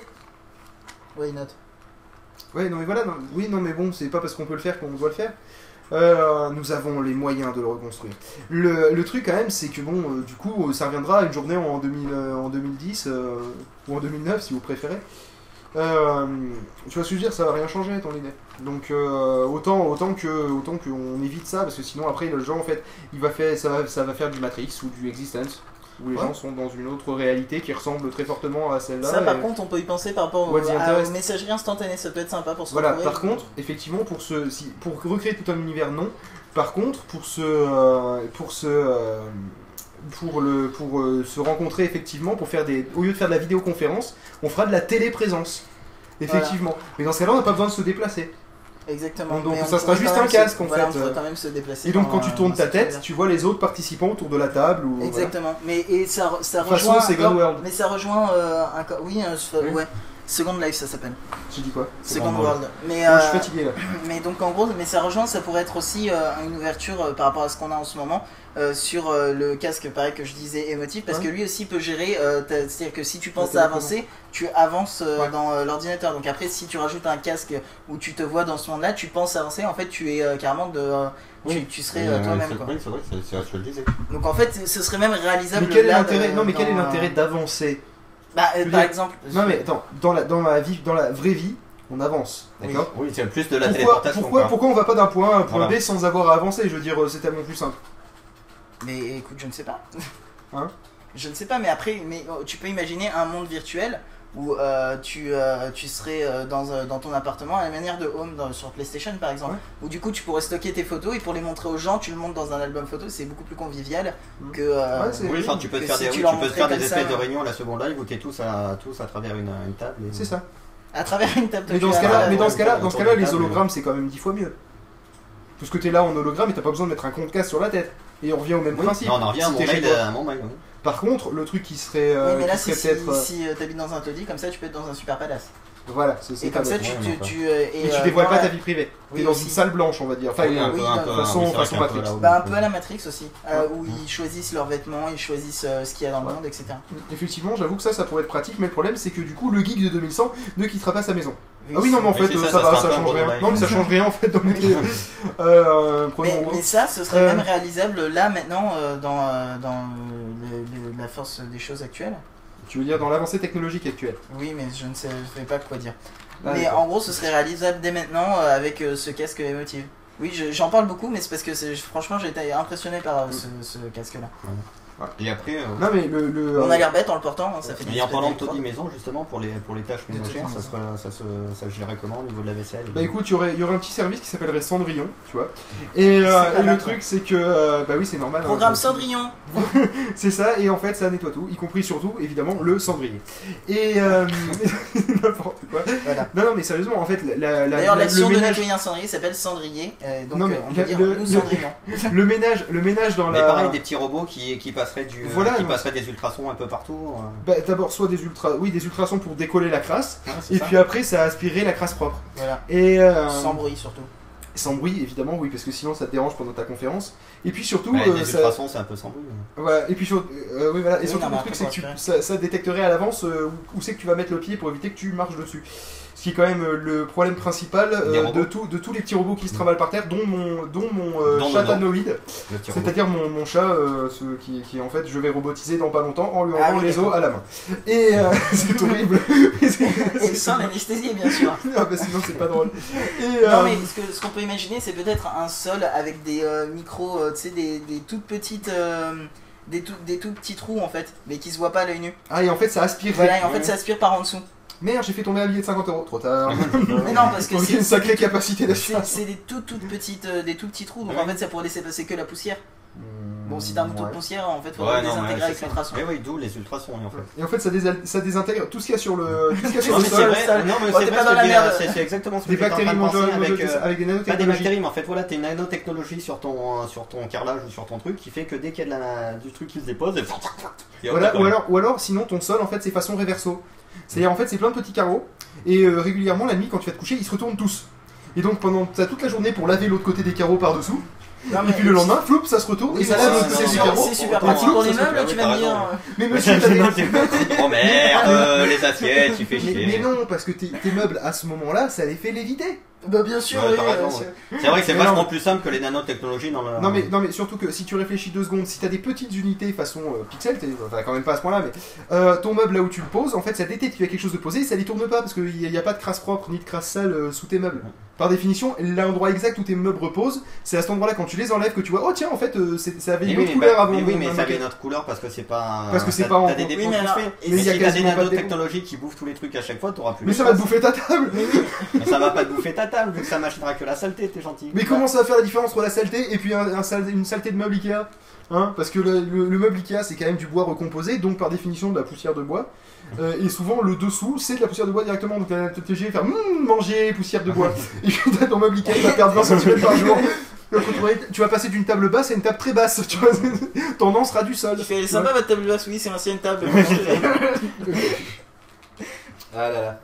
Why not? Ouais, non, mais voilà, non, oui, non, mais bon, c'est pas parce qu'on peut le faire qu'on doit le faire. Euh, nous avons les moyens de le reconstruire. Le, le truc, quand même, c'est que bon, euh, du coup, ça reviendra une journée en, 2000, euh, en 2010 euh, ou en 2009, si vous préférez. Euh, tu vois ce que je veux dire, ça va rien changer ton idée. Donc euh, autant autant que autant qu'on évite ça parce que sinon après le genre en fait il va faire ça va, ça va faire du Matrix ou du Existence où les Ouais. gens sont dans une autre réalité qui ressemble très fortement à celle-là. Ça, par contre, on peut y penser par rapport à- aux messageries instantanées. Ça peut être sympa pour se Voilà, par contre, effectivement, pour, ce, si, pour recréer tout un univers, non. Par contre, pour se, euh, pour se, euh, pour le, pour euh, se rencontrer effectivement, pour faire des, au lieu de faire de la vidéoconférence, on fera de la téléprésence. Effectivement. Mais dans ce cas-là, on n'a pas besoin de se déplacer. Exactement. Donc, ça sera juste un casque, se- en voilà, fait, On pourrait euh. quand même se déplacer. Et donc, quand tu euh, tournes ta tête, tu vois les autres participants autour de la table. Ou, voilà. Exactement. Mais et ça, ça façon, rejoint. Mais ça rejoint euh, un oui, un- Oui. ouais. Second Life, ça s'appelle. J'ai dit quoi Second World. Mais je suis euh, fatigué là. Mais donc en gros, mais ça rejoint, ça pourrait être aussi euh, une ouverture euh, par rapport à ce qu'on a en ce moment euh, sur euh, le casque, pareil que je disais émotif, parce Ouais. que lui aussi peut gérer. euh, C'est-à-dire que si tu penses Ouais, à avancer, tu avances euh, Ouais. dans euh, l'ordinateur. Donc après, si tu rajoutes un casque où tu te vois dans ce monde-là, tu penses avancer. En fait, tu es euh, carrément de, euh, tu, tu serais toi-même. Oui, c'est vrai, c'est c'est ce que je disais. Donc en fait, ce serait même réalisable. Mais quel est l'intérêt Non, mais quel est euh, l'intérêt d'avancer Bah, euh, par dire- exemple. Non, mais attends, dans la, dans la vie, dans la vraie vie, on avance, d'accord Oui, c'est plus de la pourquoi, téléportation. pourquoi, quoi. pourquoi on va pas d'un point A à un point Voilà. B sans avoir à avancer? Je veux dire, euh, c'est tellement plus simple. Mais écoute, je ne sais pas. Hein? Je ne sais pas, mais après, mais oh, tu peux imaginer un monde virtuel où euh, tu, euh, tu serais euh, dans, euh, dans ton appartement à la manière de Home dans- sur PlayStation par exemple, Ouais. où du coup tu pourrais stocker tes photos et pour les montrer aux gens, tu le montes dans un album photo, c'est beaucoup plus convivial Mhm. que. euh, Ouais, c'est- Oui, enfin, tu peux te faire si des, tu oui, tu peux faire des espèces ça, de réunions à la seconde live où t'es tous à, tous à travers une, une table. et- C'est ça. à travers une table de Mais dans ce cas-là, mais dans ce cas-là, dans ce cas-là, les hologrammes c'est quand même dix fois mieux. Parce que t'es là en hologramme et t'as pas besoin de mettre un compte casse sur la tête. Et on revient au même Oui, principe. non, on en revient à mon t'es chez mail. toi. à mon mail, oui. Par contre, le truc qui serait, Oui, euh, mais là, serait si, peut-être, euh, si euh, t'habites dans un taudis, comme ça tu peux être dans un super palace. Voilà, c'est comme ça, tu, tu, tu, euh, et, Et tu euh, dévoiles pas la- ta vie privée. Oui, T'es dans aussi. une salle blanche, on va dire. Enfin, Oui, un peu, oui, un dans- peu, façon- oui, façon un Matrix. Bah, un peu à la Matrix aussi, euh, où ils choisissent leurs vêtements, ils choisissent euh, ce qu'il y a dans le monde, etc. Effectivement, j'avoue que ça, ça pourrait être pratique, mais le problème, c'est que du coup, le geek de 2100 ne quittera pas sa maison. Ah oui, non, mais en fait, ça, ça, va, ça change rien. Non, mais ça change rien en fait dans l'idée. Euh, Mais, ça, ce serait Euh. même réalisable là maintenant dans, dans le- le- la force des choses actuelles. Tu veux dire dans l'avancée technologique actuelle Oui, mais je ne sais, je sais pas quoi dire. Ah, mais en gros, ce serait réalisable dès maintenant euh, avec euh, ce casque émotif. Oui, je- j'en parle beaucoup, mais c'est parce que c'est- franchement, j'ai été impressionné par euh, ce, ce casque-là. Et après, euh, Non, mais le. le On a l'air bête en le portant, hein, ça fait et en parlant de taudis maison, justement, pour les, pour les tâches ménagères, ça, serait, ça, se, ça gérerait comment au niveau de la vaisselle? Bah écoute, il y aurait, y aurait un petit service qui s'appellerait Cendrillon, tu vois. Et, euh, et le truc, c'est que. euh, bah oui, c'est normal. hein, Programme Cendrillon C'est ça, et en fait, ça nettoie tout, y compris surtout, évidemment, le cendrier. Et. euh, N'importe quoi. Voilà. Non, non, mais sérieusement, en fait, la, la, D'ailleurs, la- l'action le de ménage. nettoyer un cendrier s'appelle cendrier, euh, donc Non, mais euh, on peut la- dire le- nous le- ménage, le ménage dans Mais la. pareil, des petits robots qui, qui passeraient, du, euh, Voilà, qui non. passeraient des ultrasons un peu partout. euh. Bah, D'abord, soit des ultra, oui, des ultrasons pour décoller la crasse, Ouais, c'est et ça. puis après, ça aspirerait la crasse propre. Voilà. Et euh, Sans bruit surtout. sans bruit, évidemment, oui, parce que sinon ça te dérange pendant ta conférence. Et puis surtout, Ouais, euh, des ça- ultrasons, c'est un peu sans bruit. voilà, et puis sur- euh, oui, voilà, et Oui, surtout non, le truc, c'est que tu- ça, ça détecterait à l'avance euh, où c'est que tu vas mettre le pied pour éviter que tu marches dessus. Qui est quand même euh, le problème principal euh, de, tout, de tous les petits robots qui se travaillent par terre, dont mon, dont mon euh, chat anoïde, c'est-à-dire mon, mon chat, euh, ce qui, qui en fait je vais robotiser dans pas longtemps en lui Ah enlevant oui, les os à la main. Et euh, c'est horrible. Et sans l'anesthésie, bien sûr. ah bah sinon c'est pas drôle. Et, Non mais ce qu'on peut imaginer c'est peut-être un sol avec des euh, micros, euh, tu sais, des, des toutes petites... euh, des, tout, des tout petits trous en fait, mais qui se voient pas à l'œil nu. Ah et en fait ça aspire. Voilà, et en fait ça aspire par en dessous. Merde, j'ai fait tomber un billet de 50 euros, trop tard. Mais non, parce que Donc, il y a c'est une sacrée capacité c'est d'achat. c'est des toutes toutes petites, euh, des tout petits trous, donc en fait ça pourrait laisser passer que la poussière. Bon, si t'as un bouton de poussière, en fait, faut Ouais, désintégrer avec l'ultrason. Mais oui, d'où les ultrasons, en fait. Et en fait, ça, désa- ça désintègre tout ce qu'il y a sur le, tout ce qu'il y a sur Non, le mais c'est sol. vrai, non, mais Oh, c'est pas dans la merde. c'est- c'est exactement ce que Des j'étais en train bactéries de penser avec, euh, avec des Pas des nanotechnologies. bactéries, mais en fait, voilà, t'as une nanotechnologie sur ton, euh, sur ton carrelage ou sur ton truc qui fait que dès qu'il y a de la- du truc qui se dépose, et... Voilà, ou alors, ou alors, sinon ton sol en fait c'est façon réverso. C'est-à-dire en fait c'est plein de petits carreaux et euh, régulièrement la nuit quand tu vas te coucher ils se retournent tous. Et donc pendant t'as toute la journée pour laver l'autre côté des carreaux par dessous. Non, Et puis le lendemain, floup, ça se retourne et ça c'est- super pratique pour les meubles, tu vas me dire. Mais monsieur, t'as des- Oh merde, les assiettes, fait mais, chier. mais non, parce que tes, tes meubles à ce moment-là, ça les fait léviter. Bah, bien sûr, Ouais, oui. t'as raison, ouais. c'est- C'est vrai que c'est vachement non. plus simple que les nanotechnologies dans le. Non mais, non mais surtout que si tu réfléchis deux secondes, si t'as des petites unités façon euh, pixel, t'es- enfin quand même pas à ce point là, mais euh, ton meuble là où tu le poses, en fait ça détecte qu'il y a quelque chose de posé et ça les tourne pas parce qu'il n'y a, pas de crasse propre ni de crasse sale euh, sous tes meubles. par définition, l'endroit exact où tes meubles reposent, c'est à cet endroit-là quand tu les enlèves que tu vois, oh tiens, en fait, euh, c'est- ça avait une autre couleur bah- avant. mais oui, mais ma ça avait une autre couleur parce que c'est pas. Parce que c'est t'as- pas en T'as des Oui, mais il y a des nanotechnologies qui bouffent tous les trucs à chaque fois, t'auras plus. Mais ça va te bouffer ta table Mais ça va pas te bouffer ta table vu que ça machinera que la saleté, t'es gentil. Mais comment ça va faire la différence entre la saleté et puis un, un sale- une saleté de meuble Ikea Hein? Parce que le, le- le meuble Ikea c'est quand même du bois recomposé, donc par définition de la poussière de bois. Euh, et souvent le dessous c'est de la poussière de bois directement, donc obligé de faire Mmm, manger poussière de bois. et puis t'as ton meuble Ikea il va perdre 20 cm par jour. Donc, Tu vas passer d'une table basse à une table très basse, tu vois. Ton sera du sol. Est sympa votre table basse, oui, c'est l'ancienne table. Ah là là.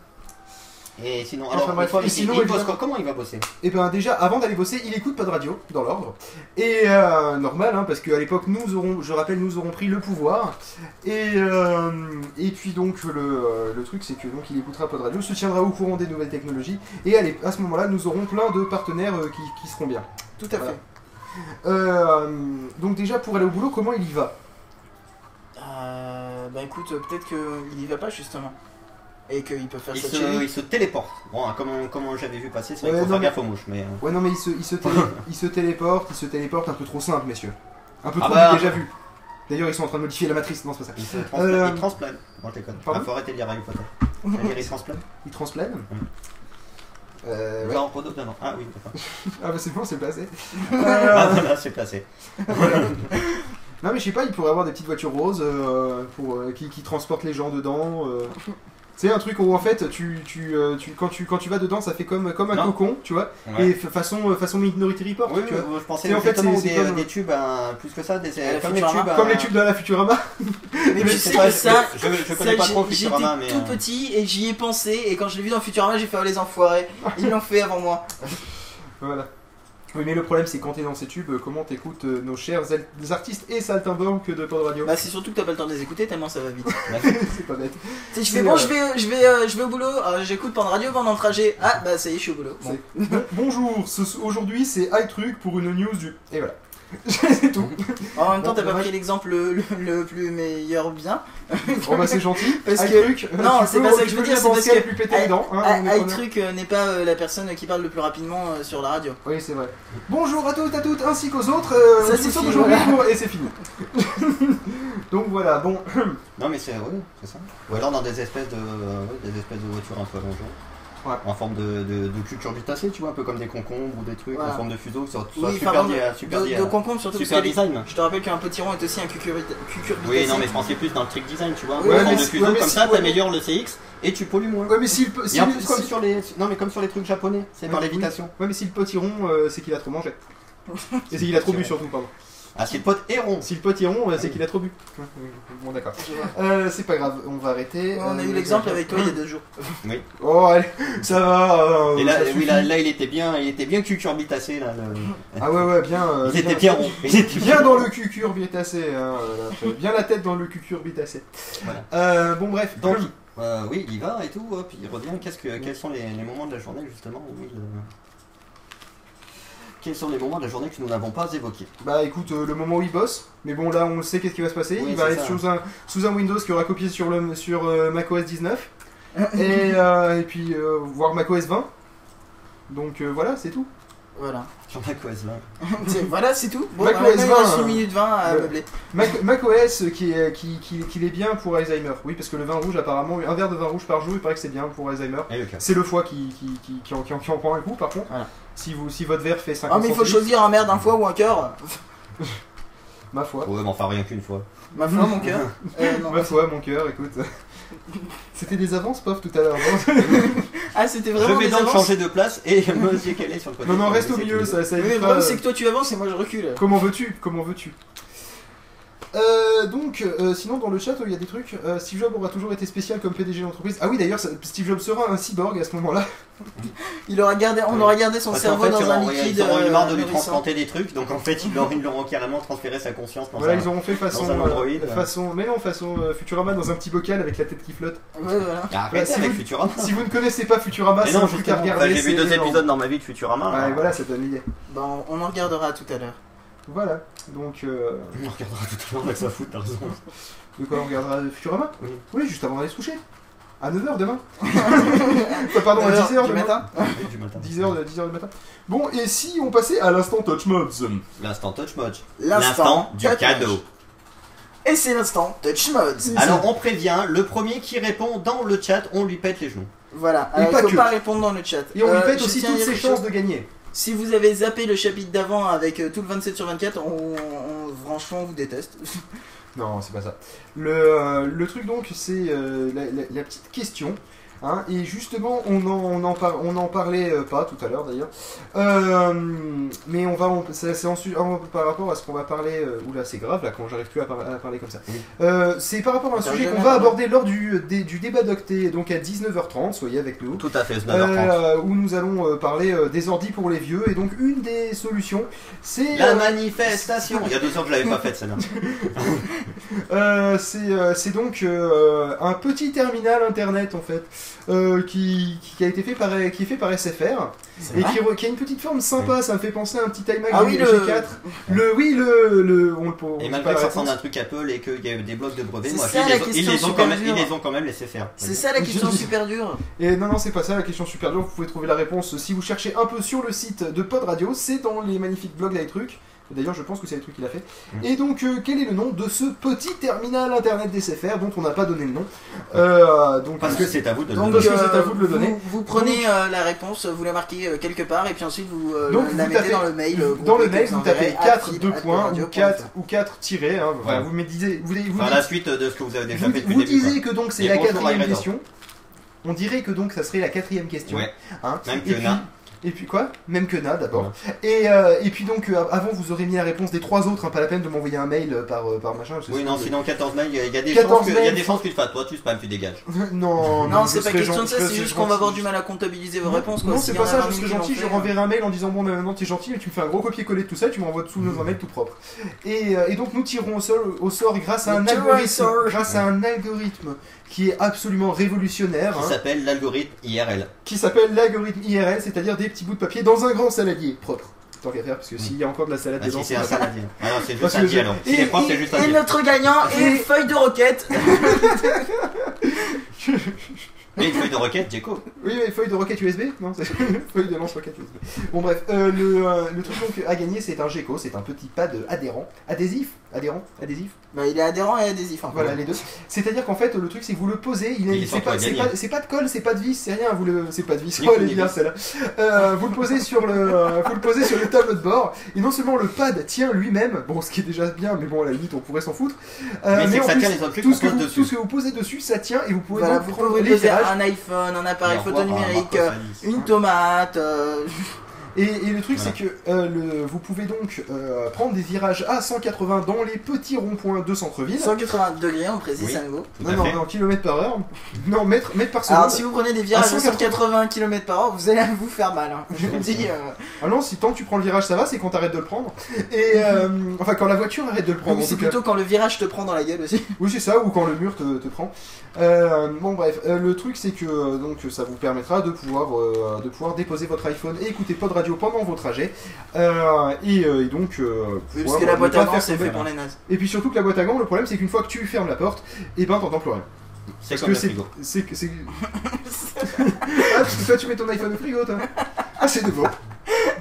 Et sinon, Enfin, alors, bref, une fois, et il- sinon, il bosse évidemment- quoi Comment il va bosser? Et ben déjà, avant d'aller bosser, il écoute pas de radio, dans l'ordre. Et euh, normal, hein, parce qu'à l'époque, nous aurons, je rappelle, nous aurons pris le pouvoir. Et, euh, et puis donc, le, euh, le truc, c'est que donc il écoutera pas de radio, se tiendra au courant des nouvelles technologies. Et à, l'é- à ce moment-là, nous aurons plein de partenaires euh, qui, qui seront bien. Tout à Voilà. fait. Euh, donc déjà, pour aller au boulot, comment il y va? Euh, bah écoute, peut-être qu'il y va pas justement. Et qu'il peut faire il ça se, il téléporte. Bon, hein, comme, comme j'avais vu passer, c'est vrai Ouais, qu'il faut non, faire mais- gaffe aux mouches. Mais, euh, Ouais, non, mais il se, il se, télé- il se téléporte, il se téléporte un peu trop simple, messieurs. Un peu Ah trop bah. vite, déjà vu. D'ailleurs, ils sont en train de modifier la matrice, non, c'est pas ça. il se transplane. Euh, Il transplane. Bon, je déconne. pardon Ah, faut arrêter de lire Harry Potter. C'est-à-dire, il transplane Il transplane Mm. Euh, ouais. Non, Podo, non, non. Ah oui, d'accord. Ah bah c'est bon, c'est placé. Ah Euh, voilà, c'est placé. Non mais je sais pas, il pourrait avoir des petites voitures roses euh, pour, euh, qui, qui transportent les gens dedans. euh. C'est un truc où en fait, tu, tu, euh, tu, quand, tu, quand tu vas dedans, ça fait comme, comme un Non. cocon, tu vois. Ouais. Et façon, euh, façon Minority Report, Oui, tu oui, vois. je pensais C'est en fait, c'est- des, c'est comme- des tubes, hein, plus que ça, des, comme les Futurama. tubes. Comme les tubes de la Futurama. Mais je tu sais que ça, je, je, connais ça, pas trop Futurama, mais. J'étais tout euh, petit et j'y ai pensé et quand je l'ai vu dans Futurama, j'ai fait oh, les enfoirés. Ils l'ont fait avant moi. Voilà. Oui, mais le problème, c'est quand t'es dans ces tubes, euh, comment t'écoutes euh, nos chers artistes et saltimbanques de Pod Radio. Bah c'est surtout que t'as pas le temps de les écouter tellement ça va vite. c'est pas bête. Tu sais, je fais bon, euh, je vais, je vais, euh, je vais au boulot. euh, J'écoute pendant radio pendant le trajet. Ah bah ça y est, je suis au boulot. Bon. C'est- Bon- bonjour, ce- aujourd'hui c'est iTruc pour une news du. Et voilà. c'est tout. En même temps, t'as pas ouais. pris l'exemple le, le- le plus meilleur bien. Bon bah c'est gentil. Parce que- iTruc, euh, Non, c'est pas ça que je veux dire, c'est parce que- plus péter les dents. hein, Ah, iTruc euh, n'est pas euh, la personne qui parle le plus rapidement euh, sur la radio. Oui, c'est vrai. Bonjour à tous, à toutes, ainsi qu'aux autres. euh, Ça, c'est aujourd'hui Et c'est fini. Donc voilà, bon. Non, mais c'est oui, c'est ça. Ou alors dans des espèces de, euh, ouais, des espèces de voitures un peu allongées. Ouais. En forme de, de, de cucurbitacées, tu vois, un peu comme des concombres ou des trucs Voilà. en forme de fuseau, soit, Oui, soit enfin, super, pardon, di- euh, super, de, de concombre surtout super parce que design. je te rappelle qu'un petit rond est aussi un cucurbit- cucurbitacé. Oui, non, mais je pensais plus dans le trick design, tu vois, Ouais, en forme de fuseau, ouais, comme si- ça, t'améliores le CX et tu pollues moins. Ouais, mais si le. Si Et en le- plus, comme si- sur les, non, mais comme sur les trucs japonais, c'est par lévitation. Ouais, mais si le pote iron, euh, c'est qu'il a trop mangé. Et c'est qu'il a trop bu surtout, pardon. Ah, si le pote est rond. Si le pote iron, euh, c'est qu'il a trop bu. Bon, d'accord. Euh, c'est pas grave, on va arrêter. On a Euh, eu l'exemple avec toi il y a deux jours. Oh, allez, ça va. euh, Et là, ça oui, suffit. là, là, il était bien, il était bien cucurbitacé là. le- Ah ouais, ouais, bien. euh, Il était bien- bien rond. Il était Bien dans le cucurbitacé, hein, voilà. bien la tête dans le cucurbitacé. Voilà. Euh, bon bref, Donc, euh, oui, il y va et tout, hop, il revient. Qu'est-ce que, quels sont les, les moments de la journée justement où il, euh, Quels sont les moments de la journée que nous n'avons pas évoqués bah écoute, euh, le moment où il bosse, mais bon là on sait qu'est-ce qui va se passer, Oui, il va être ça. sous un, sous un Windows qui aura copié sur, le, sur euh, macOS 19, et, euh, et puis euh, voir macOS 20. Donc euh, voilà, c'est tout. Voilà. Sur macOS 20. C'est- voilà, c'est tout. Bon, Mac OS maintenant, il reste 20, une minute 20 à meubler. Mac, macOS qui est, qui, qui, qui est bien pour Alzheimer, oui parce que le vin rouge apparemment, un verre de vin rouge par jour, il paraît que c'est bien pour Alzheimer. Cas. C'est le foie qui, qui, qui, qui en, qui en- qui en prend un coup par contre. Voilà. Si, vous, si votre verre fait 50 Ah, mais il faut centilitres, choisir un merde, un foie ou un cœur. ma foi. Ouais, mais enfin rien qu'une fois. Ma foi, mon cœur. Euh, non. Ma foi, mon cœur, écoute. C'était des avances, pof, tout à l'heure. non Ah, c'était Je vraiment vais des donc avances. changer de place et me suis calé sur le côté. Non, non, reste au milieu, ça, ça Oui, mais le évitera, problème, euh, c'est que toi tu avances et moi je recule. Comment veux-tu Comment veux-tu? Euh, donc, euh, sinon dans le chat, il y a des trucs. Euh, Steve Jobs aura toujours été spécial comme PDG d'entreprise. Ah oui, d'ailleurs, Steve Jobs sera un cyborg à ce moment-là. Il aura gardé, on aura gardé son Parce cerveau fait, dans ils un auront- liquide. ils auront eu marre de euh, lui transplanter des trucs, donc en fait, ils leur- ils leur ont carrément transféré sa conscience dans Voilà, un- ils auront fait façon, dans un euh, Android. façon, mais non, façon euh, Futurama dans un petit bocal avec la tête qui flotte. Ouais, voilà. Ah, Arrêtez si avec vous- Futurama. Si vous ne connaissez pas Futurama, c'est non, un truc à regarder. bah, j'ai vu c'est deux énorme. épisodes dans ma vie de Futurama. Ouais, voilà, ça donne l'idée. Bon, on en regardera tout à l'heure. Voilà, donc. Euh, On regardera tout à l'heure avec sa foot, t'as raison. de quoi on regardera Futurama Oui. Oui, juste avant d'aller se coucher. À 9h demain Pardon, à 9h 10h du matin. Oui, du matin. 10h, 10h du matin. Bon, et si on passait à l'instant Touch Mobs L'instant touch mode. L'instant du cadeau. Et c'est l'instant Touch Mods. Alors on prévient, le premier qui répond dans le chat, on lui pète les genoux. Voilà, alors il faut que. pas répondre dans le chat. Et on lui Euh, pète aussi toutes ses chances de gagner. Si vous avez zappé le chapitre d'avant avec euh, tout le 27 sur 24, on, franchement on vous déteste. Non, c'est pas ça. Le, euh, truc donc, c'est euh, la petite question. Hein, et justement, on en, on en, par- on en parlait euh, pas tout à l'heure d'ailleurs. Euh, mais on va, c'est par rapport à ce qu'on va parler. euh, oula, c'est grave là quand j'arrive plus à, par- à parler comme ça. Oui. C'est par rapport à un sujet je qu'on va aborder lors du, des- du débat d'octet, donc à 19h30. Soyez avec nous. Tout à fait, c'est 9h30. Euh, où nous allons parler des ordis pour les vieux. Et donc, une des solutions, c'est. La manifestation Il y a deux ans que je l'avais pas faite celle-là. C'est donc un petit terminal internet en fait euh, qui, qui a été fait par qui est fait par SFR et qui, re- qui a une petite forme sympa ça me fait penser à un petit iMac Ah oui, le- G4 le oui le, le on Et malgré pas que ça ressemble à un truc Apple et qu'il y a eu des blocs de brevets, C'est moi ça, la dis, ils, question les ont super quand même, ils dure. les ont quand même laissé faire. C'est ça la question super dure. et non non c'est pas ça la question super dure. Vous pouvez trouver la réponse si vous cherchez un peu sur le site de Pod Radio. C'est dans les magnifiques blogs là les trucs D'ailleurs, je pense que c'est les trucs qu'il a fait. Mm. Et donc, euh, quel est le nom de ce petit terminal internet d'SFR dont on n'a pas donné le nom Euh, donc, Parce que c'est à vous de le Donc Parce donner. que c'est à euh, vous de le donner. Vous, vous prenez euh, la réponse, vous la marquez euh, quelque part et puis ensuite vous euh, Donc, la vous mettez tapez- dans le mail. euh, Dans le mail, vous tapez à 4 fil, 2 à points ou radio.fr. 4 ou 4 tirés. hein, voilà, Ouais. vous me disiez, vous, vous, Enfin, dites- la suite de ce que vous avez déjà vous, fait depuis vous le début. disiez que donc c'est la quatrième question. On dirait que donc ça serait la quatrième question. Ouais. hein. Même que. Et puis quoi? Même que Na d'abord. Et, euh, et puis donc euh, avant vous aurez mis la réponse des trois autres, hein, pas la peine de m'envoyer un mail euh, par, euh, par machin. parce que Oui, non, sinon 14 mails, il y a- il y a des 14 chances que- il y a mails. tu fasses. Toi, tu spam, tu dégages. non, Non, je c'est pas question de ça, c'est juste qu'on va avoir du mal à comptabiliser vos Non, réponses. Quoi. Non, c'est pas ça, 20 je 000 serais qui l'ont gentil, je renverrai un mail en disant bon, mais maintenant t'es gentil, mais tu me fais un gros copier-coller de tout ça, et tu m'envoies sous dans un mail tout propre. Et, et donc nous tirons au sort, grâce à un algorithme, grâce à un algorithme qui est absolument révolutionnaire, Qui hein, s'appelle l'algorithme IRL. qui s'appelle l'algorithme IRL, c'est-à-dire des petits bouts de papier dans un grand saladier propre. Tant qu'à faire, parce que s'il y a encore de la salade Ah, dedans, c'est un saladier. Ah non, c'est juste un Et, notre gagnant Et- est feuille de roquette. Et une feuille de requête, Jeco. Oui, mais feuille de roquette USB Non, c'est feuille de lance-roquette USB. Bon, bref, euh, le, euh, le truc donc à gagner, c'est un GECO, c'est un petit pad adhérent. Adhésif Adhérent Adhésif Bah, il est adhérent et adhésif. hein. Voilà, les deux. C'est-à-dire qu'en fait, le truc, c'est que vous le posez, il il c'est pas, de colle, c'est pas de vis, c'est rien. Vous le, c'est pas de vis. Oh, elle est bien celle-là. Euh, vous le posez sur le, vous le posez sur le tableau de bord, et non seulement le pad tient lui-même, bon, ce qui est déjà bien, mais bon, à la limite, on pourrait s'en foutre. Euh, Mais en ça plus, tient les autres trucs tout ce, que vous, dessus. tout ce que vous posez dessus, ça tient, et vous pouvez Voilà, donc vous prendre pouvez poser l'éclairage. un iPhone, un appareil photonique, Marco euh, une tomate. Et, et le truc, Voilà. c'est que euh, le, vous pouvez donc euh, prendre des virages à 180 dans les petits ronds-points de centre-ville. 180 degrés, on précise Oui. à nouveau. Tout Non, à non, fait. non, kilomètres par heure. Non, mètres, mètres par seconde. Alors, si vous prenez des virages À à 180 180 km par heure, vous allez vous faire mal. hein. Je vous dis. euh, Ah non, si tant que tu prends le virage, ça va, c'est quand t'arrêtes de le prendre. Et euh, enfin, quand la voiture arrête de le prendre. c'est plutôt quand le virage te prend dans la gueule aussi. Oui, c'est ça, ou quand le mur te, te prend. Euh, bon, bref, euh, le truc, c'est que donc ça vous permettra de pouvoir, euh, de pouvoir déposer votre iPhone et écouter Pod Radio pendant vos trajets. Euh, et, euh, et donc. euh, Oui, pouvoir parce que la ne boîte pas à gants, faire c'est tomber. fait pour les nazes. Et puis surtout que la boîte à gants, le problème, c'est qu'une fois que tu fermes la porte, et ben t'entends plus rien. C'est Parce comme que le c'est. frigo. C'est que c'est. ah, parce que toi, tu mets ton iPhone au frigo, toi. Ah, c'est nouveau.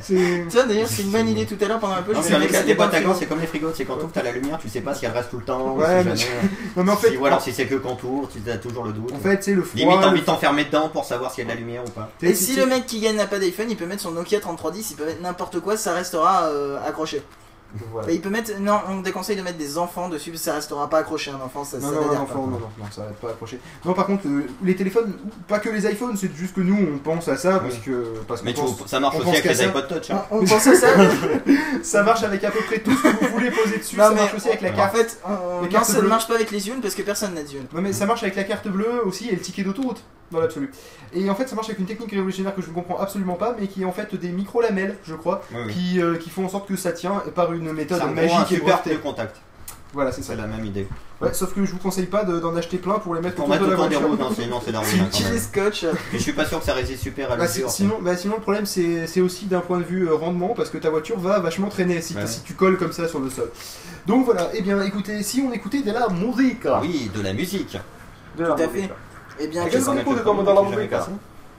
Tiens, d'ailleurs, c'est une bonne idée tout à l'heure pendant un peu. Non, je c'est vais boîtes à gants, c'est comme les frigos, c'est quand tu ouvres, t'as la lumière, tu sais pas si elle reste tout le temps. Ouais, si mais- jamais- Non, mais en fait, si- ou alors si c'est que quand tu ouvres, tu as toujours le doute. en fait, c'est le froid. Limite, t'as envie de t'enfermer dedans pour savoir s'il y a de la lumière ou pas. Et si le mec qui gagne n'a pas d'iPhone, il peut mettre son Nokia 3310, il peut mettre n'importe quoi, ça restera euh, accroché. Voilà. Il peut mettre. Non, on déconseille de mettre des enfants dessus, parce que ça restera pas accroché un enfant, ça Non, ça non, non, pas. non, non, non, ça va pas accroché. Non, par contre, euh, les téléphones, pas que les iPhones, c'est juste que nous, on pense à ça, parce que. Parce Mais pense- ça marche aussi avec les iPod Touch. hein. On, on pense à ça. Ça marche avec à peu près tout ce que vous voulez poser dessus, Non, ça mais marche aussi avec la en carte. fait, on- Les non, ça ne marche pas avec les Zune parce que personne n'a de Zune. Non, mais ça marche avec la carte bleue aussi et le ticket d'autoroute, dans l'absolu. Et en fait, ça marche avec une technique révolutionnaire que je ne comprends absolument pas, mais qui est en fait des micro-lamelles, je crois, Oui, oui. qui, euh, qui font en sorte que ça tient par une méthode gros magique un et brevetée. de contact. Voilà, c'est ça. C'est la même idée. Ouais, sauf que je vous conseille pas de- d'en acheter plein pour les mettre Pour autour mettre de la des voiture. roues, non, c'est non, c'est petite scotch. Mais je suis pas sûr que ça résiste super à Bah, c'est- l'usure. sinon, bah, sinon, le problème, c'est c'est aussi d'un point de vue euh, rendement, parce que ta voiture va vachement traîner si, Ouais. si tu colles comme ça sur le sol. Donc voilà, et bien écoutez, si on écoutait de la musique. Oui, de la musique. De la Tout à musique. fait. Eh bien, qu'est-ce qu'on j'ai jamais fait ça.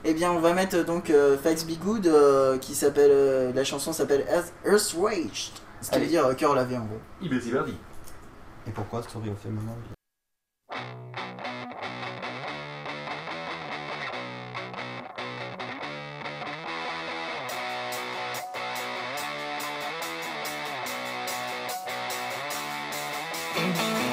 Eh bien, on va mettre euh, donc euh, Facts Be Good, euh, qui s'appelle. euh, la chanson s'appelle Earth- Earth Rage. Ce qui veut dire euh, cœur lavé en gros. Il est Verdi. Et pourquoi Story of a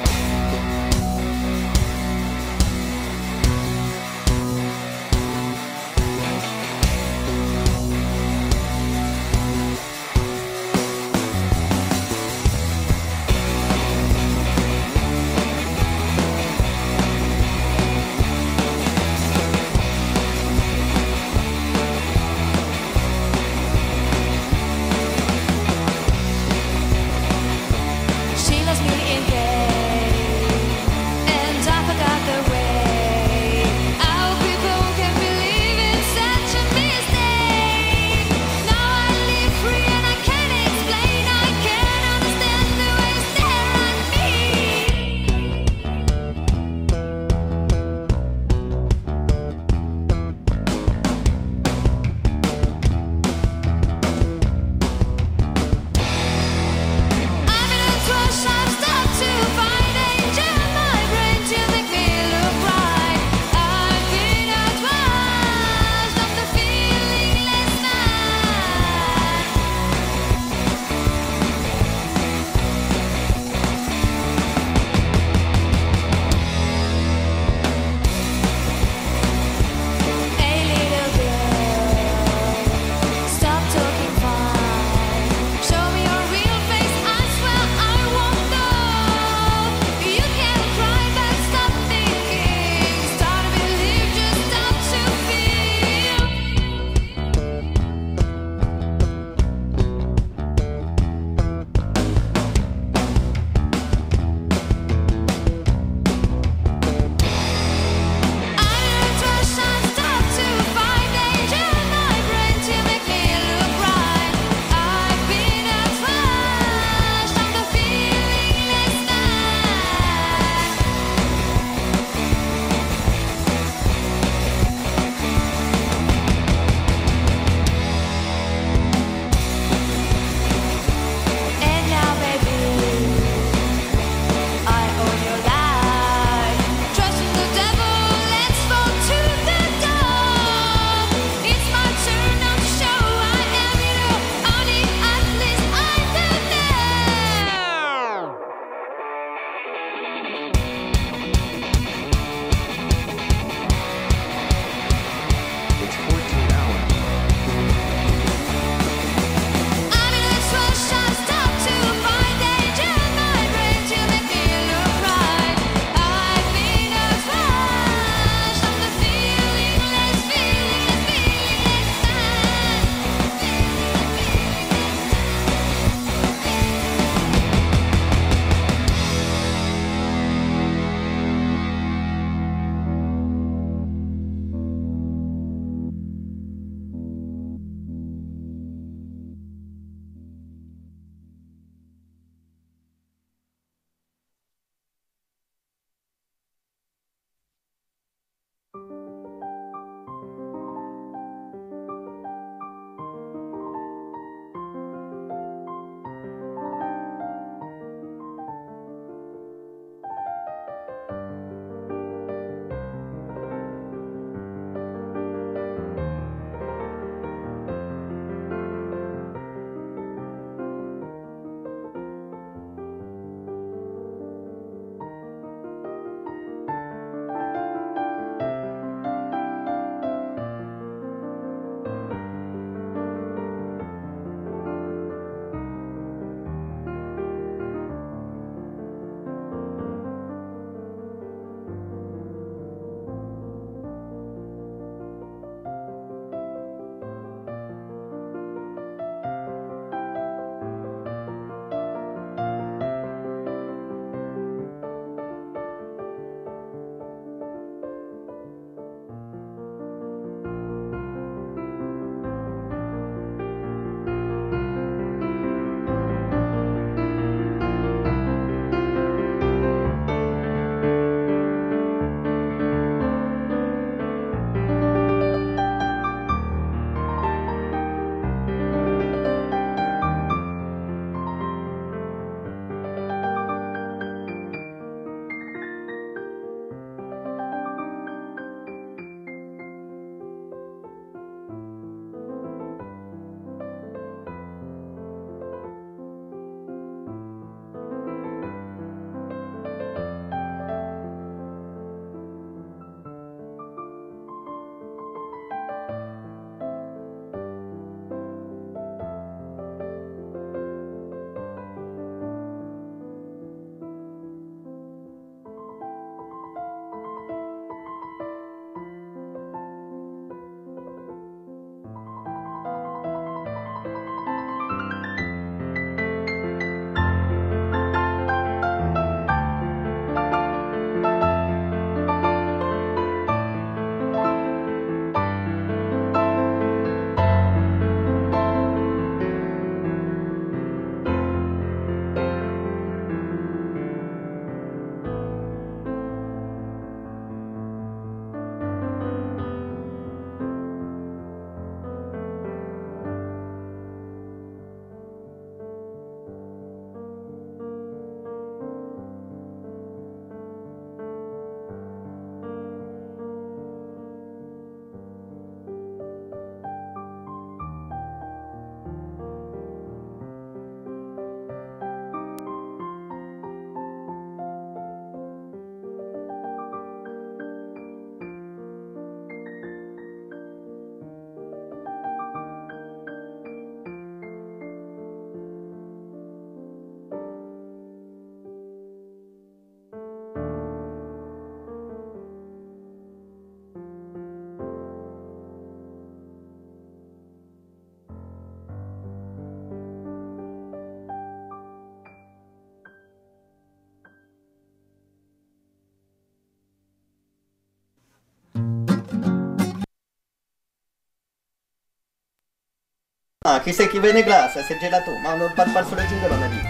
Ah, chi sei chi venne glass? C'est gelato. Ma non pas pas sur le jingle, on a dit.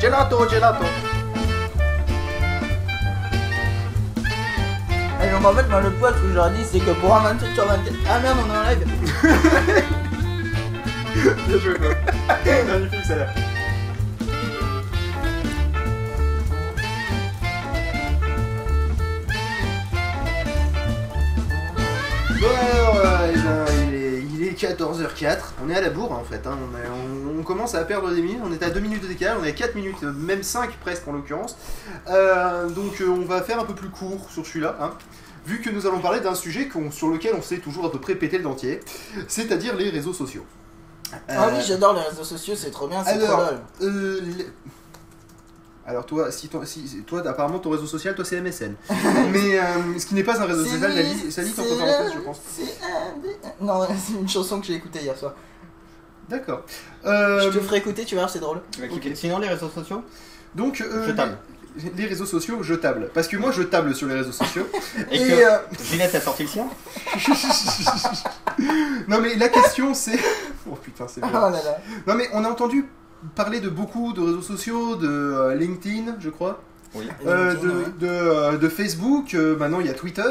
Gelato, gelato. Et donc en fait, moi, le poids, ce que je leur dis, c'est que pour un 27 sur 24. Ah merde, on est en live Bien joué, quoi. Magnifique, celle-là. Bon alors, 14h04, on est à la bourre en fait, hein. on, est- on- on commence à perdre des minutes, on est à 2 minutes de décalage, on est à 4 minutes, euh, même 5 presque en l'occurrence. Euh, donc euh, on va faire un peu plus court sur celui-là, hein, vu que nous allons parler d'un sujet sur lequel on s'est toujours à peu près pété le dentier, c'est-à-dire les réseaux sociaux. Ah Euh, oui, j'adore les réseaux sociaux, c'est trop bien, c'est trop lol. euh, les- alors toi, si toi, si, si- toi, apparemment ton réseau social, toi c'est MSN. Mais euh, ce qui n'est pas un réseau social, c'est parenthèses, le- je pense. un Non, c'est une chanson que j'ai écoutée hier soir. D'accord. Euh, Je te ferai écouter, tu vas voir, c'est drôle. Sinon, les réseaux sociaux Donc, euh, Jetable. Les, les réseaux sociaux, je table. Parce que moi, je table sur les réseaux sociaux. Et, Et, que euh, Ginette a sorti le sien non, mais la question, c'est. Oh putain, c'est Oh bien. là là. Non, mais on a entendu parler de beaucoup de réseaux sociaux, de euh, LinkedIn, je crois. Oui. Euh, de, de, euh, de Facebook, euh, maintenant il y a Twitter.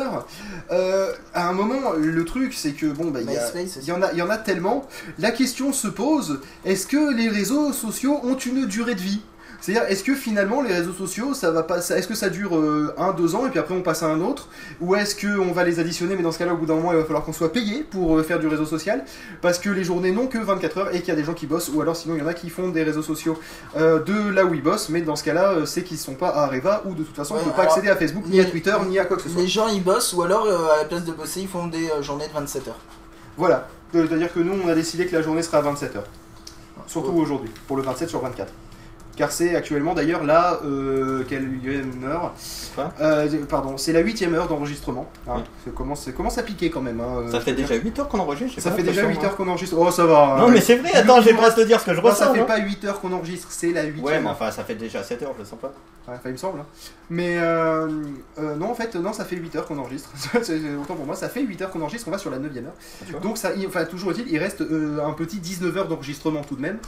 Euh, à un moment, le truc c'est que bon, bah, il y, a- MySpace aussi. il y en a, il y en a tellement. La question se pose est-ce que les réseaux sociaux ont une durée de vie? C'est-à-dire, est-ce que finalement les réseaux sociaux, ça va pas, est-ce que ça dure euh, un, deux ans et puis après on passe à un autre, ou est-ce que on va les additionner, mais dans ce cas-là, au bout d'un moment, il va falloir qu'on soit payé pour euh, faire du réseau social, parce que les journées n'ont que 24 heures et qu'il y a des gens qui bossent, ou alors sinon il y en a qui font des réseaux sociaux euh, de là où ils bossent, mais dans ce cas-là, c'est qu'ils sont pas à Areva ou de toute façon Ouais, on peut pas accéder à Facebook, ni à Twitter, ni à quoi que ce soit. Les gens ils bossent ou alors à la place de bosser ils font des journées de 27 heures. Voilà, c'est-à-dire que nous on a décidé que la journée sera à 27 heures, surtout aujourd'hui, pour le 27 sur 24. Car c'est actuellement d'ailleurs la euh, quelle heure Quoi Euh, Pardon, c'est la huitième heure d'enregistrement. Hein, Oui. ça, commence, ça commence à piquer quand même. hein, Ça fait déjà dire. 8 heures qu'on enregistre. Ça pas fait déjà l'impression, 8 heures hein. qu'on enregistre. Oh ça va. Non, hein. mais c'est vrai, attends, j'ai pas à te dire ce que je Non, ça ressens. fait hein. pas 8 heures qu'on enregistre, c'est la huitième. Ouais, mais enfin, ça fait déjà 7 heures, je le sens pas. Ouais, enfin, il me semble. Mais euh, euh, non, en fait, non, ça fait 8 heures qu'on enregistre. C'est- Autant pour moi, ça fait 8 heures qu'on enregistre, on va sur la 9 heure. Tu vois Donc, ça, il- enfin, toujours est-il, il reste un petit 19 heures d'enregistrement tout de même.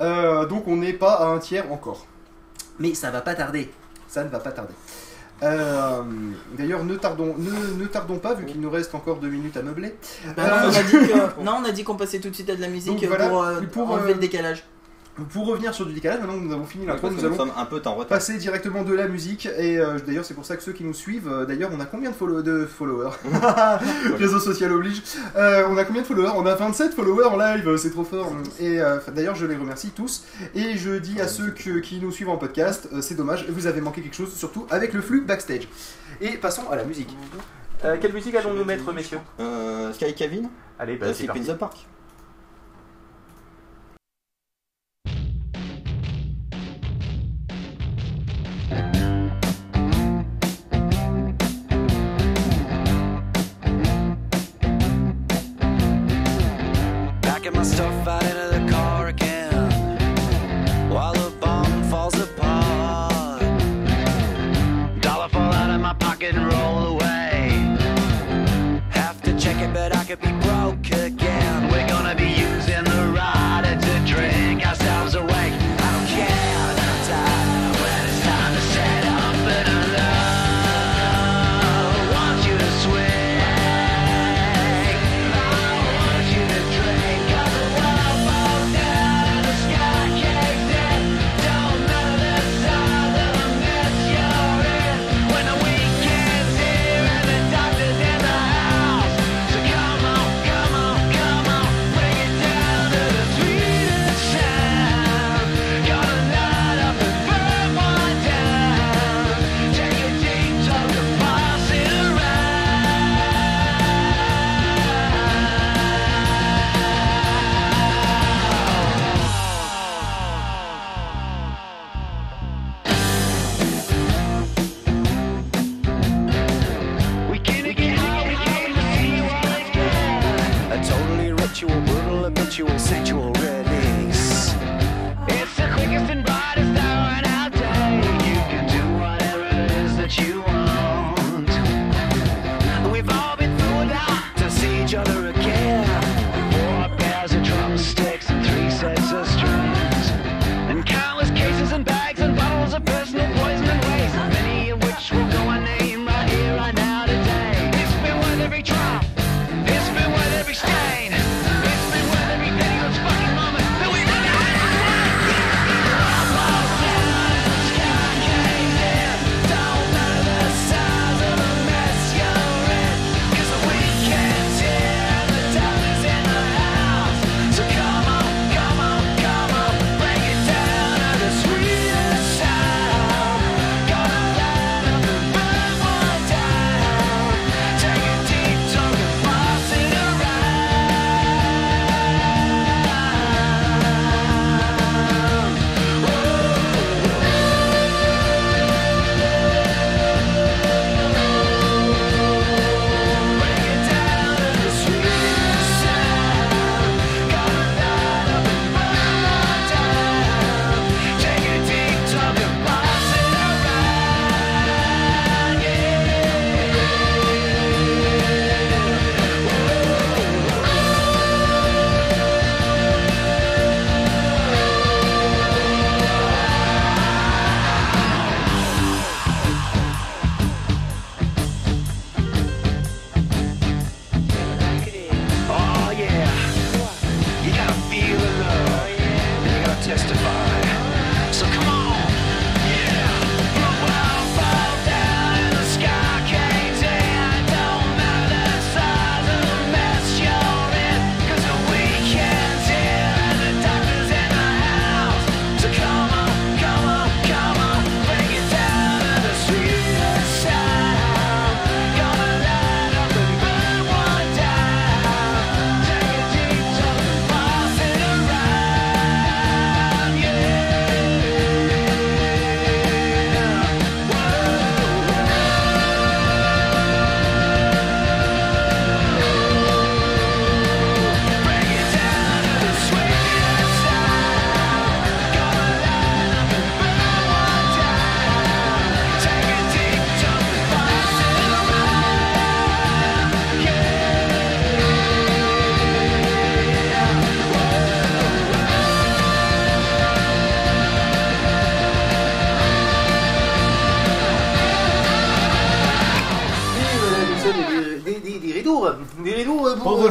Euh, donc, on n'est pas à un tiers encore. Mais ça va pas tarder. Ça ne va pas tarder. Euh, D'ailleurs, ne tardons, ne, ne tardons pas, vu qu'il nous reste encore 2 minutes à meubler. Bah Euh, non, on a dit que- non, on a dit qu'on passait tout de suite à de la musique Donc, voilà, pour, euh, pour, enlever euh, le décalage. Pour revenir sur du décalage, maintenant que nous avons fini l'intro, nous allons sommes un peu en retard. passer directement de la musique. Et euh, d'ailleurs, c'est pour ça que ceux qui nous suivent, euh, d'ailleurs, on a combien de, follow- de followers? Réseau social oblige. Euh, on a combien de followers? On a 27 followers en live, c'est trop fort. Et euh, d'ailleurs, je les remercie tous. Et je dis à ceux que- qui nous suivent en podcast, euh, c'est dommage, vous avez manqué quelque chose, surtout avec le flux backstage. Et passons à la musique. Euh, quelle musique allons-nous mettre, messieurs? Euh, Sky Kevin? Allez, bah, c'est the Park. Packing my stuff out into the car again while the bomb falls apart. Dollar fall out of my pocket and roll away. Have to check it, but I could be broke again. Wiggle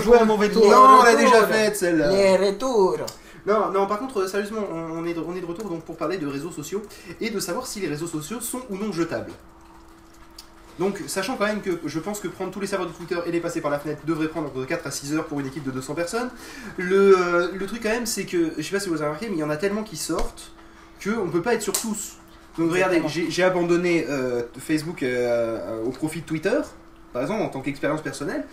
jouer à mauvais tour. Non, on l'a déjà faite celle-là. Les retours. Non, non, par contre, euh, sérieusement, on on est, de, on est de retour donc pour parler de réseaux sociaux et de savoir si les réseaux sociaux sont ou non jetables. Donc, sachant quand même que je pense que prendre tous les serveurs de Twitter et les passer par la fenêtre devrait prendre entre 4 à 6 heures pour une équipe de 200 personnes, le, euh, le truc quand même, c'est que, je sais pas si vous avez remarqué, mais il y en a tellement qui sortent qu'on ne peut pas être sur tous. Donc, regardez, j'ai abandonné euh, Facebook euh, au profit de Twitter. Par exemple, en tant qu'expérience personnelle.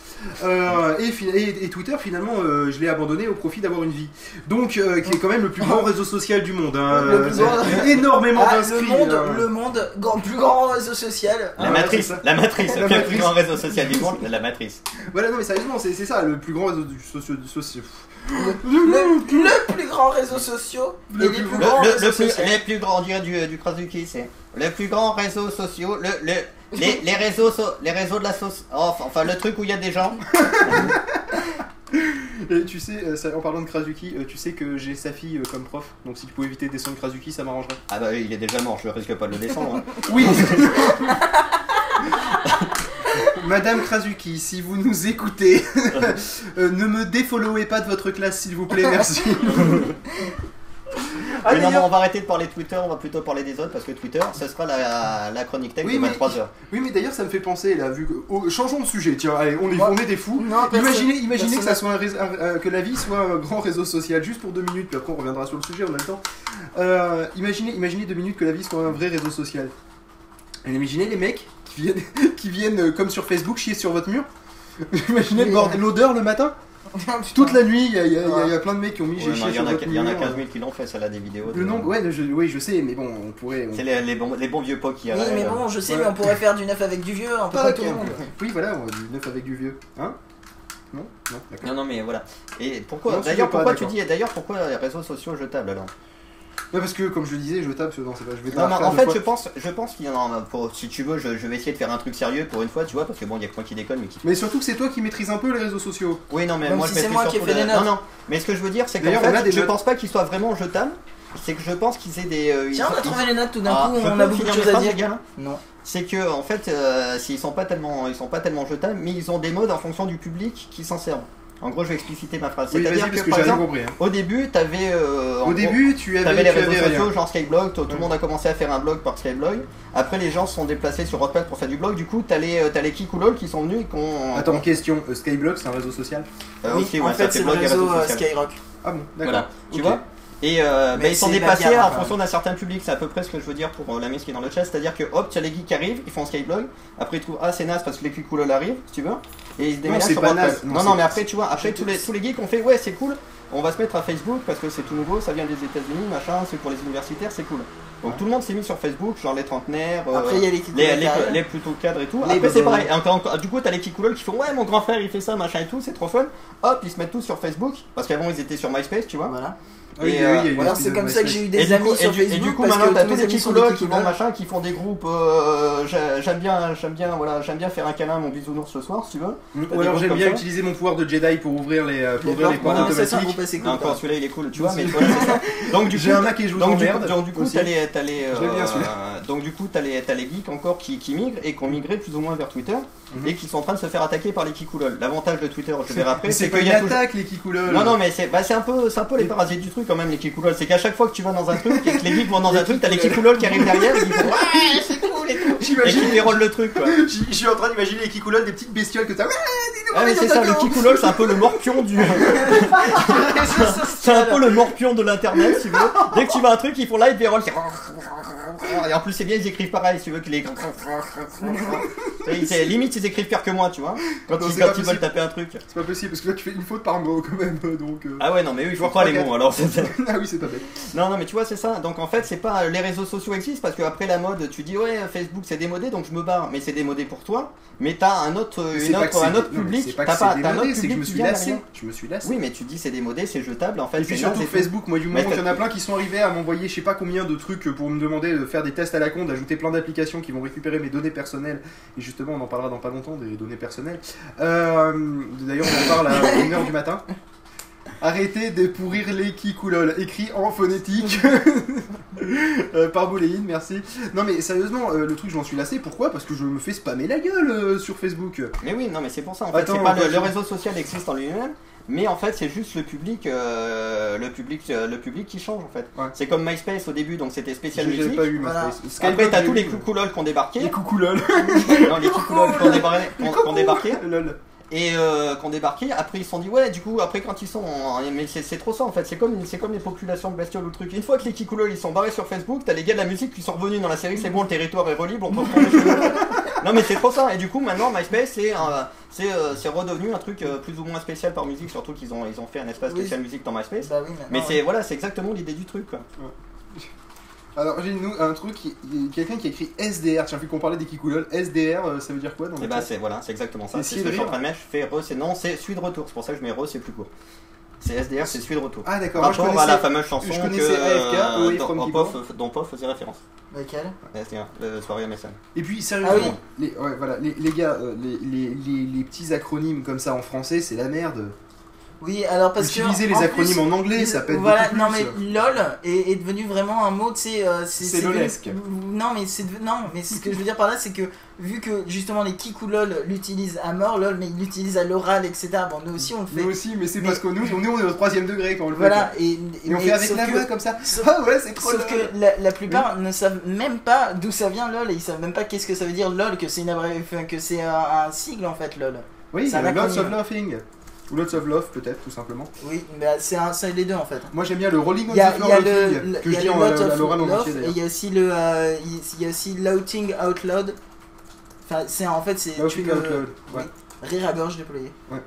Euh, et, fi- et- et Twitter, finalement, euh, je l'ai abandonné au profit d'avoir une vie. Donc, euh, qui est quand même le plus grand réseau social du monde. hein. Le plus grand- énormément Ah, d'inscrits. le monde, hein. le monde, grand, plus grand réseau social. La Ah, matrice, ouais, la matrice, La le plus matrice. grand réseau social du monde, la matrice. Voilà, non, mais sérieusement, c'est ça, le plus grand réseau du socio. socio- Le, le plus grand réseau social. Le et plus les plus Le, grands le- réseaux le plus, sociaux. les plus grands, du, du Krasuki, c'est le plus grand réseau sociaux, le, le, les, les réseaux, so- les réseaux de la sauce, oh, enfin, le truc où il y a des gens. Et tu sais, euh, ça- en parlant de Krasuki, euh, tu sais que j'ai sa fille euh, comme prof, donc si tu pouvais éviter de descendre Krasuki, ça m'arrangerait. Ah bah oui, il est déjà mort, je risque pas de le descendre. hein. Oui Madame Krasuki, si vous nous écoutez, ne me défollowez pas de votre classe, s'il vous plaît, merci. Ah, Mais non, on va arrêter de parler Twitter, on va plutôt parler des autres parce que Twitter, ce sera la, la chronique tech Oui, de mais- 23h. Oui, mais d'ailleurs, ça me fait penser, là, vu que. oh, changeons de sujet, tiens, allez, on est, Moi- on est des fous. Non, Imaginez, imaginez que, ça soit un euh, que la vie soit un grand réseau social, juste pour deux minutes, puis après on reviendra sur le sujet en même temps. Euh, imaginez, imaginez deux minutes que la vie soit un vrai réseau social. Et imaginez les mecs qui viennent, qui viennent euh, comme sur Facebook chier sur votre mur. imaginez l'odeur le matin. Toute la nuit, il y, a- il y a- il y a- il y a plein de mecs qui ont mis Ouais, j'ai chié Il y, sur en a- votre il y en a mur. 15 000 qui l'ont fait, ça là, des vidéos. Le de- nombre, ouais, je, oui, je sais, mais bon, on pourrait. on- C'est les, les bons, les bons vieux pots qui Oui, mais bon, je sais, Ouais. mais on pourrait faire du neuf avec du vieux, un peu comme ok, tout le monde. Oui, voilà, on- du neuf avec du vieux. Hein? Non? Non, d'accord. Non, non, mais voilà. Et pourquoi? Non, je D'ailleurs, pas pourquoi tu d'accord. dis D'ailleurs, pourquoi les réseaux sociaux jetables alors? Ouais, parce que comme je le disais, je tape, non, c'est pas, je vais Non, faire en fait, je pense, je pense qu'il y en a. Pour, si tu veux, je, je vais essayer de faire un truc sérieux pour une fois, tu vois, parce que bon, il y a que moi qui déconne, mais qui. Mais surtout que c'est toi qui maîtrise un peu les réseaux sociaux. Oui, non, mais Même moi si je c'est maîtrise moi qui ai fait la- les notes. Non, non. Mais ce que je veux dire, c'est a fait, des je notes. pense pas qu'ils soient vraiment jetables. C'est que je pense qu'ils aient des. euh, ils Tiens, on a trouvé les notes tout d'un Ah, coup, on a beaucoup de choses à dire. les gars Non. C'est que en fait, euh, s'ils sont pas tellement, ils sont pas tellement jetables, mais ils ont des modes en fonction du public qui s'en servent. En gros, je vais expliciter ma phrase. Oui, C'est-à-dire que, que par exemple, compris. hein. au début, t'avais. euh, en Au gros, début, tu avais, T'avais les tu réseaux avais sociaux, rien. genre Skyblog, tout, le monde a commencé à faire un blog par Skyblog. Après, les gens se sont déplacés sur WordPress pour faire du blog. Du coup, t'as les, euh, t'as les Kikoulol qui sont venus et qui ont. Attends, question. euh, Skyblock, c'est un réseau social? Euh, Oui, en ouais, ça fait, c'est le réseau euh. Skyrock. Ah bon, d'accord. Voilà, tu vois? Et euh, bah, ils sont bagarre, en fonction d'un certain public, c'est à peu près ce que je veux dire pour euh, la mise qui est dans le chat, c'est-à-dire que hop, tu as les geeks qui arrivent, ils font un Skyblog, après ils trouvent ah c'est naze parce que les Kikoulol arrivent, si tu veux, et ils se déménagent sur pas naze, non, Non, mais après tu vois, après tous les, tous les geeks ont fait ouais c'est cool, on va se mettre à Facebook parce que c'est tout nouveau, ça vient des États-Unis, machin, c'est pour les universitaires, c'est cool. Donc tout le monde s'est mis sur Facebook, genre les trentenaires, euh, Après, y a les les, les, les plutôt cadres et tout. Les Après, c'est pareil. Encore, encore- du coup, t'as les Kikoulol qui font Ouais, mon grand frère il fait ça, machin et tout, c'est trop fun. Hop, ils se mettent tous sur Facebook. Parce qu'avant, ils étaient sur MySpace, tu vois. Voilà. Oui, Et, oui, euh, un c'est comme ça que j'ai eu des du, amis coup, et, sur du, et Facebook du coup, parce maintenant, que t'as tous les Kikoulol des qui vont machin, qui font des groupes. euh, j'ai- j'aime bien, j'aime bien, voilà, j'aime bien faire un câlin à mon bisounours ce soir, si tu veux. Ou alors j'aime bien ça utiliser mon pouvoir de Jedi pour ouvrir les, euh, pour ouvrir les portes, automatiques. encore celui-là il est cool, tu vois, mais voilà. Donc du coup, J'ai un Mac et je vous donc du, emmerde. coup, donc, du coup, t'as les, t'as les, euh, celui-là. donc du coup, t'as les, t'as les geeks encore qui, qui migrent et qui ont migré plus ou moins vers Twitter Mhm. et qui sont en train de se faire attaquer par les Kikoulol. L'avantage de Twitter, je verrai après, Mais c'est qu'il y a toujours- les Kikoulol. non, non, mais c'est bah, c'est un, peu, c'est un peu les parasites du truc quand même, les Kikoulol. C'est qu'à chaque fois que tu vas dans un truc et que les geeks vont dans un truc, t'as les Kikoulol qui arrivent derrière et qui font Ouais, c'est cool et tout. Et qui J'imagine. déroulent le truc quoi. Je suis en train d'imaginer les Kikoulol, des petites bestioles que t'as. Ouais, dis-nous, Ah, mais c'est ça, le Kikoulol, c'est un peu le morpion du. c'est un peu le morpion de l'internet, si tu veux. Dès que tu vas à un truc, ils font live, déroulent. Et en plus, c'est bien, ils écrivent pareil, si tu veux, que les. C'est- Limite, ils écrivent pire que moi, tu vois. Quand Non, ils, quand ils veulent taper un truc. C'est pas possible parce que là tu fais une faute par mot quand même donc. euh. Ah ouais, non, mais eux, ils font pas les mots, alors ah oui, c'est pas bête. Non, non, mais tu vois, c'est ça. Donc en fait, c'est pas les réseaux sociaux existent parce qu'après la mode, tu dis ouais, Facebook c'est démodé, donc je me barre. Mais c'est démodé pour toi. Mais t'as un autre, une autre, que un autre public. T'as que pas, un autre que je public me suis lassé. Je me suis lassé. Oui, mais tu dis c'est démodé, c'est jetable. En fait, Et puis surtout. Facebook, moi du moment qu'il y en a plein qui sont arrivés à m'envoyer je sais pas combien de trucs pour me demander de faire des tests à la con, d'ajouter plein d'applications qui vont récupérer mes données personnelles. Et justement, on en parlera dans pas longtemps des données personnelles. Euh, D'ailleurs, on en parle à 1h du matin. Arrêtez de pourrir les kikoulol, écrit en phonétique Euh, par Bouléine, merci. Non mais sérieusement, euh, le truc j'en suis lassé, pourquoi? Parce que je me fais spammer la gueule euh, sur Facebook. Mais oui, non, mais c'est pour ça. En fait, Attends, pas le, le je- réseau social existe en lui-même, mais en fait, c'est juste le public, euh, le public, euh, le public qui change en fait. Ouais. C'est comme MySpace au début, donc c'était spécial J'ai musique. pas eu Voilà. MySpace. Après, t'as j'ai tous les coucoulols qui ont débarqué. Les coucoulol. Non, les coucoulols qui ont débarqué, qui ont- qui ont débarqué. Lol. Et euh, qui ont débarqué, après ils se sont dit ouais du coup après quand ils sont en- mais c'est trop ça en fait c'est comme c'est comme les populations de bestioles ou le truc une fois que les kikoulols ils sont barrés sur Facebook t'as les gars de la musique qui sont revenus dans la série c'est bon le territoire est relibre on peut retourner chez nous non mais c'est trop ça. Et du coup maintenant MySpace c'est c'est euh, c'est redevenu un truc euh, plus ou moins spécial par musique surtout qu'ils ont ils ont fait un espace Oui. spécial musique dans MySpace. Bah oui, mais ouais. c'est voilà c'est exactement l'idée du truc quoi. Alors j'ai nous un truc, quelqu'un qui a écrit SDR, tiens vu qu'on parlait des kikoulol, SDR euh, ça veut dire quoi dans et le bah chat? c'est voilà c'est exactement ça. C'est si ce que je suis en train de mettre. Je fais re c'est non c'est celui de retour. C'est pour ça que je mets re c'est plus court c'est SDR c'est celui de retour Ah d'accord, moi je Rapport connaissais, à la fameuse chanson je que, connaissais AFK, euh, Away dont, from. Pof, dont Pof faisait référence. Lequel SDR, le soirée MSN. Et puis sérieusement, Ah oui. les, ouais, voilà, les, les gars, euh, les, les, les, les petits acronymes comme ça en français, c'est la merde. Oui, alors parce Utilisez que. les en acronymes plus, en anglais, ça pète Voilà, beaucoup non plus. mais LOL est, est devenu vraiment un mot, tu sais. euh, C'est lolesque. Non, mais c'est non, mais ce que je veux dire par là, c'est que vu que justement les Kikou LOL l'utilisent à mort, LOL, mais ils l'utilisent à l'oral, etc. Bon, nous aussi on le fait. Nous aussi, mais c'est parce que nous, nous on est au troisième degré quand on le fait. Voilà, et, Et on mais fait avec la voix comme ça. sauf- Ah ouais, c'est trop Sauf lol. que la, la plupart ne savent même pas d'où ça vient LOL et ils savent même pas qu'est-ce que ça veut dire LOL, que c'est une abré- enfin, que c'est un, un sigle en fait LOL. Oui, c'est un euh, Lots of Laughing. Ou Lots of Love peut-être, tout simplement. Oui, mais c'est un- c'est les deux en fait. Moi j'aime bien le Rolling on Il y a, the il Floor y a Laughing, le, que il y je a dis en en entier d'ailleurs. il y a aussi le euh, il il y a aussi Louting Out Loud. Enfin, c'est en fait c'est peux- Out Loud, ouais. oui, rire à gorge déployée. Ouais.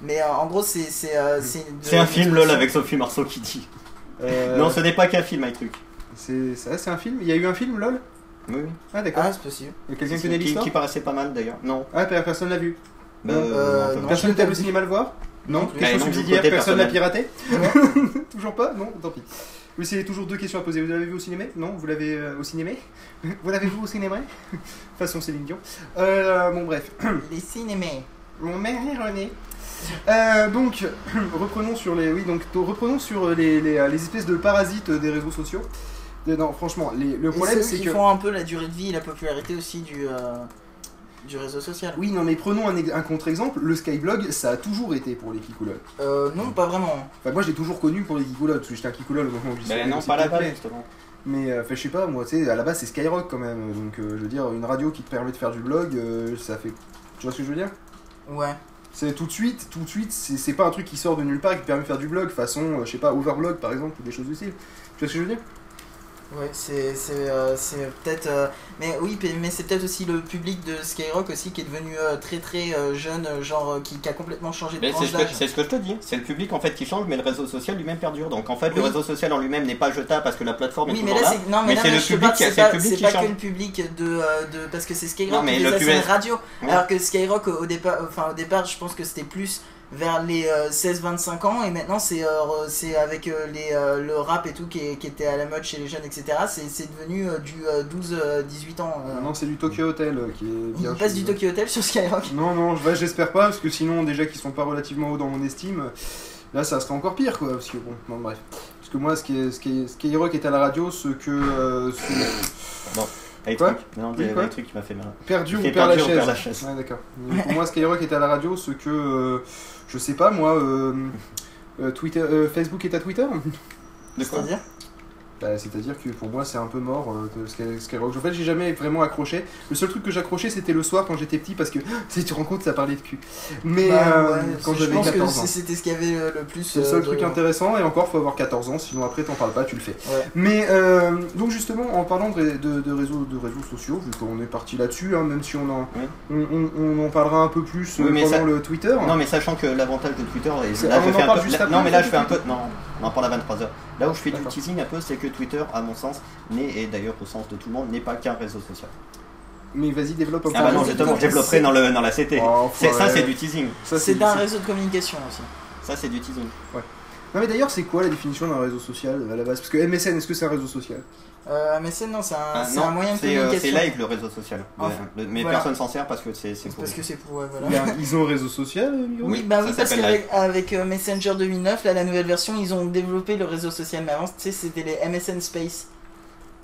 Mais euh, en gros c'est c'est euh, c'est de- C'est un film LOL avec Sophie Marceau qui dit. Euh, Non, ce n'est pas qu'un film, un truc. C'est ça, c'est un film? Il y a eu un film, lol? Oui. Ah d'accord. Ah, c'est possible. Et Quelqu'un Qui- connaît qui, l'histoire? qui paraissait pas mal d'ailleurs. Non. Ah, per- personne l'a vu. Bah, euh, non. Personne pas au cinéma le voir? Non non, du subsidiaire, personne l'a personnel. piraté Toujours pas Non Tant pis. Oui, c'est toujours deux questions à poser. Vous l'avez vu au cinéma? Non Vous l'avez euh, au cinéma? Vous l'avez vu au cinéma? Façon Céline Dion. Euh, bon, bref. Les cinémés. Mon mère est René. Euh, donc, reprenons sur les, oui, donc reprenons sur les, les, euh, les espèces de parasites des réseaux sociaux. Non, franchement, les- le problème c'est qui que font un peu la durée de vie et la popularité aussi du euh, du réseau social. oui, non, mais prenons un, ex- un contre-exemple. Le Skyblog, ça a toujours été pour les Kikoulol. Euh, non, pas vraiment. Enfin, moi, j'ai toujours connu pour les Kikoulol parce que j'étais un Kikoulol au moment où j'y suis- non, pas là-bas vrai. justement. Mais euh, enfin, je sais pas, moi, tu sais, à la base c'est Skyrock quand même. Donc, euh, je veux dire, une radio qui te permet de faire du blog, euh, ça fait. Tu vois ce que je veux dire? Ouais. C'est tout de suite, tout de suite, c'est c'est pas un truc qui sort de nulle part et qui te permet de faire du blog, façon, euh, je sais pas, Overblog par exemple, ou des choses du style. Tu vois ce que je veux dire? Ouais, c'est euh, peut-être euh, mais oui mais c'est peut-être aussi le public de Skyrock aussi qui est devenu euh, très très euh, jeune genre qui, qui a complètement changé de c'est ce, que, ce je te dis, c'est le public en fait qui change, mais le réseau social lui-même perdure. Donc en fait, le réseau social en lui-même n'est pas jetable parce que la plateforme est Oui, mais là là. c'est non mais, mais là c'est mais le public qui- c'est le pas public c'est qui pas change. que le public de, de parce que c'est Skyrock Non, mais qui le les a public- sur une radio alors que Skyrock au départ enfin au départ je pense que c'était plus vers les 16-25 ans et maintenant c'est euh, c'est avec euh, les, euh, le rap et tout qui, est- qui était à la mode chez les jeunes etc c'est c'est devenu euh, du 12-18 ans euh. Non, c'est du Tokyo Hotel euh, qui est il bien. passe chez du. Tokyo Hotel sur Skyrock Non, non, bah, j'espère pas, parce que sinon, déjà qu'ils sont pas relativement hauts dans mon estime, là ça serait encore pire quoi. Parce que bon, non, bref. Parce que moi, ce qui est, ce qui est, Skyrock est à la radio, ce que. euh, ce- Quoi? Truc. Non, Oui, quoi? truc qui m'a fait mal. Perdu ou perd la chaise. perd la chaise. Ouais, d'accord. Pour moi, Skyrock est à la radio, ce que. euh, je sais pas, moi. euh, euh, Twitter, euh, Facebook est à Twitter? De quoi c'est-à-dire? Bah, C'est-à-dire que pour moi, c'est un peu mort, euh, Skyrock. En fait, j'ai jamais vraiment accroché. Le seul truc que j'accrochais, c'était le soir quand j'étais petit, parce que si tu te rends compte, ça parlait de cul. Mais Bah, euh, ouais, quand je j'avais pense que 14 ans. c'était ce qu'il y avait le, le plus C'est le euh, seul de- truc intéressant, et encore, faut avoir 14 ans, sinon après, t'en parles pas, tu le fais. Ouais. Mais euh, donc, justement, en parlant de, de, de réseaux, de réseaux sociaux, vu qu'on est parti là-dessus, hein, même si on en, Oui. on, on- on en parlera un peu plus euh, Oui, mais pendant ça- le Twitter. Non, mais sachant que l'avantage de Twitter, et là je fais un peu. non, mais là je fais un peu. Non, on en parle à 23h. Là où je fais du teasing un peu, c'est que Twitter, à mon sens, n'est, et d'ailleurs au sens de tout le monde, n'est pas qu'un réseau social. Mais vas-y, développe. Ah bah non, justement, je développerai dans, le, dans la CT. Oh, C'est- ça, c'est du teasing. Ça, C'est un réseau de communication aussi. Ça, c'est du teasing. Non mais d'ailleurs c'est quoi la définition d'un réseau social à la base? Parce que MSN est-ce que c'est un réseau social? Euh, MSN, non, c'est un, Ah, non, un moyen de c'est euh, communication. c'est live le réseau social. Ouais, mais voilà. personne s'en sert parce que c'est pour. Parce que c'est pour. ouais, voilà. Y a- Ils ont un réseau social euh, Miro? Oui, bah oui, parce qu'avec avec, euh, Messenger 2009, là, la nouvelle version, ils ont développé le réseau social. Mais avant, tu sais, c'était les MSN Space.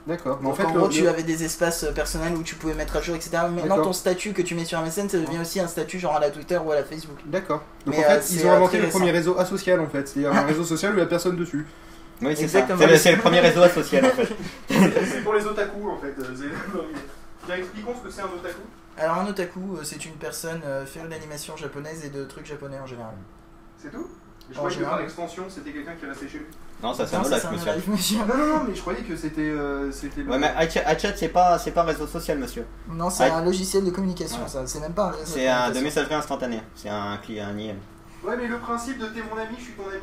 D'accord. Mais en fait, en gros, le- tu avais des espaces euh, personnels où tu pouvais mettre à jour, etc. Maintenant, D'accord. ton statut que tu mets sur MSN, ça devient aussi un statut genre à la Twitter ou à la Facebook. D'accord. Donc Mais, en fait, euh, ils c'est, ont euh, inventé le récent. premier réseau asocial en fait. C'est-à-dire un réseau social où il y a personne dessus. Oui, c'est ça. C'est le- premier réseau social en fait. c'est pour les otaku en fait. Expliquons ce que c'est un otaku. Alors, un otaku, c'est une personne euh, féru d'animation japonaise et de trucs japonais en général. C'est tout? Je En croyais que par extension c'était quelqu'un qui restait chez lui. Non, ça c'est un live, un monsieur. live, monsieur. Non, non, non, mais je croyais que c'était. euh, c'était le- Ouais, mais iChat c'est pas, c'est pas un réseau social, monsieur. Non, c'est un logiciel de communication, Ouais. ça. C'est même pas un réseau C'est un de messagerie instantanée. C'est un client, un IM. Ouais, mais le principe de t'es mon ami, je suis ton ami.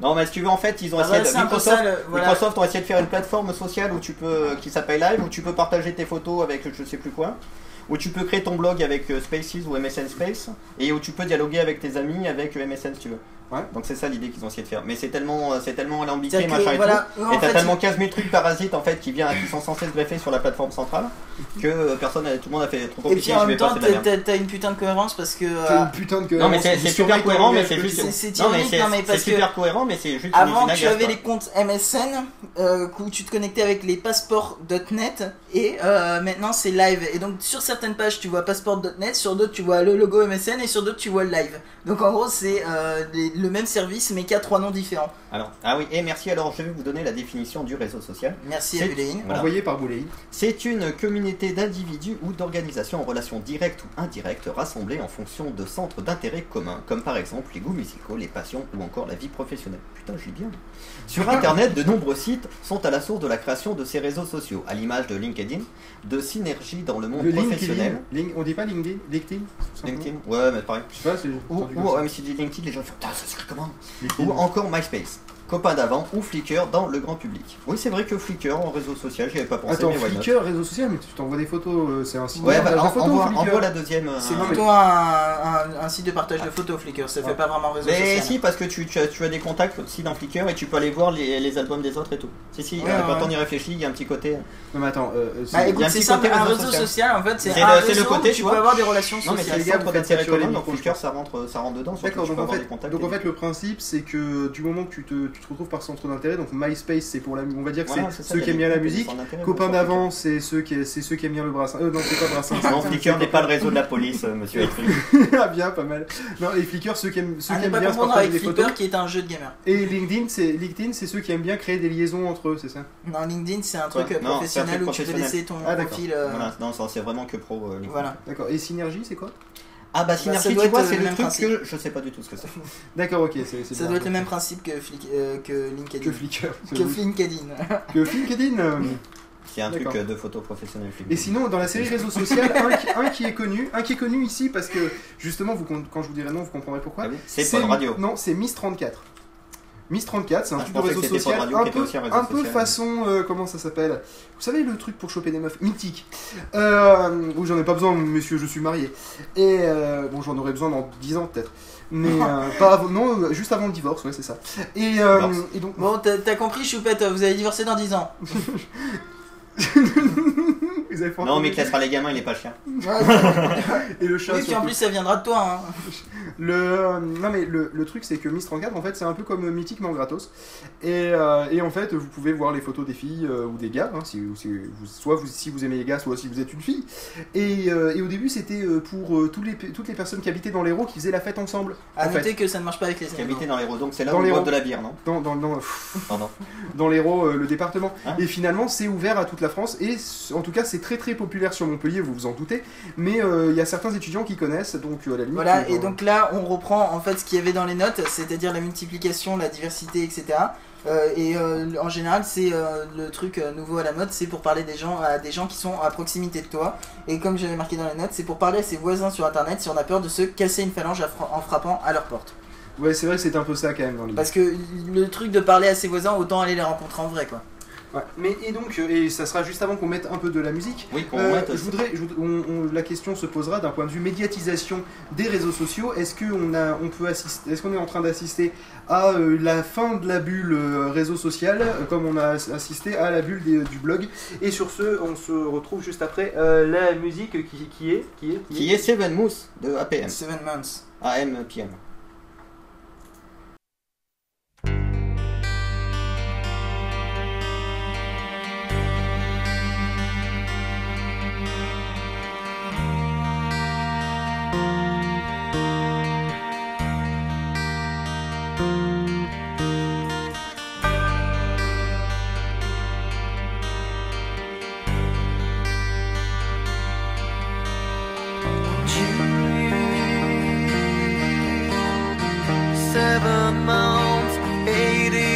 Non, mais si tu veux, en fait, ils ont Ah, essayé peu Microsoft, ça, le- voilà. Microsoft ont essayé de faire une plateforme sociale où tu peux, qui s'appelle Live, où tu peux partager tes photos avec je sais plus quoi, où tu peux créer ton blog avec euh, Spaces ou MSN Space, et où tu peux dialoguer avec tes amis avec euh, MSN si tu veux. Ouais. Donc c'est ça l'idée qu'ils ont essayé de faire. Mais c'est tellement, euh, c'est tellement alambiqué, C'est-à-dire que, machin et voilà, tout. et t'as tellement 15 000 trucs parasites en fait qui, viennent, qui sont censés se greffer sur la plateforme centrale que euh, personne, tout le monde a fait trop Et compliqué. puis en je vais même temps, t'as t'as- t'as une putain de cohérence parce que. Euh, une putain de Non mais c'est super cohérent, mais c'est juste. C'est- c'est Non mais c'est non, mais c'est parce que super cohérent, mais c'est juste. Avant, tu avais les comptes MSN euh, où tu te connectais avec les passeports.net et euh, maintenant c'est live. Et donc sur certaines pages tu vois passport.net, sur d'autres tu vois le logo MSN et sur d'autres tu vois le live. Donc en gros c'est euh, le même service mais qui a trois noms différents. Alors, ah oui, et merci. Alors, je vais vous donner la définition du réseau social. Merci C'est- à. Voilà. Envoyé par Bouléin. C'est une communauté d'individus ou d'organisations en relation directe ou indirecte rassemblées en fonction de centres d'intérêt communs, comme par exemple les goûts musicaux, les passions ou encore la vie professionnelle. Putain, je lis bien. Sur Internet, de nombreux sites sont à la source de la création de ces réseaux sociaux, à l'image de LinkedIn, de synergie dans le monde Le professionnel. LinkedIn. Link- On dit pas LinkedIn LinkedIn LinkedIn, ouais, mais pareil. Je sais pas, c'est. Ou, ou ouais, mais si tu dis LinkedIn, les gens font Putain, ça s'écrit comment? LinkedIn. Ou encore MySpace, copain d'avant, ou Flickr dans le grand public. Oui, c'est vrai que Flickr en réseau social, j'y avais pas pensé, Attends, mais Flickr, réseau social, mais tu t'envoies des photos, euh, c'est un site Ouais, de bah, partage de photos, envoie, envoie la deuxième. euh, C'est plutôt un, un- un site de partage de photos Flickr, ça Ouais. fait pas vraiment réseau Mais social. si, parce que tu, tu as, tu as des contacts aussi dans Flickr et tu peux aller voir les, les albums des autres et tout. Si, si, Ouais, euh, ouais, quand on y réfléchit, il y a un petit côté. Non, mais attends, euh, c'est- Bah écoute, un simple, côté un réseau social. social en fait, c'est le- côté, tu peux avoir des relations Non, mais sociales. c'est les le gars, centre vous faites d'intérêt commun, donc Flickr ça rentre, ça dedans. D'accord, donc en fait le principe c'est que du moment que tu te, tu te retrouves par centre d'intérêt, donc MySpace c'est pour la on va dire que Voilà, c'est ceux qui aiment bien la musique, copains d'avant c'est ceux qui c'est ceux qui aiment bien le brassin. Euh non c'est pas brassin. Flickr. Non, Flickr n'est pas le réseau de la police, euh, monsieur ah bien pas mal. Non les Flickr ceux qui aiment ceux À qui aiment bien se partager avec des photos. Qui est un jeu de gamer. Et LinkedIn c'est LinkedIn c'est ceux qui aiment bien créer des liaisons entre eux c'est ça? Non, LinkedIn c'est un truc Ouais, euh, non, c'est un professionnel truc où tu peux professionnel. laisser ton Ah, d'accord. profil. euh, Voilà, non, ça, c'est vraiment que pro. euh. Voilà. D'accord. Et Synergie c'est quoi? Ah bah ça Synergie, doit tu vois, c'est le le même truc principe. que je sais pas du tout ce que c'est. D'accord ok c'est Ça bien. doit être le même principe que, Flick- euh, que LinkedIn. que Flickr. Que LinkedIn. Que LinkedIn. euh, C'est un truc euh, de photo professionnelle. Flickr. Et sinon, dans la série réseau social, un qui, un qui est connu, un qui est connu ici parce que justement, vous, quand je vous dirai non, vous comprendrez pourquoi. Ah oui, c'est Pod Radio. Non, c'est Miss 34. Miss 34, c'est un Ah, truc de réseau social Radio un peu, aussi un réseau un peu social. façon, euh, comment ça s'appelle? Vous savez le truc pour choper des meufs Mythique. Euh, où j'en ai pas besoin, monsieur, je suis marié. Et euh, bon, j'en aurais besoin dans 10 ans peut-être. Mais euh, pas avant, non, juste avant le divorce, ouais, c'est ça. Et, euh, et donc, Bon, t'as t'as compris, Choupette, vous allez divorcer dans 10 ans. avez pas Non, mais laissera les gamins, il est pas chien. Et le chat. oui, puis en plus ça viendra de toi. Hein. Le, euh, non mais le, le truc c'est que Miss 34 en fait c'est un peu comme Mythique mais en gratos et, euh, et en fait vous pouvez voir les photos des filles euh, ou des gars hein, si, si vous, soit vous, si vous aimez les gars soit si vous êtes une fille et, euh, et au début c'était euh, pour euh, tous les, toutes les personnes qui habitaient dans l'Hérault qui faisaient la fête ensemble À en fait. noter que ça ne marche pas avec les Qui habitait dans les donc c'est là Dans où ils ronds. de la bière, non? Dans, dans, dans, dans l'Hérault euh, le département Hein? Et finalement c'est ouvert à toute la France et en tout cas c'est très très populaire sur Montpellier vous vous en doutez mais euh, il y a certains étudiants qui connaissent donc euh, à la limite Voilà, euh, et donc là on reprend en fait ce qu'il y avait dans les notes, c'est-à-dire la multiplication, la diversité, etc. Euh, et euh, en général, c'est euh, le truc nouveau à la mode, c'est pour parler des gens à des gens qui sont à proximité de toi. Et comme j'avais marqué dans les notes, c'est pour parler à ses voisins sur internet si on a peur de se casser une phalange fra- en frappant à leur porte. ouais c'est vrai que c'est un peu ça quand même dans Parce que le truc de parler à ses voisins, autant aller les rencontrer en vrai quoi. Ouais, mais et donc, euh, et ça sera juste avant qu'on mette un peu de la musique. Oui, qu'on Euh, mette je voudrais, je voudrais- on- on- la question se posera d'un point de vue médiatisation des réseaux sociaux. Est-ce qu'on a, on peut assister, est-ce qu'on est en train d'assister à euh, la fin de la bulle euh, réseau social, comme on a ass- assisté à la bulle des- du blog? Et sur ce, on se retrouve juste après. Euh, la musique qui, qui est qui est Qui est Seven Moose de APM. Seven Months. AM PM. lady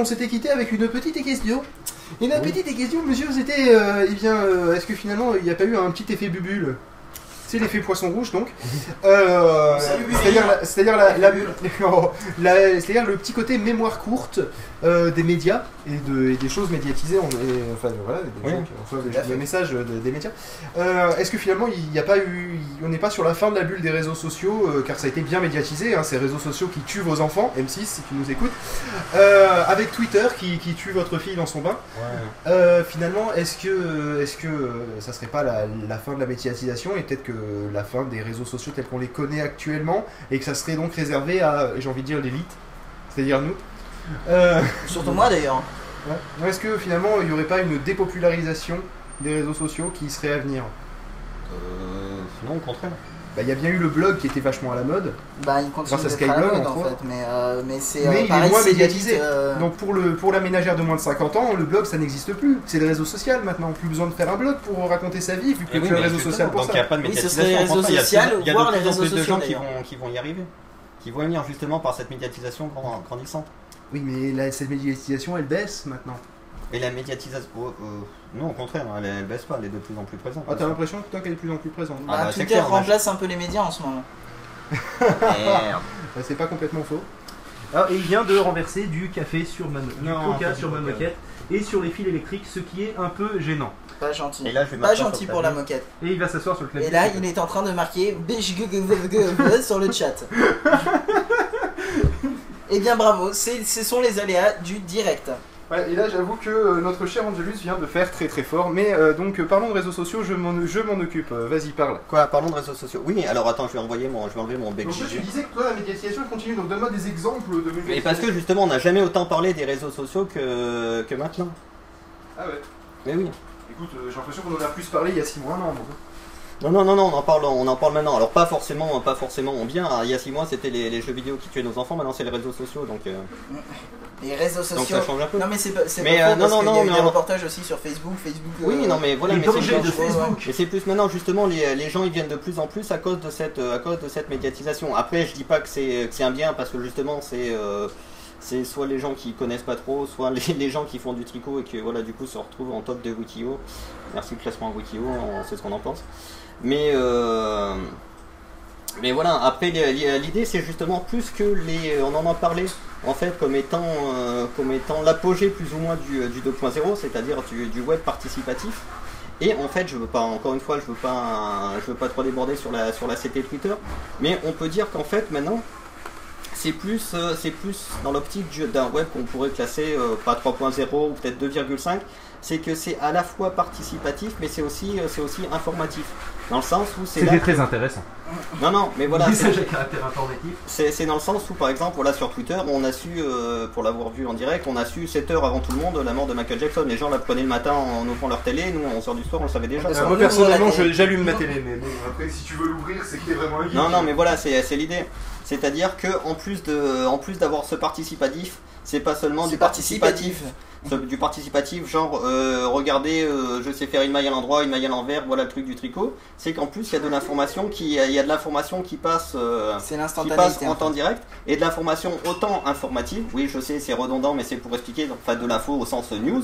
On s'était quitté avec une petite question. Et la petite question, monsieur, c'était, euh, eh bien, euh, est-ce que finalement il n'y a pas eu un petit effet bubule? C'est l'effet poisson rouge donc. Euh, c'est-à-dire, la- la- la- le petit côté mémoire courte euh, des médias et, de, et des choses médiatisées, on, enfin voilà, des Oui. gens qui reçoivent des, des messages de- des médias. Euh, Est-ce que finalement il n'y a pas eu, on n'est pas sur la fin de la bulle des réseaux sociaux, euh, car ça a été bien médiatisé, hein, ces réseaux sociaux qui tuent vos enfants, M6 si tu nous écoutes, avec Twitter qui, qui tue votre fille dans son bain. Finalement, est-ce que, est-ce que ça serait pas la, la fin de la médiatisation et peut-être que la fin des réseaux sociaux tels qu'on les connaît actuellement et que ça serait donc réservé à, j'ai envie de dire, l'élite, c'est-à-dire nous? Euh, Surtout moi d'ailleurs. ouais. Est-ce que finalement il n'y aurait pas une dépopularisation des réseaux sociaux qui serait à venir? Euh, non, au contraire. Bah, Il y a bien eu le blog qui était vachement à la mode, Bah, il continue Grâce à Skyblog, mode, en fait, mais, euh, mais c'est mais euh, il est moins médiatisé. euh, Donc pour, le, pour la ménagère de moins de 50 ans, le blog ça n'existe plus. C'est le réseau social maintenant. Plus besoin de faire un blog pour raconter sa vie, vu que Eh oui, tu as le mais réseau social pour donc ça. il n'y a pas de Oui, ce médiatisation. il y a il y a de plus les en réseaux plus de sociaux, gens qui vont, qui vont y arriver. Qui vont y venir justement par cette médiatisation grand- grandissante. Oui, mais cette médiatisation elle baisse maintenant. Et la médiatisation. oh, euh, non, au contraire, elle, elle baisse pas, elle est de plus en plus présente. Ah, t'as l'impression toi qu'elle est de plus en plus présente. Ah, bah, bah, Twitter clair, remplace un peu les médias en ce moment. Merde. Bah, c'est pas complètement faux. Ah, et il vient de renverser du café sur ma du Non, coca sur ma moquette et sur les fils électriques, ce qui est un peu gênant. Pas gentil. Et là, je vais Pas gentil pour la moquette. Et il va s'asseoir sur le clavier. Et là, il est en train de marquer sur le chat. Eh bien, bravo, c'est- ce sont les aléas du direct. Ouais, et là j'avoue que euh, notre cher Angelus vient de faire très très fort, mais euh, donc euh, parlons de réseaux sociaux, je m'en je m'en occupe, Euh, vas-y parle. Quoi, parlons de réseaux sociaux. Oui, alors attends, je vais envoyer mon, je vais enlever mon bec Donc toi, tu disais que toi la médiatisation continue, donc donne-moi des exemples de médiatisation. Et parce que justement, on n'a jamais autant parlé des réseaux sociaux que, que maintenant. Ah ouais. Mais oui. Écoute, euh, j'ai l'impression qu'on en a plus parlé il y a 6 mois, non. Non, non, non, non, on en parle, on en parle maintenant. Alors pas forcément, pas forcément en bien. Il y a 6 mois, c'était les, les jeux vidéo qui tuaient nos enfants. Maintenant, c'est les réseaux sociaux, donc. euh, Les réseaux Donc sociaux. ça change un peu. Non mais c'est pas, c'est Mais, pas euh, faux non, parce non, qu'il y a non, eu mais des on- reportages aussi sur Facebook, Facebook. Oui, euh, non, mais voilà, les mais c'est dangers de Facebook. Mais c'est plus maintenant justement les, les gens ils viennent de plus en plus à cause de cette euh, à cause de cette médiatisation. Après, je dis pas que c'est que c'est un bien parce que justement c'est euh, c'est soit les gens qui connaissent pas trop, soit les, les gens qui font du tricot et qui voilà du coup se retrouvent en top de Wikio. Merci le classement Wikio, on sait ce qu'on en pense. Mais euh, mais voilà, après l'idée c'est justement plus que les on en a parlé en fait comme étant euh, comme étant l'apogée plus ou moins du, du 2.0, c'est-à-dire du, du web participatif. Et en fait, je veux pas, encore une fois, je veux pas, je veux pas trop déborder sur la, sur la CT Twitter, mais on peut dire qu'en fait, maintenant, c'est plus, euh, c'est plus dans l'optique du- d'un web qu'on pourrait classer euh, pas 3.0 ou peut-être 2,5. C'est que c'est à la fois participatif, mais c'est aussi, euh, c'est aussi informatif. Dans le sens où c'est. C'était que- très intéressant. Non, non, mais voilà. Message c'est- à caractère informatif. c'est c'est dans le sens où, par exemple, voilà, sur Twitter, on a su, euh, pour l'avoir vu en direct, on a su 7 heures avant tout le monde la mort de Michael Jackson. Les gens la prenaient le matin en ouvrant leur télé, nous, à 11h du soir, on le savait déjà. Euh, moi personnellement, je- j'allume ma télé, mais bon, après si tu veux l'ouvrir, c'est que t'es vraiment un geek. Non, non, mais voilà, c'est c'est l'idée. C'est-à-dire que en plus de, en plus d'avoir ce participatif, c'est pas seulement du participatif, du participatif, genre euh, regardez, euh, je sais faire une maille à l'endroit, une maille à l'envers, voilà le truc du tricot. C'est qu'en plus il y a de l'information qui, il y a de l'information qui passe, euh, qui passe en en temps fait. direct et de l'information autant informative. Oui, je sais, c'est redondant, mais c'est pour expliquer, enfin de l'info au sens news,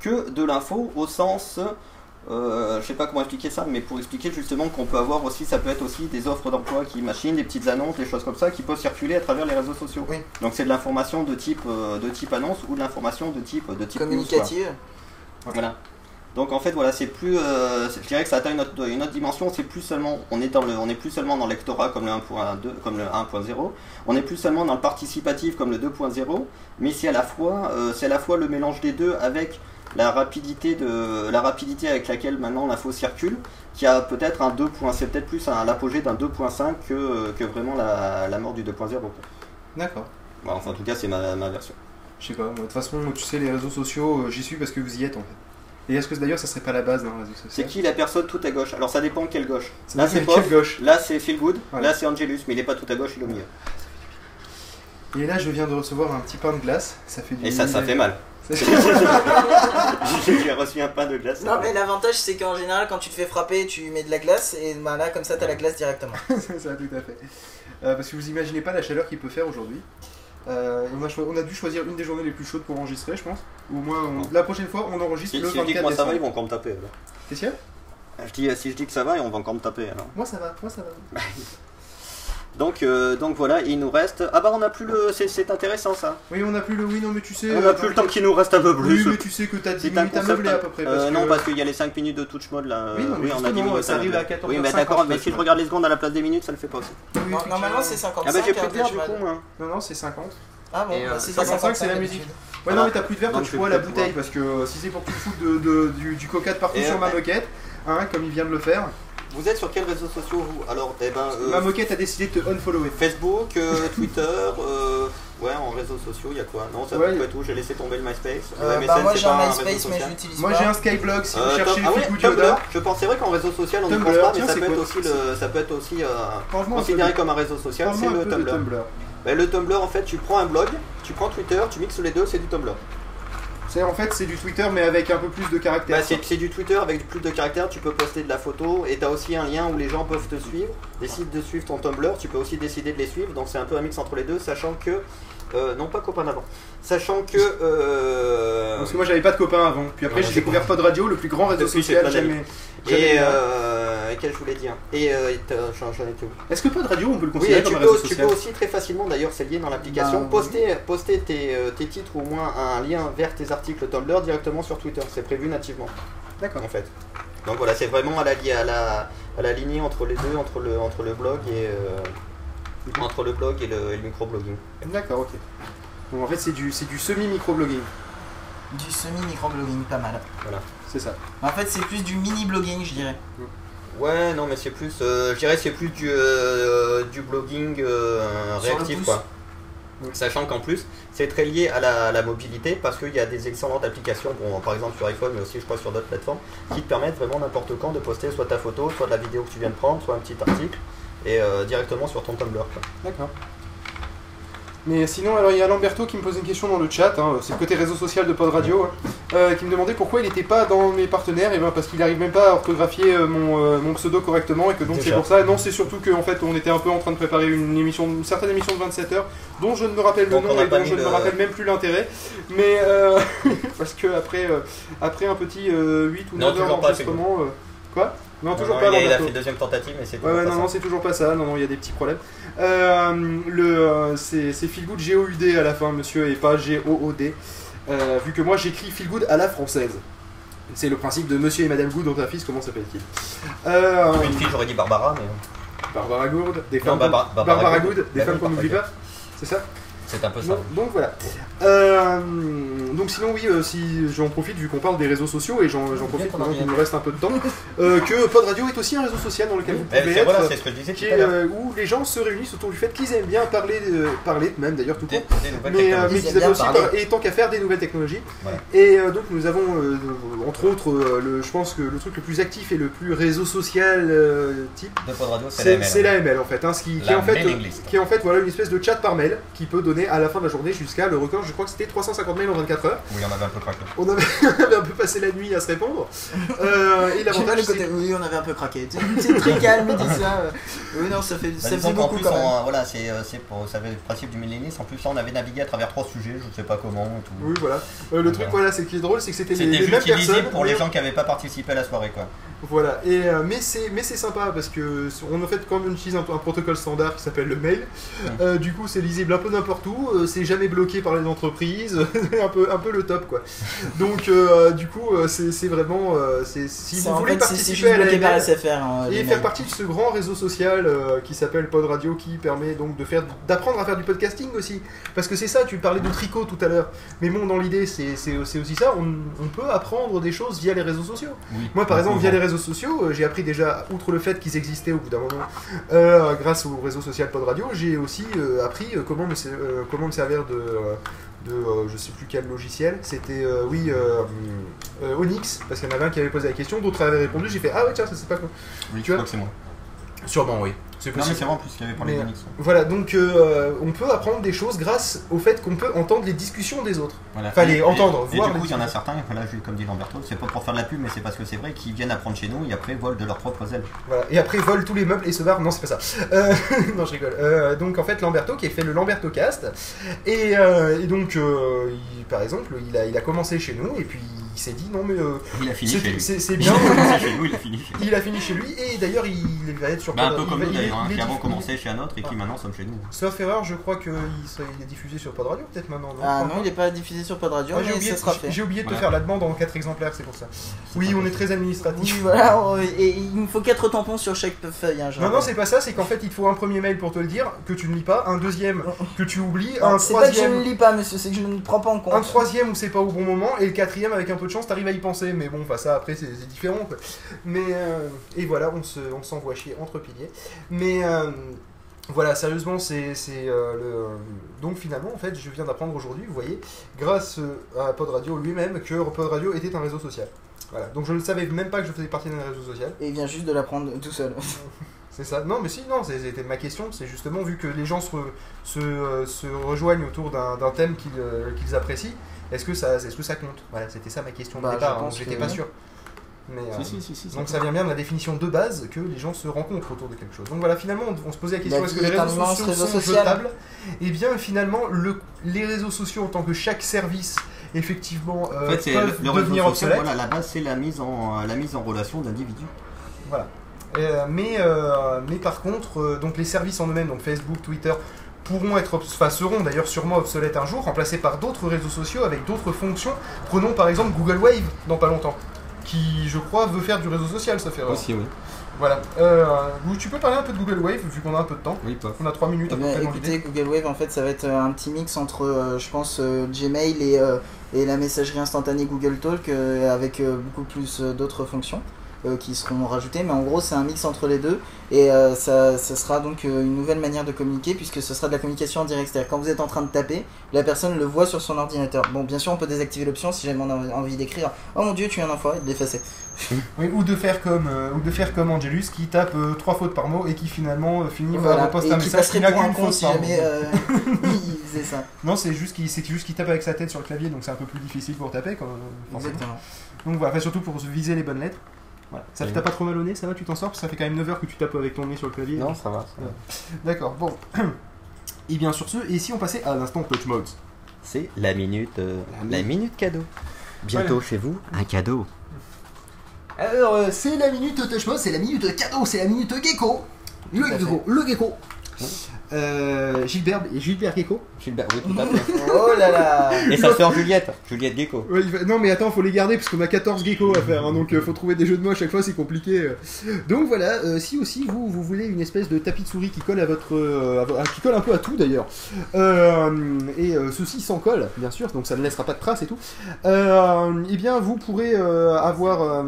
que de l'info au sens euh, je sais pas comment expliquer ça, mais pour expliquer justement qu'on peut avoir aussi, ça peut être aussi des offres d'emploi qui machinent, des petites annonces, des choses comme ça qui peuvent circuler à travers les réseaux sociaux. Donc c'est de l'information de type euh, de type annonce ou de l'information de type de type Communicative. Voilà. Donc en fait voilà c'est plus, euh, je dirais que ça atteint une autre, une autre dimension. C'est plus seulement, on est dans le, on est plus seulement dans le lectorat comme le 1.2, comme le 1.0. On est plus seulement dans le participatif comme le 2.0. Mais c'est à la fois, euh, c'est à la fois le mélange des deux avec la rapidité de, la rapidité avec laquelle maintenant l'info circule, qui a peut-être un 2. C'est peut-être plus un l'apogée d'un 2.5 que, que vraiment la, la mort du 2.0. quoi. D'accord. Bon, enfin en tout cas c'est ma, ma version. Je sais pas, de toute façon, tu sais, les réseaux sociaux, euh, j'y suis parce que vous y êtes en fait. Et est-ce que d'ailleurs ça serait pas la base d'un réseau social? C'est qui la personne tout à gauche? Alors ça dépend quelle gauche. Ça là c'est de Pof, quelle gauche. là c'est Feel Good, là c'est Angelus, mais il est pas tout à gauche, il est au milieu. Et là, je viens de recevoir un petit pain de glace, ça fait du Et ça, ça fait mal. J'ai reçu un pain de glace. Non mais l'avantage c'est qu'en général quand tu te fais frapper tu mets de la glace et bah, là comme ça t'as la glace directement. c'est ça, tout à fait. Euh, parce que vous imaginez pas la chaleur qu'il peut faire aujourd'hui. Euh, on, a choi- on a dû choisir une des journées les plus chaudes pour enregistrer, je pense. Ou au moins, on- la prochaine fois, on enregistre Si, le si je dis que 24 moi ça va, ils vont encore me taper. alors. Qu'est-ce qu'il y a? Je dis, si je dis que ça va, on va encore me taper alors. Moi ça va, moi ça va. Donc, euh, donc voilà, il nous reste. Ah bah on a plus le. C'est, c'est intéressant ça. Oui, on a plus le oui, non, mais tu sais. On euh, a plus le temps qu'il nous reste un peu plus. Oui, mais tu sais que t'as 10 C'est un minutes à meubler à peu près. euh, parce non, que- parce qu'il y a les 5 minutes de touch mode là. Oui, non, mais on a 10 justement, minutes. ça arrive à Oui, mais 14h50, d'accord, mais si je regarde les secondes à la place des minutes, ça le fait pas aussi. Oui, normalement c'est 55. Ah bah j'ai plus de verre du coup moi. Non, non, c'est 50. Ah bon, euh, bah, c'est 55, c'est la musique. Ouais, non, mais t'as plus de verre, Donc, tu bois la bouteille parce que euh, si c'est pour que tu du, coca de partout sur euh, ma moquette, hein, comme il vient de le faire, Vous êtes sur quels réseaux sociaux vous Alors, eh ben. euh, ma moquette a décidé de te unfollower. Facebook, euh, Twitter, euh, ouais, en réseaux sociaux, il y a quoi Non, ça Ouais, être tout. J'ai laissé tomber le MySpace. Euh, bah, moi j'ai un pas MySpace réseau mais je social. l'utilise Moi pas. j'ai un Skyblog si vous cherchez ah oui, Tumblr. Je pense c'est vrai qu'en réseau social on ne pense pas, mais tiens, ça peut, être quoi aussi le, ça peut être aussi euh, Franchement, un peu considéré comme un réseau social, c'est le. Tumblr. Ben, le Tumblr, en fait, tu prends un blog, tu prends Twitter, tu mixes les deux, c'est du Tumblr. C'est en fait c'est du Twitter mais avec un peu plus de caractère. Bah, c'est du Twitter avec plus de caractères, tu peux poster de la photo et tu as aussi un lien où les gens peuvent te suivre. Décide de suivre ton Tumblr, tu peux aussi décider de les suivre, donc c'est un peu un mix entre les deux, sachant que. euh, non, pas copain d'avant. Sachant que. euh, Parce que moi j'avais pas de copains avant. Puis après j'ai découvert Pod Radio, le plus grand réseau Depuis, social jamais. Jamais Et eu. euh, qu'est-ce que je voulais dire Et euh, j'en étais où Est-ce que Pod Radio on peut le Oui, considérer et tu comme un peux, réseau tu peux aussi très facilement, d'ailleurs c'est lié dans l'application, Bah, poster, poster tes, euh, tes titres ou au moins un lien vers tes articles Tumblr directement sur Twitter. C'est prévu nativement. D'accord. En fait. Donc voilà, c'est vraiment à la, à la, à la lignée entre les deux, entre le, entre le blog et euh, entre le blog et le, et le microblogging. D'accord, ok. Donc en fait c'est du, c'est du semi-microblogging. Du semi-microblogging, pas mal. Voilà. C'est ça. En fait, c'est plus du mini-blogging, je dirais. Ouais, non, mais c'est plus, euh, je dirais, que c'est plus du, euh, du blogging euh, réactif, quoi. Sachant qu'en plus, c'est très lié à la, à la mobilité parce qu'il y a des excellentes applications, bon, par exemple sur iPhone, mais aussi je crois sur d'autres plateformes, qui te permettent vraiment n'importe quand de poster soit ta photo, soit de la vidéo que tu viens de prendre, soit un petit article, et euh, directement sur ton Tumblr. quoi. D'accord. Mais sinon, alors il y a Lamberto qui me pose une question dans le chat, hein, c'est le côté réseau social de Pod Radio, hein, euh, qui me demandait pourquoi il n'était pas dans mes partenaires, et ben parce qu'il n'arrive même pas à orthographier euh, mon, euh, mon pseudo correctement, et que donc c'est pour ça. Non, c'est surtout qu'en fait on était un peu en train de préparer une émission, une certaine émission de 27 heures, dont je ne me rappelle Donc, le nom et dont je ne me le- rappelle même plus l'intérêt, mais euh, parce que après, euh, après un petit euh, 8 ou Non, 9 heures d'enregistrement, quoi? Non, Non, toujours non, pas. il a- il a Lamberto. fait deuxième tentative, mais c'est Ouais, ouais, pas non, ça. non, c'est toujours pas ça. Non, non, il y a des petits problèmes. Euh, le, euh, c'est c'est Feel Good G-O-U-D à la fin, monsieur, et pas G-O-O-D. Euh, vu que moi j'écris Feel Good à la française. C'est le principe de monsieur et madame Good dans ta fils, comment s'appelle-t-il euh, Une fille, j'aurais dit Barbara, mais Barbara Good, des Non, femmes, Barbara- qu'on- Barbara Barbara Good. Good, des Bah femmes qu'on n'oublie Barbara pas C'est ça c'est un peu ça. donc, donc voilà. Euh, donc sinon oui, euh, si j'en profite vu qu'on parle des réseaux sociaux et j'en profite maintenant qu'il nous reste un peu de temps, euh, que Pod Radio est aussi un réseau social dans lequel vous Eh, pouvez être, voilà, c'est ce que je disais qui est, où les gens se réunissent autour du fait qu'ils aiment bien parler, parler même d'ailleurs tout court, mais, mais Ils qu'ils aiment aussi parler. et tant qu'à faire des nouvelles technologies. Voilà. Et donc nous avons entre autres, le, je pense que le truc le plus actif et le plus réseau social type De Pod Radio, c'est c'est la c'est ML. l'AML en fait, hein, ce qui, qui est en fait, qui est en fait voilà une espèce de chat par mail qui peut donner à la fin de la journée jusqu'à le record. Je crois que c'était 350 mails en 24 heures. Oui, on avait un peu craqué. On avait, on avait un peu passé la nuit à se répondre. Euh, et l'avantage oui, on avait un peu craqué. C'est- très calme, dit ça. euh. Oui, non, ça fait, Bah, ça faisait beaucoup plus, quand même. on- voilà, c'est euh, c'est pour ça fait le principe du millénisme. En plus, là, on avait navigué à travers trois sujets, je sais pas comment. et tout. oui voilà. Euh, le truc voilà, c'est qui est drôle, c'est que c'était les, C'était les juste mêmes personnes. pour les gens qui n'avaient pas participé à la soirée, quoi. Voilà, et, euh, mais c'est mais c'est sympa parce que on en fait quand on utilise un, un protocole standard qui s'appelle le mail, euh, du coup c'est lisible un peu n'importe où, euh, c'est jamais bloqué par les entreprises, un peu un peu le top quoi. Donc euh, du coup euh, c'est c'est vraiment euh, c'est si vous voulez fait, participer à la par SFR. hein, et faire partie de ce grand réseau social euh, qui s'appelle Pod Radio qui permet donc de faire d'apprendre à faire du podcasting aussi parce que c'est ça tu parlais de tricot tout à l'heure mais bon dans l'idée c'est aussi ça on, on peut apprendre des choses via les réseaux sociaux Oui. moi, par exemple, via les réseaux sociaux, j'ai appris déjà, outre le fait qu'ils existaient au bout d'un moment, euh, grâce au réseau social Pod Radio, j'ai aussi euh, appris comment, me, euh, comment me servir de, euh, de euh, je sais plus quel logiciel. C'était, euh, oui, euh, Onyx, parce qu'il y en avait un qui avait posé la question, d'autres avaient répondu. J'ai fait, ah ouais, tiens, ça c'est pas con. Oui, Tu je vois crois que c'est moi. Sûrement, oui. C'est Non, mais possible. c'est moi en plus qui avait parlé Mais, d'Onyx. Voilà, donc euh, on peut apprendre des choses grâce au fait qu'on peut entendre les discussions des autres. Voilà. Fallait Et- entendre, et, voir Et du les coup, il y en a certains, là, je- comme dit Lamberto, c'est pas pour faire de la pub, mais c'est parce que c'est vrai qu'ils viennent apprendre chez nous et après volent de leurs propres ailes. Voilà. Et après, volent tous les meubles et se barrent. Non, c'est pas ça. Euh, non, je rigole. Euh, donc, en fait, Lamberto qui a fait le Lamberto Cast. Et, euh, et donc, euh, il- par exemple, il a, il a commencé chez nous et puis il s'est dit non, mais. euh, Il a fini c'est- chez lui. c'est- C'est bien. Il a commencé chez nous, il a fini chez lui. il a fini chez lui et d'ailleurs, il va être sur. Bah, un peu comme nous d'ailleurs, hein, qui avant diff- commençait chez un autre et qui maintenant sommes chez nous. Sauf erreur, je crois qu'il il est diffusé sur Pod Radio peut-être maintenant. Non, Ah non, il est pas diffusé sur Pod Radio, Ah, j'ai oublié, j'ai- de te Voilà. faire la demande en 4 exemplaires, c'est pour ça. Oui, on est très administratif. Voilà, et il me faut 4 tampons sur chaque feuille. Hein, Non, non, c'est pas ça, c'est qu'en fait, il te faut un premier mail pour te le dire, que tu ne lis pas, un deuxième que tu oublies, un C'est pas que je ne troisième. lis pas, monsieur, c'est que je ne prends pas en compte. Un troisième où c'est pas au bon moment, et le quatrième avec un peu de chance t'arrives à y penser, mais bon, enfin ça après c'est différent quoi. Mais euh, et voilà, on se- on s'envoie chier entre piliers. Mais euh, voilà, sérieusement, c'est euh, le. Donc finalement, en fait, je viens d'apprendre aujourd'hui, vous voyez, grâce euh, à Pod Radio lui-même, que Pod Radio était un réseau social. Voilà, donc je ne savais même pas que je faisais partie d'un réseau social. Et il vient juste de l'apprendre tout seul. C'est ça. Non, mais si, non, c'était ma question. C'est justement vu que les gens se, se, euh, se rejoignent autour d'un thème qu'ils euh, qu'ils apprécient, est-ce que, ça- est-ce que ça compte? Voilà, c'était ça ma question de Bah, départ. je hein, J'étais que pas sûr. Mais, euh, Si, si, si, si, donc ça vient bien de la définition de base que les gens se rencontrent autour de quelque chose. Donc voilà, finalement, on, on se posait la question La est-ce que les est réseaux sociaux réseau sont social. jetables? Et bien finalement, le, les réseaux sociaux en tant que chaque service, effectivement, euh, En fait, peuvent le, le réseau devenir obsolètes. voilà, la base, c'est la mise en, la mise en relation d'individus. Voilà. Euh, mais, euh, mais par contre, euh, donc les services en eux-mêmes, donc Facebook, Twitter, pourront être, enfin seront d'ailleurs sûrement obsolètes un jour, remplacés par d'autres réseaux sociaux avec d'autres fonctions. Prenons par exemple Google Wave dans pas longtemps. qui, je crois, veut faire du réseau social, ça fait. Aussi, oui. Voilà. Euh, tu peux parler un peu de Google Wave, vu qu'on a un peu de temps. Oui, pas. On a 3 minutes à Eh peu près écoutez. Google Wave, en fait, ça va être euh, un petit mix entre, euh, je pense, euh, Gmail et, euh, et la messagerie instantanée Google Talk euh, avec euh, beaucoup plus euh, d'autres fonctions qui seront rajoutées. Mais en gros, c'est un mix entre les deux et euh, ça, ça sera donc euh, une nouvelle manière de communiquer puisque ce sera de la communication en direct. C'est-à-dire quand vous êtes en train de taper, la personne le voit sur son ordinateur. Bon, bien sûr, on peut désactiver l'option si jamais on a envie d'écrire Oh mon dieu, tu es un enfoiré, de l'effacer. Oui, ou de faire comme euh, ou de faire comme Angelus qui tape euh, trois fautes par mot et qui finalement euh, finit Voilà. par reposter Et un message qui n'a qu'une faute si par mot. jamais euh, il faisait ça. Non, c'est juste qu'il c'est juste qu'il tape avec sa tête sur le clavier, donc c'est un peu plus difficile pour taper. Forcément. Exactement. Donc voilà, enfin, surtout pour viser les bonnes lettres. Voilà. Ça Oui. t'a pas trop mal au nez, ça va, tu t'en sors Parce que Ça fait quand même 9 heures que tu tapes avec ton nez sur le clavier. Non, ça va. ça va. Ouais. D'accord, bon. Et bien sur ce, et si on passait à l'instant touch mode C'est la minute, euh, La la minute cadeau. Bientôt Voilà. chez vous, un cadeau. Alors, euh, c'est la minute touch mode, c'est la minute cadeau, c'est la minute gecko. Le gecko, le gecko. Euh, Gilbert, Gilbert Gecko Gilbert, oui, tout à fait. Oh là là Et sa sœur Juliette, Juliette Gecko. Ouais, il va- Non mais attends, faut les garder parce qu'on a 14 geckos à faire, hein, donc euh, faut trouver des jeux de mots à chaque fois, c'est compliqué. euh. Donc voilà, euh, si aussi vous, vous voulez une espèce de tapis de souris qui colle à votre, euh, à vo- à- qui colle un peu à tout d'ailleurs, Euh, et euh, ceci sans colle, bien sûr, donc ça ne laissera pas de traces et tout. Euh, eh bien, vous pourrez euh, avoir. euh,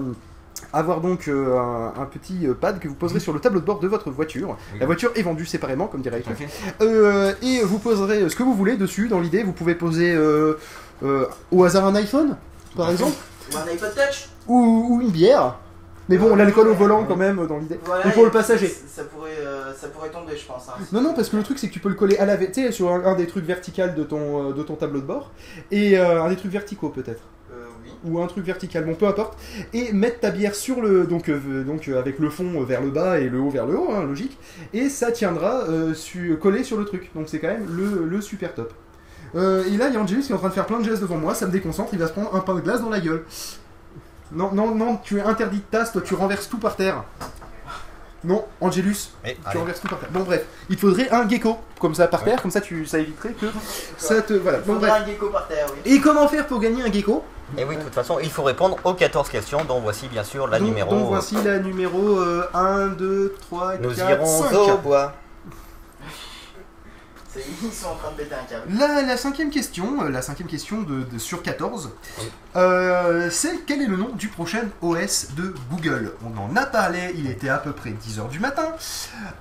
avoir donc euh, un, un petit euh, pad que vous poserez sur le tableau de bord de votre voiture. La voiture est vendue séparément, comme dirait fait. euh, et vous poserez ce que vous voulez dessus. Dans l'idée, vous pouvez poser euh, euh, au hasard un iPhone, par exemple, Ou un iPod Touch ou, ou une bière. Mais bon, l'alcool au volant quand même dans l'idée. Voilà, et pour le passager. Ça pourrait, euh, ça pourrait tomber, je pense. hein. Non, non, parce que le truc c'est que tu peux le coller à la, tu sais, sur un, un des trucs verticaux de ton, de ton tableau de bord, et euh, un des trucs verticaux peut-être. Euh, ou un truc vertical, bon peu importe, et mettre ta bière sur le donc euh, donc euh, avec le fond vers le bas et le haut vers le haut, hein, logique, et ça tiendra euh, su- collé sur le truc. Donc c'est quand même le, le super top. Euh, et là, il y a Angelus qui est en train de faire plein de gestes devant moi, ça me déconcentre, il va se prendre un pain de glace dans la gueule. Non, non, non, tu es interdit de tasse, toi tu renverses tout par terre. Non, Angelus, Mais, tu allez. renverses tout par terre. Bon bref, il te faudrait un gecko, comme ça par terre, comme ça tu, ça éviterait que ça te... Voilà, Il bon faudra bref. un gecko par terre, oui. Et comment faire pour gagner un gecko? Et oui, de toute façon, il faut répondre aux 14 questions, dont voici bien sûr la donc, numéro. donc voici la numéro euh, 1, 2, 3, Nous 4, irons 5. au bois. Ils sont en train de péter un câble. La, la cinquième question, euh, la cinquième question de, de- sur 14, euh, c'est quel est le nom du prochain OS de Google? On en a parlé, il était à peu près 10h du matin,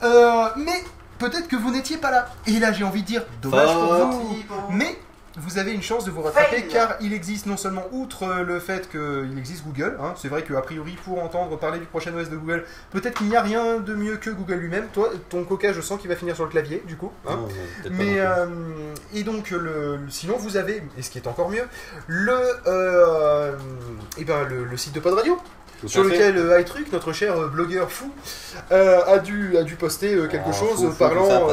Euh, mais peut-être que vous n'étiez pas là. Et là j'ai envie de dire, dommage pour Faute. vous, mais vous avez une chance de vous rattraper Fail. car il existe non seulement outre euh, le fait qu'il existe Google, hein, c'est vrai qu'a priori pour entendre parler du prochain OS de Google, peut-être qu'il n'y a rien de mieux que Google lui-même. Toi, ton coca, je sens qu'il va finir sur le clavier du coup. hein. Non, non, peut-être pas Mais euh, et donc le, sinon vous avez et ce qui est encore mieux le euh, eh ben le, le site de Pod Radio sur lequel euh, iTruc notre cher euh, blogueur fou euh, a dû a dû poster euh, quelque Oh, chose fou, parlant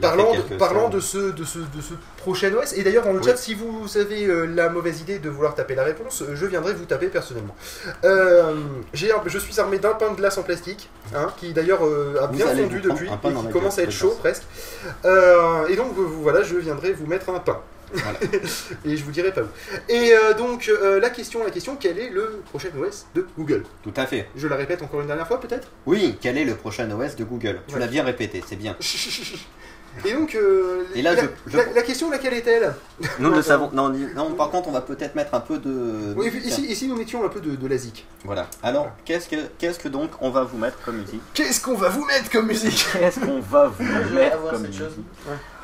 parlant, de, parlant de ce, de, ce, de ce prochain OS. Et d'ailleurs, dans le Oui. chat, si vous avez la mauvaise idée de vouloir taper la réponse, je viendrai vous taper personnellement. Je suis armé d'un pain de glace en plastique, hein, qui d'ailleurs a Vous bien fondu depuis et qui commence à être chaud presque. Et donc, voilà, je viendrai vous mettre un pain. Voilà. et je vous dirai pas où. Et euh, donc, euh, la question, la question, quel est le prochain OS de Google? Tout à fait. Je la répète encore une dernière fois, peut-être? Oui, quel est le prochain OS de Google? Tu Ouais. l'as bien répété, c'est bien. Et donc, euh, Et là, la, je- je- la- la question, laquelle est-elle? Nous le savons. Non, non, par contre, on va peut-être mettre un peu de. Oui, musique. ici, ici, nous mettions un peu de, de la zik. Voilà. Alors, qu'est-ce que, qu'est-ce que donc on va vous mettre comme musique? Qu'est-ce qu'on va vous mettre comme musique? Qu'est-ce qu'on va vous mettre comme cette musique? Chose.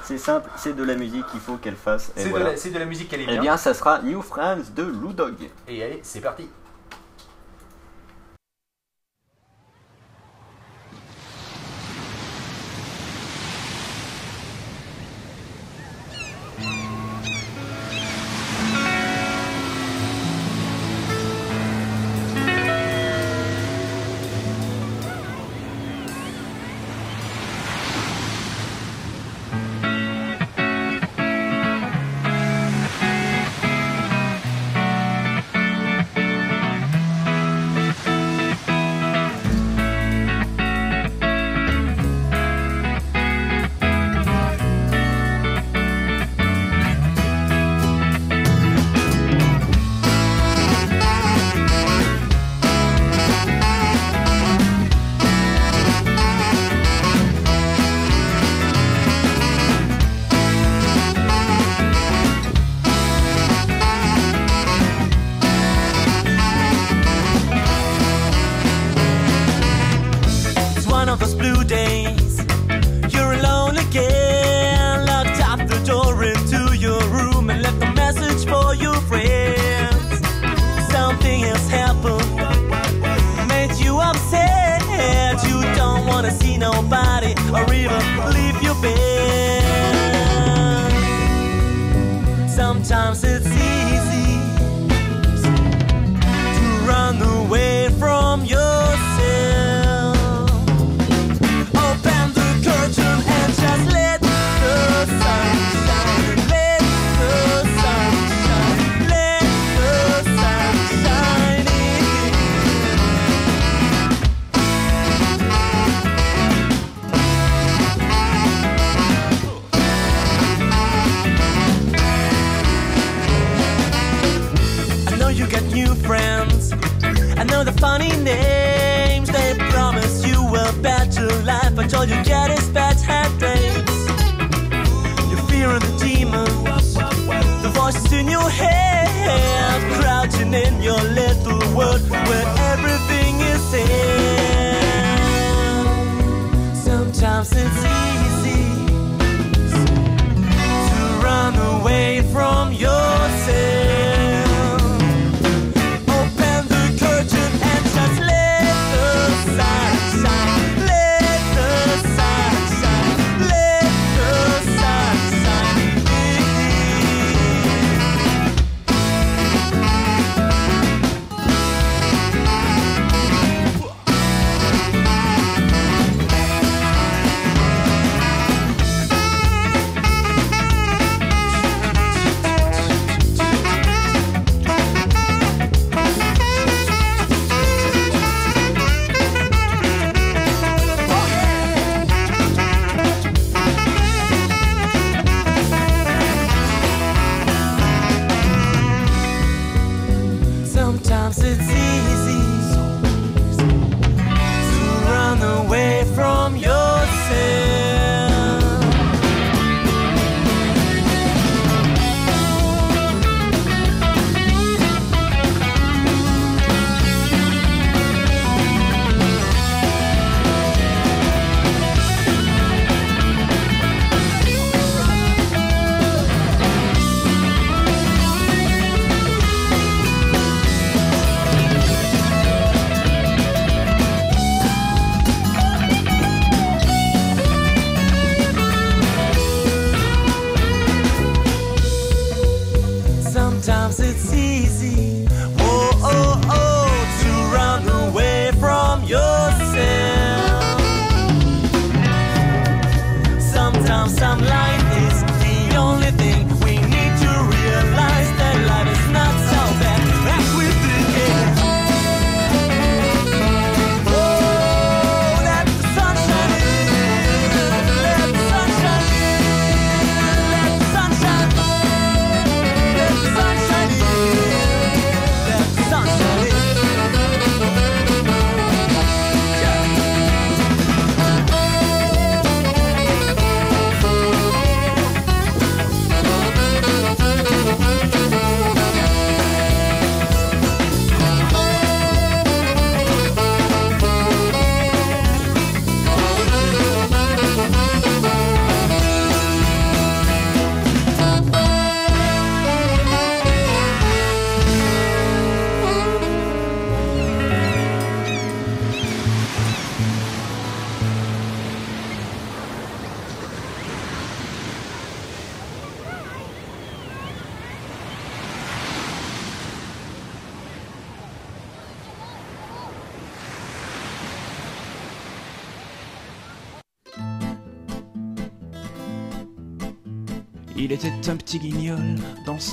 C'est simple, c'est de la musique qu'il faut qu'elle fasse. C'est de, voilà. la- c'est de la musique qu'elle est Eh bien. bien, ça sera New Friends de Lou Dog. Et allez, c'est parti.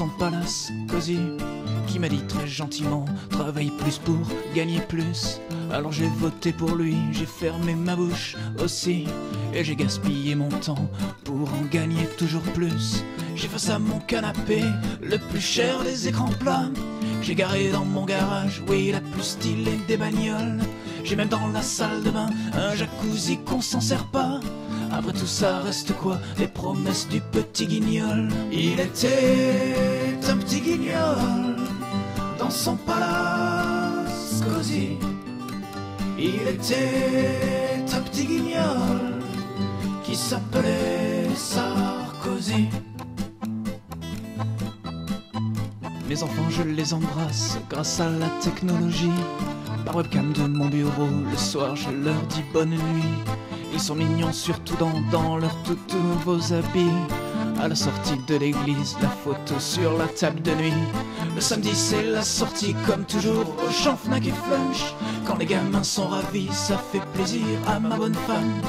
Son palace cosy qui m'a dit très gentiment travaille plus pour gagner plus. Alors j'ai voté pour lui, j'ai fermé ma bouche aussi et j'ai gaspillé mon temps pour en gagner toujours plus. J'ai face à mon canapé le plus cher des écrans plats. J'ai garé dans mon garage, oui, la plus stylée des bagnoles. J'ai même dans la salle de bain un jacuzzi qu'on s'en sert pas. Après tout ça reste quoi Les promesses du petit guignol. Il était un petit guignol Dans son palace cosy. Il était un petit guignol Qui s'appelait Sarkozy. Mes enfants je les embrasse grâce à la technologie. Par webcam de mon bureau Le soir je leur dis bonne nuit ils sont mignons surtout dans, dans leurs tout nouveaux habits. À la sortie de l'église, la photo sur la table de nuit. Le samedi c'est la sortie comme toujours au champ Fnac et Flunch. Quand les gamins sont ravis, ça fait plaisir à ma bonne femme.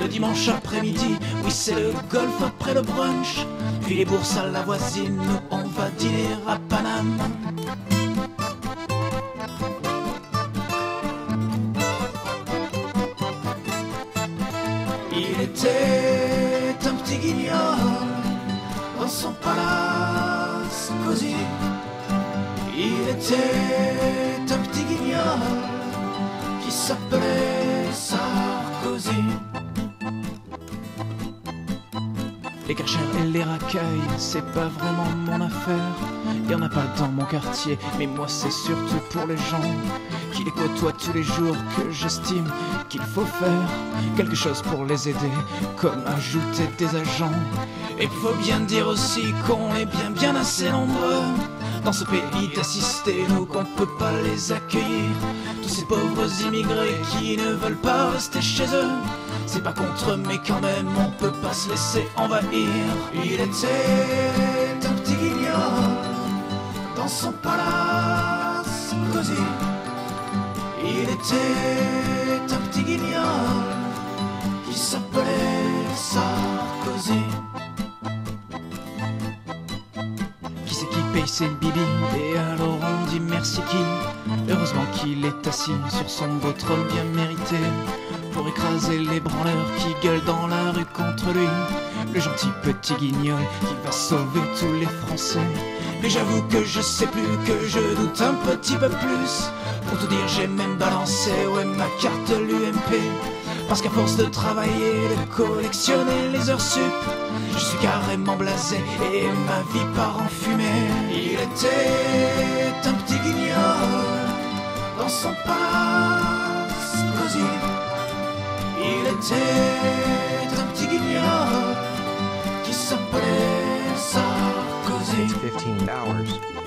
Le dimanche après-midi, oui c'est le golf après le brunch. Puis les bourses à la voisine, on va dîner à Paname. S'appelait Sarkozy. Les karchers et les racailles, c'est pas vraiment mon affaire. Y en a pas dans mon quartier, mais moi c'est surtout pour les gens qui les côtoient tous les jours que j'estime qu'il faut faire quelque chose pour les aider, comme ajouter des agents. Et faut bien dire aussi qu'on est bien bien assez nombreux dans ce pays d'assister nous qu'on peut pas les accueillir. Tous ces pauvres immigrés qui ne veulent pas rester chez eux. C'est pas contre mais quand même, on peut pas se laisser envahir. Il était un petit guignol dans son palace cosy. Il était un petit guignol qui s'appelait Sarkozy. Paye Et alors on dit merci qui Heureusement qu'il est assis sur son beau trône bien mérité. Pour écraser les branleurs qui gueulent dans la rue contre lui. Le gentil petit guignol qui va sauver tous les Français. Mais j'avoue que je sais plus, que je doute un petit peu plus. Pour tout dire j'ai même balancé, ouais ma carte l'UMP parce qu'à force de travailler, de collectionner les heures sup, je suis carrément blasé et ma vie part en fumée. Il était un petit guignol dans son palace cosy. Il était un petit guignol qui s'appelait Sarkozy. 15 hours.